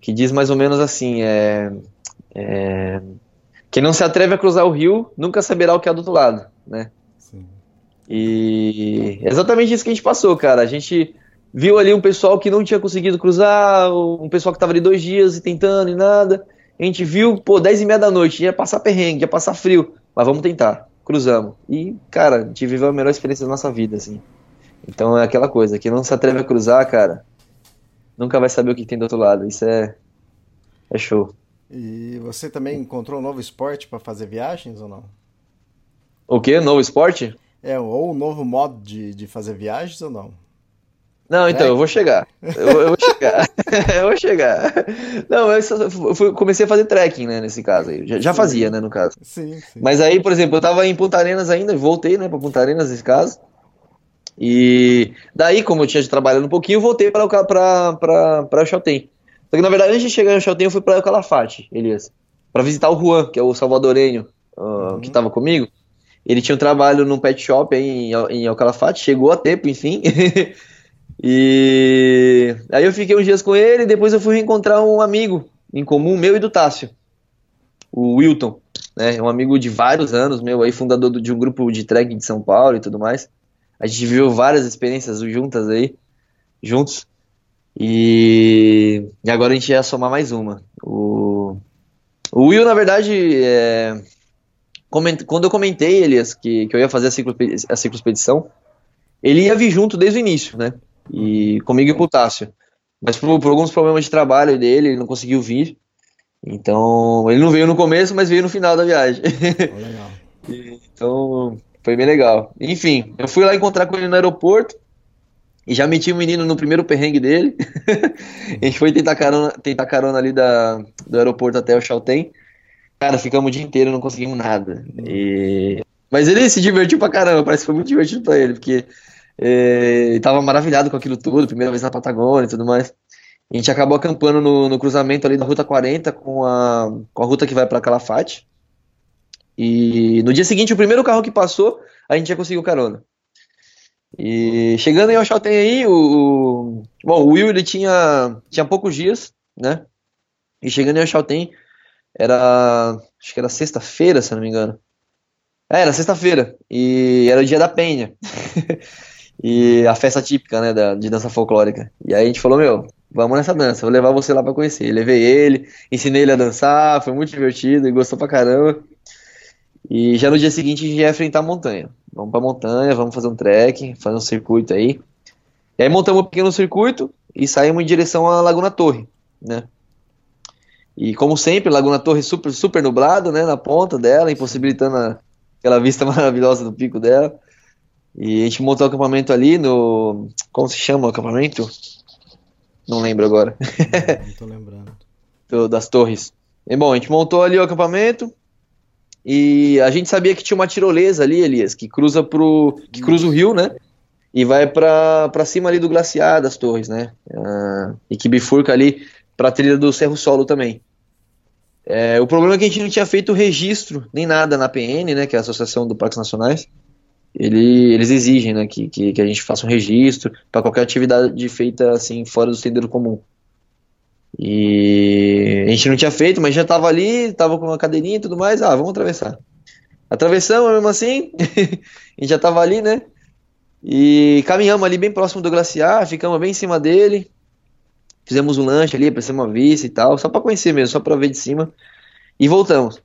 que diz mais ou menos assim, é, é, quem não se atreve a cruzar o rio nunca saberá o que é do outro lado, né? Sim. E é exatamente isso que a gente passou, cara. A gente viu ali um pessoal que não tinha conseguido cruzar, um pessoal que estava ali dois dias e tentando e nada. A gente viu, pô, dez e meia da noite, ia passar perrengue, ia passar frio, mas vamos tentar. Cruzamos. E, cara, a gente viveu a melhor experiência da nossa vida, assim. Então é aquela coisa, quem não se atreve a cruzar, cara, nunca vai saber o que tem do outro lado. Isso é, é show. E você também encontrou um novo esporte para fazer viagens ou não? O que? Novo esporte? É, ou um novo modo de, de fazer viagens ou não? Não, então, é? eu vou chegar. Eu, eu vou chegar. eu vou chegar. Não, eu, só, eu, comecei a fazer trekking, né, nesse caso aí. Já, já fazia, né, no caso. Sim, sim. Mas aí, por exemplo, eu tava em Punta Arenas ainda, voltei, né, pra Punta Arenas nesse caso. E daí, como eu tinha trabalhado um pouquinho, eu voltei para o Chaltén. Só que na verdade, antes de chegar no Chaltén, eu fui para o Calafate, Elias, para visitar o Juan, que é o salvadorenho uh, uhum. que estava comigo. Ele tinha um trabalho num pet shop aí em, em Calafate, chegou a tempo, enfim. e aí eu fiquei uns dias com ele, e depois eu fui reencontrar um amigo em comum, meu e do Tássio, o Wilton, né, um amigo de vários anos, meu aí, fundador de um grupo de trekking de São Paulo e tudo mais. A gente viveu várias experiências juntas aí, juntos. E, e agora a gente ia somar mais uma. O, o Will, na verdade, é, coment, quando eu comentei, Elias, que, que eu ia fazer a, ciclo, a ciclospedição, ele ia vir junto desde o início, né? E comigo e com o Tássio. Mas por, por, alguns problemas de trabalho dele, ele não conseguiu vir. Então, ele não veio no começo, mas veio no final da viagem. legal. então, foi bem legal. Enfim, eu fui lá encontrar com ele no aeroporto e já meti o menino no primeiro perrengue dele. a gente foi tentar carona, tentar carona ali da, do aeroporto até o Chaltén. Cara, ficamos o dia inteiro, não conseguimos nada. E... Mas ele se divertiu pra caramba, parece que foi muito divertido pra ele, porque é, ele tava maravilhado com aquilo tudo, primeira vez na Patagônia e tudo mais. A gente acabou acampando no, no cruzamento ali da Ruta 40 com a, com a ruta que vai para Calafate. E no dia seguinte, o primeiro carro que passou, a gente já conseguiu carona. E chegando em Oxalten aí, o, bom, o Will ele tinha, tinha poucos dias, né? E chegando em Oxalten, era, acho que era sexta-feira, se não me engano. É, era sexta-feira, e era o dia da penha. e a festa típica, né, da, de dança folclórica. E aí a gente falou, meu, vamos nessa dança, vou levar você lá pra conhecer. levei ele, ensinei ele a dançar, foi muito divertido, e gostou pra caramba. E já no dia seguinte a gente ia enfrentar a montanha. Vamos pra montanha, vamos fazer um trek, fazer um circuito aí. E aí montamos um pequeno circuito e saímos em direção à Laguna Torre, né? E como sempre, Laguna Torre super, super nublado, né, na ponta dela, impossibilitando a, aquela vista maravilhosa do pico dela. E a gente montou o acampamento ali no. Como se chama o acampamento? Não lembro agora. Não tô lembrando. Do- das torres. E bom, a gente montou ali o acampamento. E a gente sabia que tinha uma tirolesa ali, Elias, que cruza pro. que cruza o rio, né? E vai pra cima ali do glaciar das torres, né? Ah, e que bifurca ali pra trilha do Cerro Solo também. É, o problema é que a gente não tinha feito registro, nem nada na PN, né? Que é a Associação do Parques Nacionais. Ele- eles exigem, né, que, que, que a gente faça um registro para qualquer atividade feita assim fora do sendeiro comum. E a gente não tinha feito, mas já tava ali, tava com uma cadeirinha e tudo mais. Ah, vamos atravessar. Atravessamos mesmo assim, a gente já tava ali, né? E caminhamos ali bem próximo do glaciar, ficamos bem em cima dele. Fizemos um lanche ali, apareceu uma vista e tal, só pra conhecer mesmo, só pra ver de cima. E voltamos.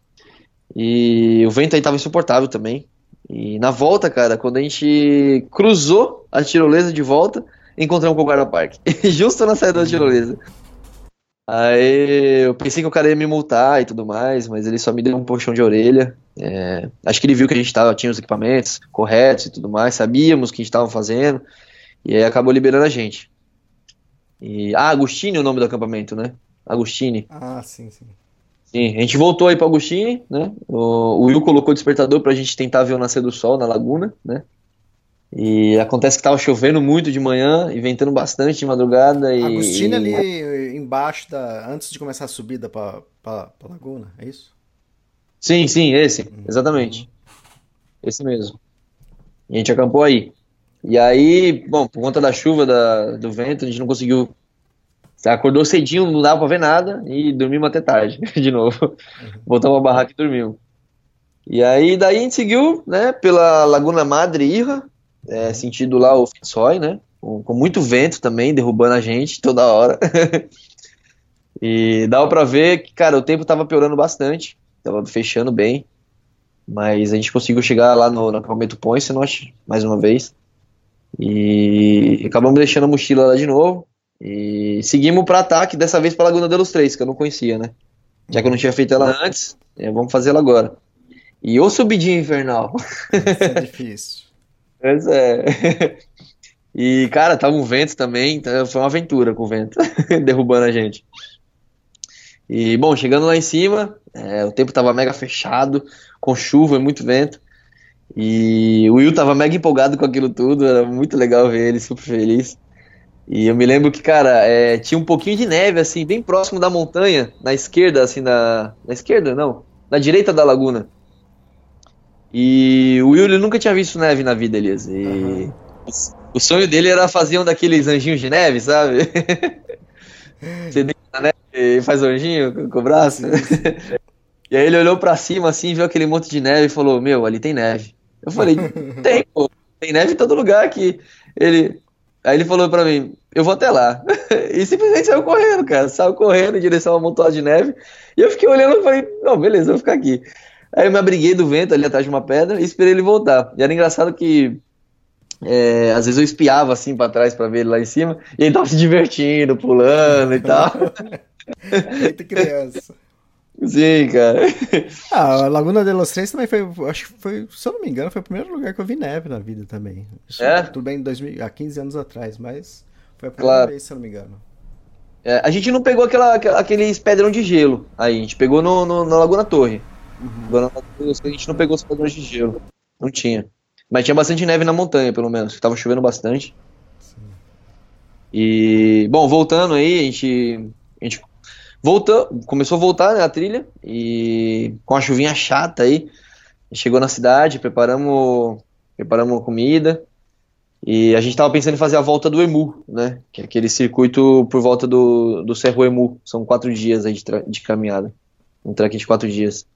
E o vento aí tava insuportável também. E na volta, cara, quando a gente cruzou a tirolesa de volta, encontramos o guarda-parque. Justo na saída da tirolesa. Aí eu pensei que o cara ia me multar e tudo mais, mas ele só me deu um puxão de orelha. É, acho que ele viu que a gente tava, tinha os equipamentos corretos e tudo mais, sabíamos o que a gente estava fazendo, e aí acabou liberando a gente. E, ah, Agostini é o nome do acampamento, né? Agostini. Ah, sim, sim. Sim, a gente voltou aí para Agostini, né? O, o Will colocou o despertador pra gente tentar ver o nascer do sol na laguna, né? E acontece que tava chovendo muito de manhã e ventando bastante de madrugada e Agostinho e- ali embaixo da. Antes de começar a subida pra, pra, pra laguna, é isso? Sim, sim, esse, exatamente. Esse mesmo. E a gente acampou aí. E aí, bom, por conta da chuva, da, do vento, a gente não conseguiu. Acordou cedinho, não dava pra ver nada e dormimos até tarde, de novo. Voltamos à barraca e dormimos. E aí, daí a gente seguiu, né, pela Laguna Madre Irra, é, sentido lá o Fitzroy, né, com, com muito vento também, derrubando a gente toda hora. E dava pra ver que, cara, o tempo tava piorando bastante, tava fechando bem, mas a gente conseguiu chegar lá no, no acampamento Ponce, nós, mais uma vez, e acabamos deixando a mochila lá de novo, e seguimos para ataque, dessa vez para Laguna de los Três, que eu não conhecia, né? Já que eu não tinha feito ela antes, é, vamos fazer ela agora. E ô subidinha infernal. Isso é difícil. Pois é. E, cara, tava um vento também, então foi uma aventura com o vento, derrubando a gente. E, bom, chegando lá em cima, é, o tempo tava mega fechado, com chuva e muito vento. E o Will tava mega empolgado com aquilo tudo, era muito legal ver ele, super feliz. E eu me lembro que, cara, é, tinha um pouquinho de neve, assim, bem próximo da montanha, na esquerda, assim, na, na esquerda, não, na direita da laguna. E o Will nunca tinha visto neve na vida, Elias. E o sonho dele era fazer um daqueles anjinhos de neve, sabe? Você deita na neve e faz anjinho com- o braço. E aí ele olhou pra cima assim, viu aquele monte de neve e falou: Meu, ali tem neve. Eu falei: Tem, pô, tem neve em todo lugar aqui. Ele. Aí ele falou pra mim: Eu vou até lá. E simplesmente saiu correndo, cara. Saiu correndo em direção a uma montoada de neve. E eu fiquei olhando e falei: Não, beleza, eu vou ficar aqui. Aí eu me abriguei do vento ali atrás de uma pedra e esperei ele voltar. E era engraçado que é, às vezes eu espiava assim pra trás pra ver ele lá em cima e ele tava se divertindo, pulando e tal. Eita criança. Sim, cara. Ah, a Laguna de los Três também foi, acho que foi, se eu não me engano, foi o primeiro lugar que eu vi neve na vida também. Isso, É? Tudo bem, em 2000, há 15 anos atrás, mas foi a primeira Claro. vez, se eu não me engano. É, a gente não pegou aquela, aquela- aqueles pedrão de gelo aí, a gente pegou no, no- na Laguna Torre. Agora, a gente não pegou os pedrões de gelo. Não tinha. Mas tinha bastante neve na montanha, pelo menos. Tava chovendo bastante. E, bom, voltando aí, a gente, a gente voltou, começou a voltar, né, a trilha. E com a chuvinha chata aí, chegou na cidade, preparamos, preparamos comida. E a gente tava pensando em fazer a volta do Emu, né? Que é aquele circuito por volta do, do Cerro Emu. São quatro dias aí de, de caminhada. Um trek de quatro dias.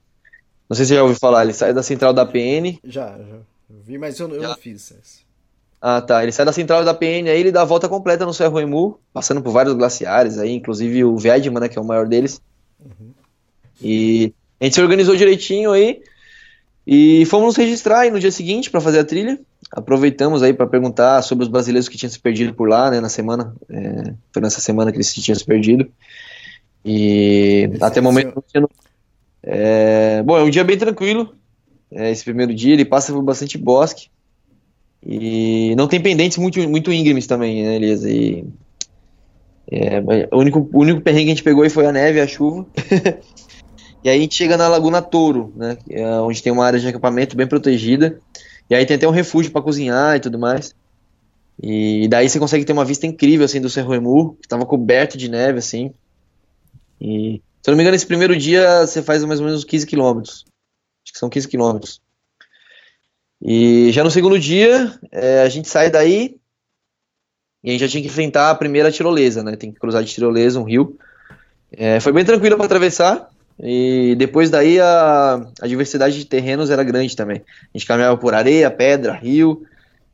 Não sei se você já ouviu falar, ele sai da central da PN. Já, já. Vi, mas eu, eu Já. não fiz essa. Ah, tá. Ele sai da central da PN, aí ele dá a volta completa no Cerro Emu, passando por vários glaciares aí, inclusive o Viedma, né? Que é o maior deles. E a gente se organizou direitinho aí. E fomos nos registrar aí no dia seguinte para fazer a trilha. aproveitamos aí para perguntar sobre os brasileiros que tinham se perdido por lá, né, na semana. É, foi nessa semana que eles tinham se perdido. E Esse até o momento. É, bom, é um dia bem tranquilo. É, esse primeiro dia ele passa por bastante bosque. E não tem pendentes muito, muito íngremes também, né, Elias? E, é, o, único, o único perrengue que a gente pegou foi a neve e a chuva. e aí a gente chega na Laguna Touro, né? é onde tem uma área de acampamento bem protegida. E aí tem até um refúgio para cozinhar e tudo mais. E daí você consegue ter uma vista incrível assim do Cerro Emu, que estava coberto de neve assim. E se eu não me engano, esse primeiro dia você faz mais ou menos uns 15 quilômetros. Acho que são 15 quilômetros. E já no segundo dia, é, a gente sai daí e a gente já tinha que enfrentar a primeira tirolesa, né? Tem que cruzar de tirolesa um rio. É, foi bem tranquilo para atravessar. E depois daí a, a diversidade de terrenos era grande também. A gente caminhava por areia, pedra, rio.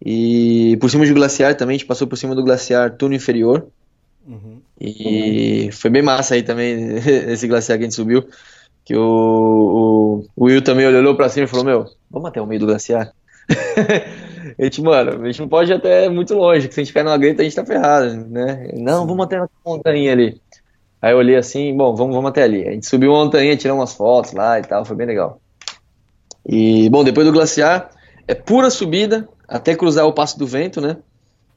E por cima de glaciar também, a gente passou por cima do glaciar túnel inferior. Uhum. E foi bem massa aí também esse glaciar que a gente subiu. Que o, o, o Will também olhou pra cima e falou: Meu, vamos até o meio do glaciar. a gente, mano, a gente não pode ir até muito longe, que se a gente cair numa greta a gente tá ferrado, né? Não, vamos até a montanha ali. Aí eu olhei assim, bom, vamos, vamos até ali. A gente subiu uma montanha, tirou umas fotos lá e tal, foi bem legal. E, bom, depois do glaciar, é pura subida até cruzar o Passo do Vento, né?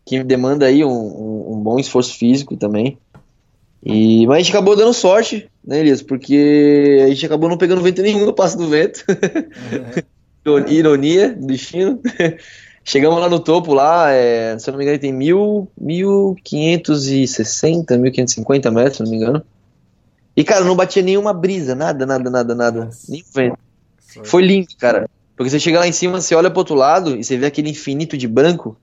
Que demanda aí um, um, um bom esforço físico também. E, mas a gente acabou dando sorte, né, Elias? Porque a gente acabou não pegando vento nenhum no Passo do Vento. Uhum. Ironia do destino. Chegamos lá no topo, lá, é, se eu não me engano, tem mil, 1560, 1550 metros, se não me engano. E, cara, não batia nenhuma brisa, nada, nada, nada, nada. Nem vento. Foi lindo, cara. Porque você chega lá em cima, você olha pro outro lado e você vê aquele infinito de branco.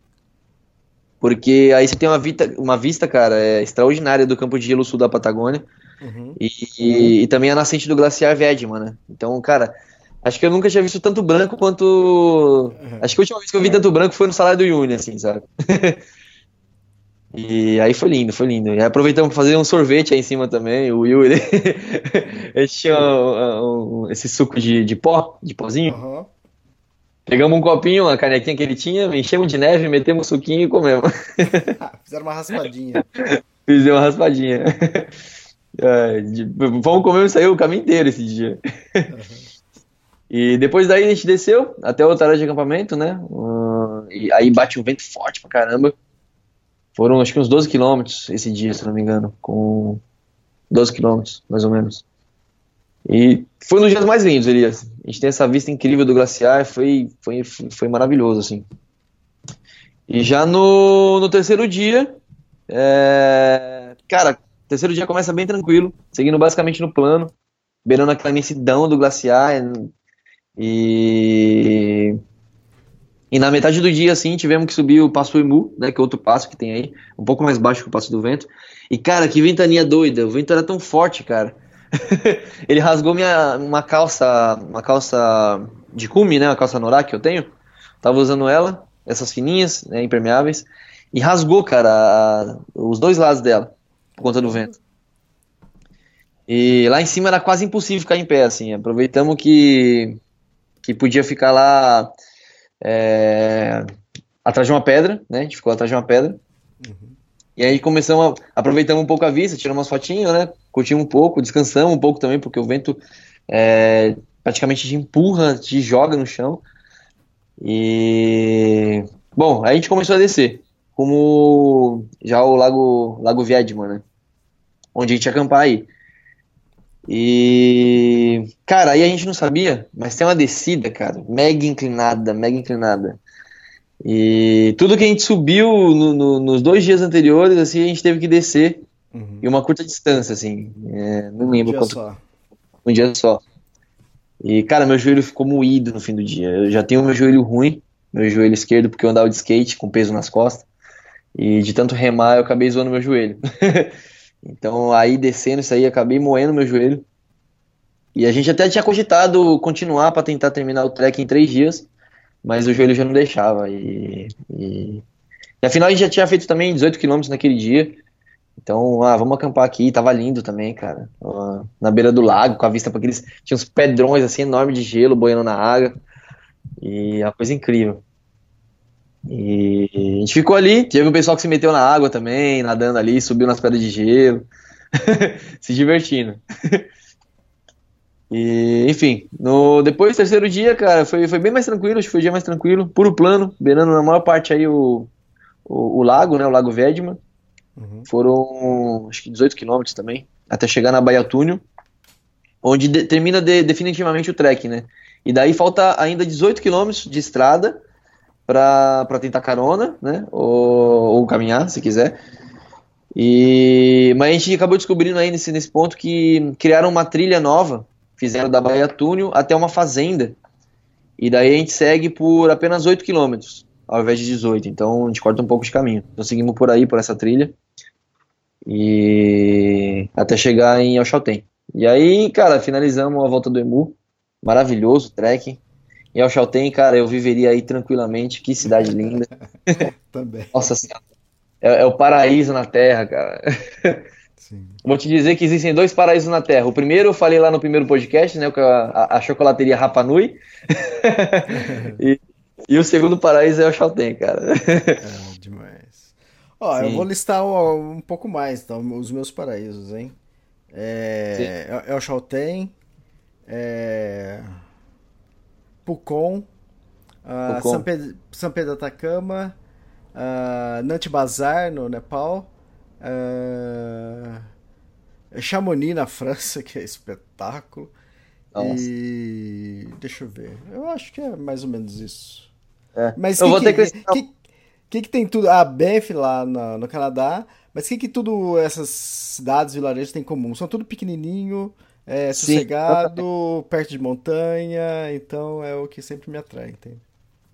Porque aí você tem uma vista, uma vista cara, é, extraordinária do campo de gelo sul da Patagônia. Uhum. E, e, e, também a nascente do glaciar Vedman, né? Então, cara, acho que eu nunca tinha visto tanto branco quanto. Uhum. Acho que a última vez que eu vi tanto branco foi no salário do Yuni, assim, sabe? e aí foi lindo, foi lindo. E aproveitamos para fazer um sorvete aí em cima também. O Will, ele, ele tinha um, um, esse suco de, de pó, de pozinho. Uhum. Pegamos um copinho, uma canequinha que ele tinha, enchemos de neve, metemos um suquinho e comemos. Fizeram uma raspadinha. Fizemos uma raspadinha. É, de, vamos comer isso aí o caminho inteiro esse dia. Uhum. E depois daí a gente desceu até outra área de acampamento, né? Uh, e aí bate um vento forte pra caramba. Foram acho que uns 12 quilômetros esse dia, se não me engano. Com 12 quilômetros, mais ou menos. E foi um dos dias mais lindos, Elias. A gente tem essa vista incrível do glaciar, foi, foi, foi maravilhoso, assim. E já no, no terceiro dia, é... cara, terceiro dia começa bem tranquilo, seguindo basicamente no plano, beirando aquela imensidão do glaciar. E e na metade do dia, assim, tivemos que subir o Passo Emu, né, que é outro passo que tem aí, um pouco mais baixo que o Passo do Vento. E, cara, que ventania doida, o vento era tão forte, cara, ele rasgou minha uma calça, uma calça de cume, né, uma calça Norá que eu tenho. Tava usando ela, essas fininhas, né, impermeáveis, e rasgou, cara, a, os dois lados dela por conta do vento. E lá em cima era quase impossível ficar em pé, assim. Aproveitamos que que podia ficar lá é, atrás de uma pedra, né? A gente ficou atrás de uma pedra. Uhum. E aí começamos a aproveitamos um pouco a vista, tiramos umas fotinhas, né? Curtimos um pouco, descansamos um pouco também, porque o vento é, praticamente te empurra, te joga no chão. E bom, aí a gente começou a descer, como já o lago Lago Viedman, né? Onde a gente ia acampar aí. E cara, aí a gente não sabia, mas tem uma descida, cara, mega inclinada, mega inclinada. E tudo que a gente subiu no, no, nos dois dias anteriores, assim, a gente teve que descer uhum. em uma curta distância, assim. É, não lembro um dia quanto. Só. Um dia só. E, cara, meu joelho ficou moído no fim do dia. Eu já tenho meu joelho ruim, meu joelho esquerdo, porque eu andava de skate com peso nas costas. E de tanto remar, eu acabei zoando meu joelho. então, aí descendo isso aí, acabei moendo meu joelho. E a gente até tinha cogitado continuar para tentar terminar o trek em três dias mas o joelho já não deixava. E, e... e afinal a gente já tinha feito também 18 quilômetros naquele dia. Então, ah, vamos acampar aqui. Tava lindo também, cara. Na beira do lago, com a vista para aqueles. Tinha uns pedrões assim enormes de gelo boiando na água. E é uma coisa incrível. E a gente ficou ali, teve um pessoal que se meteu na água também, nadando ali, subiu nas pedras de gelo, se divertindo. E, enfim, no, depois terceiro dia, cara, foi, foi bem mais tranquilo, acho que foi o dia mais tranquilo, puro plano, beirando na maior parte aí o, o, o lago, né, o Lago Vedman. Uhum. Foram, acho que 18 quilômetros também, até chegar na Baía Túnel, onde de- termina de- definitivamente o trek, né. E daí falta ainda 18 quilômetros de estrada pra tentar carona, né, ou, ou caminhar, se quiser. E, mas a gente acabou descobrindo aí nesse, nesse ponto que criaram uma trilha nova, fizeram da Baía Túnel até uma fazenda. E daí a gente segue por apenas 8 quilômetros, ao invés de 18. Então a gente corta um pouco de caminho. Então seguimos por aí, por essa trilha. E até chegar em Alchalten. E aí, cara, finalizamos a volta do Emu. Maravilhoso trek. Em Alchalten, cara, eu viveria aí tranquilamente. Que cidade linda. Também. Nossa senhora. É, é o paraíso na Terra, cara. Sim. Vou te dizer que existem dois paraísos na Terra. O primeiro eu falei lá no primeiro podcast, né? é a, a, a chocolateria Rapa Nui. e, e o segundo paraíso é o Chalten, cara. É demais. Ó, eu Sim. vou listar um, um pouco mais, então, os meus paraísos, hein? É, é, é o Chalten, é, Pucon, ah, Pucon. São, Pedro, São Pedro da Atacama, ah, Nantes Bazar, no Nepal, ah, Chamonix, na França, que é espetáculo. Nossa. E deixa eu ver. Eu acho que é mais ou menos isso. É. Mas eu que vou que, ter que que, que, que tem tudo? A Banff lá no, no Canadá, mas o que, que tudo essas cidades, vilarejos têm em comum? São tudo pequenininho, é, Sim, sossegado, perto de montanha, então é o que sempre me atrai, entende?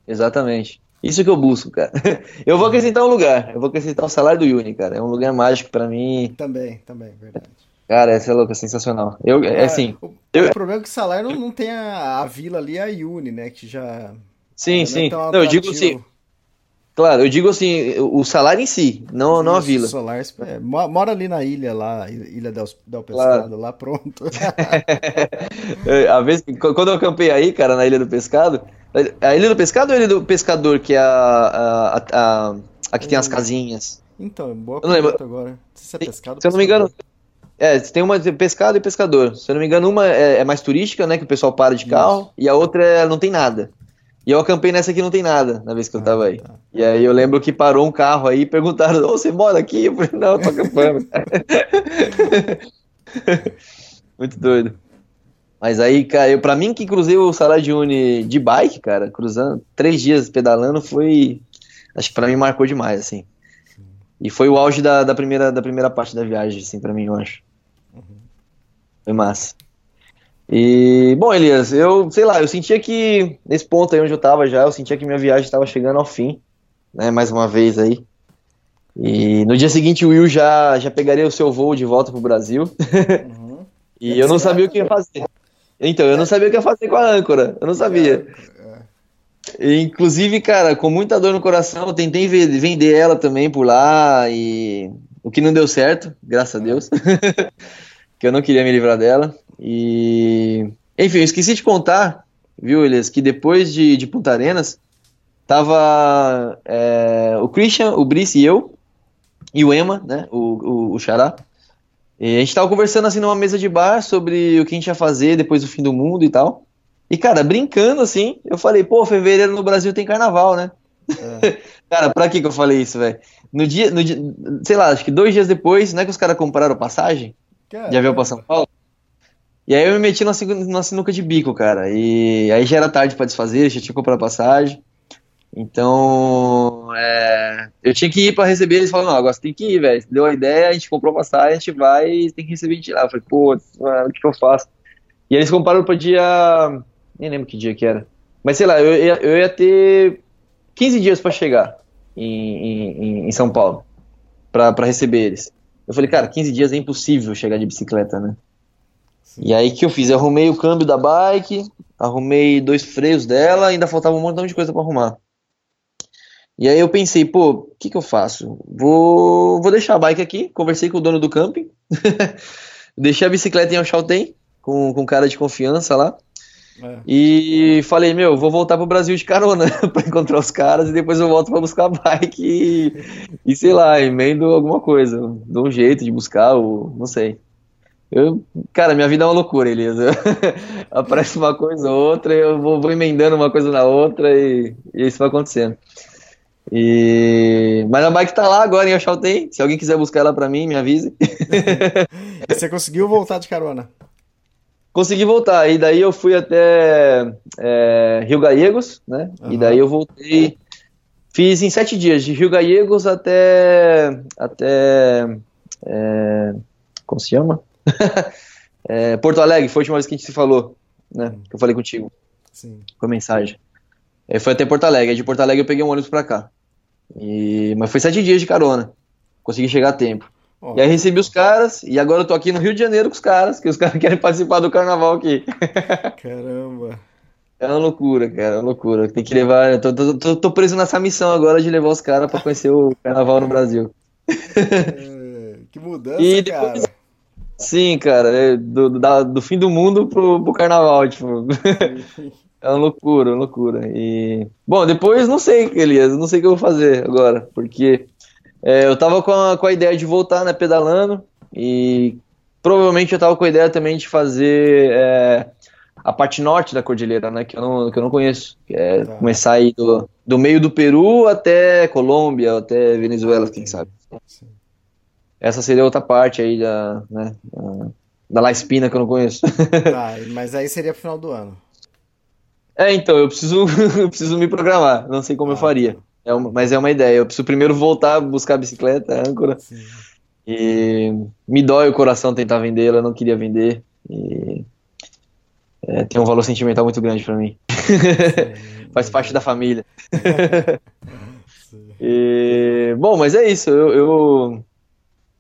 Exatamente. Isso que eu busco, cara. Eu vou acrescentar um lugar. Eu vou acrescentar o salário do Uni, cara. É um lugar mágico pra mim. Também, também, verdade. Cara, essa é louca, sensacional. Eu, é assim. O, eu- o problema é que o salário não, não tem a, a vila ali, a Uni, né, que já... Sim, não é sim. Não, eu digo assim. Claro, eu digo assim, o salário em si, não, não a Isso, vila. Solar, é, mo- mora ali na ilha lá, Ilha del, del Pescado, lá, pronto. É, A vez, que- quando eu acampei aí, cara, na Ilha do Pescado, a Ilha do Pescado ou a Ilha do Pescador, que é a, a, a, a, que tem as casinhas? Então, boa Eu não lembro. pergunta agora. Não sei se é pescado Se eu não me engano, é, tem uma de pescado e pescador. Se eu não me engano, uma é, é mais turística, né, que o pessoal para de carro, e a outra é, não tem nada. E eu acampei nessa que não tem nada, na vez que eu tava aí. tá. E aí eu lembro que parou um carro aí e perguntaram, ô, você mora aqui? Eu falei, não, eu tô acampando. Muito doido. Mas aí, cara, eu, pra mim que cruzei o Salário de Uni de bike, cara, cruzando, três dias pedalando, foi. Acho que pra mim marcou demais, assim. E foi o auge da, da, primeira, da primeira parte da viagem, assim, pra mim, eu acho. Foi massa. E, bom, Elias, eu, sei lá, eu sentia que, nesse ponto aí onde eu tava já, eu sentia que minha viagem estava chegando ao fim, né, mais uma vez aí. E no dia seguinte o Will já, já pegaria o seu voo de volta pro Brasil. Uhum. E É eu não sabia o que ia fazer. Então, eu não sabia o que ia fazer com a âncora. Eu não sabia. E, inclusive, cara, com muita dor no coração, eu tentei ve- vender ela também por lá e o que não deu certo, graças a Deus. que eu não queria me livrar dela. E enfim, eu esqueci de contar, viu, Elias, que depois de, de Punta Arenas tava é, o Christian, o Brice e eu e o Ema, né, o, o, o Xará. E a gente tava conversando assim numa mesa de bar sobre o que a gente ia fazer depois do fim do mundo e tal. E, cara, brincando assim, eu falei, pô, fevereiro no Brasil tem carnaval, né? cara, pra que que eu falei isso, velho? No dia, no dia, sei lá, acho que dois dias depois, não é que os caras compraram passagem de avião pra São Paulo? E aí eu me meti sigu- numa sinuca de bico, cara. E aí já era tarde pra desfazer, já tinha comprado passagem. Então, é, eu tinha que ir pra receber. Eles falaram: Não, agora você tem que ir, velho. Deu a ideia, a gente comprou passagem, a gente vai e tem que receber gente lá. Eu falei: Pô, o que eu faço? E eles compraram pra dia. Nem lembro que dia que era. Mas sei lá, eu ia, eu ia ter 15 dias pra chegar em, em, em São Paulo pra receber eles. Eu falei, cara, 15 dias é impossível chegar de bicicleta, né? E aí o que eu fiz? Eu arrumei o câmbio da bike, arrumei dois freios dela, ainda faltava um montão de coisa pra arrumar. E aí eu pensei, pô, o que que eu faço? Vou, vou deixar a bike aqui, conversei com o dono do camping, deixei a bicicleta em Alchalten, com, com cara de confiança lá, É. E falei, meu, vou voltar pro Brasil de carona pra encontrar os caras e depois eu volto pra buscar a bike e, e sei lá, emendo alguma coisa. Dou um jeito de buscar, ou não sei. Eu, cara, minha vida é uma loucura, Elisa. Aparece uma coisa ou outra, eu vou, vou emendando uma coisa na outra e, e isso vai acontecendo. E... Mas a bike tá lá agora em Oxaltém. Se alguém quiser buscar ela pra mim, me avise. E você conseguiu voltar de carona? Consegui voltar, e daí eu fui até é, Rio Gallegos, né? E Aham. daí eu voltei. Fiz em sete dias, de Rio Gallegos até. até. é, como se chama? É, Porto Alegre, foi a última vez que a gente se falou, né? Que eu falei contigo, Sim. com a mensagem. É, foi até Porto Alegre, aí de Porto Alegre eu peguei um ônibus pra cá. E, mas foi sete dias de carona. Consegui chegar a tempo. E aí recebi os caras, e agora eu tô aqui no Rio de Janeiro com os caras, que os caras querem participar do carnaval aqui. caramba. É uma loucura, cara, é uma loucura. Tem que levar. Tô, tô, tô, tô preso nessa missão agora de levar os caras pra conhecer o carnaval no Brasil. É, que mudança, E depois- cara. Sim, cara, é do, da- do fim do mundo pro, pro carnaval, tipo. É uma loucura, uma loucura. E. Bom, depois não sei, Elias, não sei o que eu vou fazer agora, porque é, eu tava com a, com a ideia de voltar, né, pedalando, e provavelmente eu tava com a ideia também de fazer é, a parte norte da cordilheira, né, que eu não, que eu não conheço. É Tá. começar aí do, do meio do Peru até Colômbia, até Venezuela, quem sabe. Sim. Essa seria outra parte aí da, né, da, La Espina que eu não conheço. Tá, mas aí seria pro final do ano. É, então, eu preciso, eu preciso me programar. Não sei como eu Ah, faria. É uma- mas é uma ideia. Eu preciso primeiro voltar a buscar a bicicleta, a âncora. Sim. E me dói o coração tentar vendê-la, não queria vender. E é, tem um valor sentimental muito grande pra mim. Faz parte da família. E, bom, mas é isso. Eu, eu,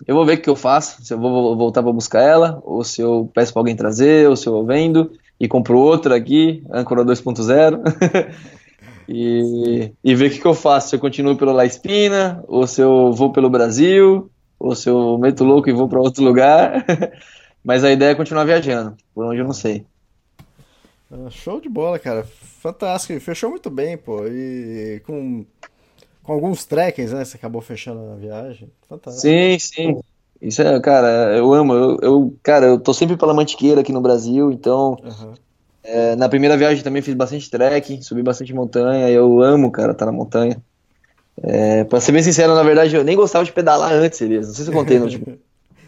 eu vou ver o que eu faço. Se eu vou voltar pra buscar ela, ou se eu peço pra alguém trazer, ou se eu vendo e compro outra aqui, âncora 2.0. E, e ver o que, que eu faço. Se eu continuo pela La Espina, ou se eu vou pelo Brasil, ou se eu meto louco e vou pra outro lugar. Mas a ideia é continuar viajando, por onde eu não sei. Ah, Show de bola, cara. Fantástico. Fechou muito bem, pô. E com, com alguns trekkings, né? Você acabou fechando na viagem. Fantástico. Sim, sim. Isso é, cara, eu amo. Eu, eu, cara, eu tô sempre pela Mantiqueira aqui no Brasil, então Aham. É, na primeira viagem também fiz bastante trekking, subi bastante montanha. Eu amo, cara, estar na montanha. É, pra ser bem sincero, na verdade, eu nem gostava de pedalar antes, Elias. Não sei se eu contei no último.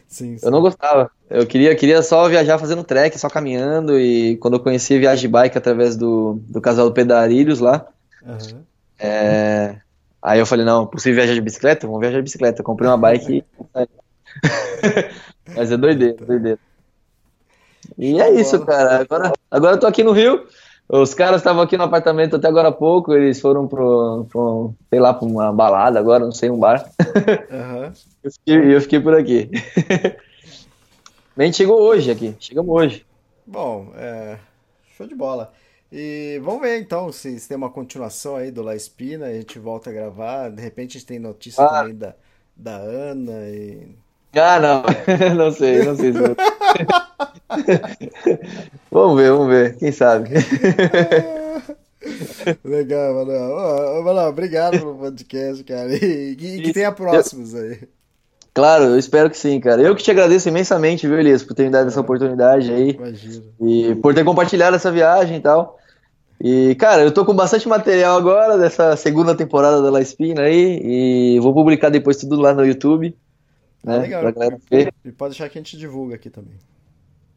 Sim, sim. Eu não gostava. Eu queria, queria só viajar fazendo trek, só caminhando. E quando eu conheci a viagem de bike através do, do casal do Pedarilhos lá, Aham. é, aí eu falei, não, possível viajar de bicicleta? Vamos viajar de bicicleta. Eu comprei uma bike e... Mas é doideira, doideira. E é isso, cara. Agora, agora eu tô aqui no Rio. Os caras estavam aqui no apartamento até agora há pouco. Eles foram pro, pro sei lá, pra uma balada agora, não sei, um bar. Aham. Eu fiquei, eu fiquei por aqui. A gente chegou hoje aqui. Chegamos hoje. Bom, é, show de bola. E vamos ver então se, se tem uma continuação aí do La Espina, a gente volta a gravar. De repente a gente tem notícia Ah. também da, da Ana e. Ah, não. Não sei, não sei. se Vamos ver, vamos ver. Quem sabe? Legal, Manuel. Manuel, obrigado pelo podcast, cara. E, e que tenha próximos aí. Claro, eu espero que sim, cara. Eu que te agradeço imensamente, viu, Elias, por ter me dado essa oportunidade aí. Imagina. E por ter compartilhado essa viagem e tal. E, cara, eu tô com bastante material agora dessa segunda temporada da La Espina aí. E vou publicar depois tudo lá no YouTube. Né, legal. pra galera ver. E pode deixar que a gente divulga aqui também.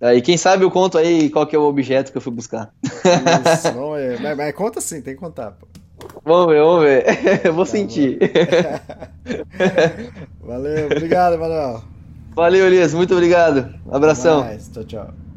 Aí, quem sabe eu conto aí qual que é o objeto que eu fui buscar. Isso, não é. Mas, mas conta sim, tem que contar, pô. Vamos ver, vamos ver. Eu vou sentir. Valeu, obrigado, Manuel. Valeu, Elias. Muito obrigado. Abração. Mais. Tchau, tchau.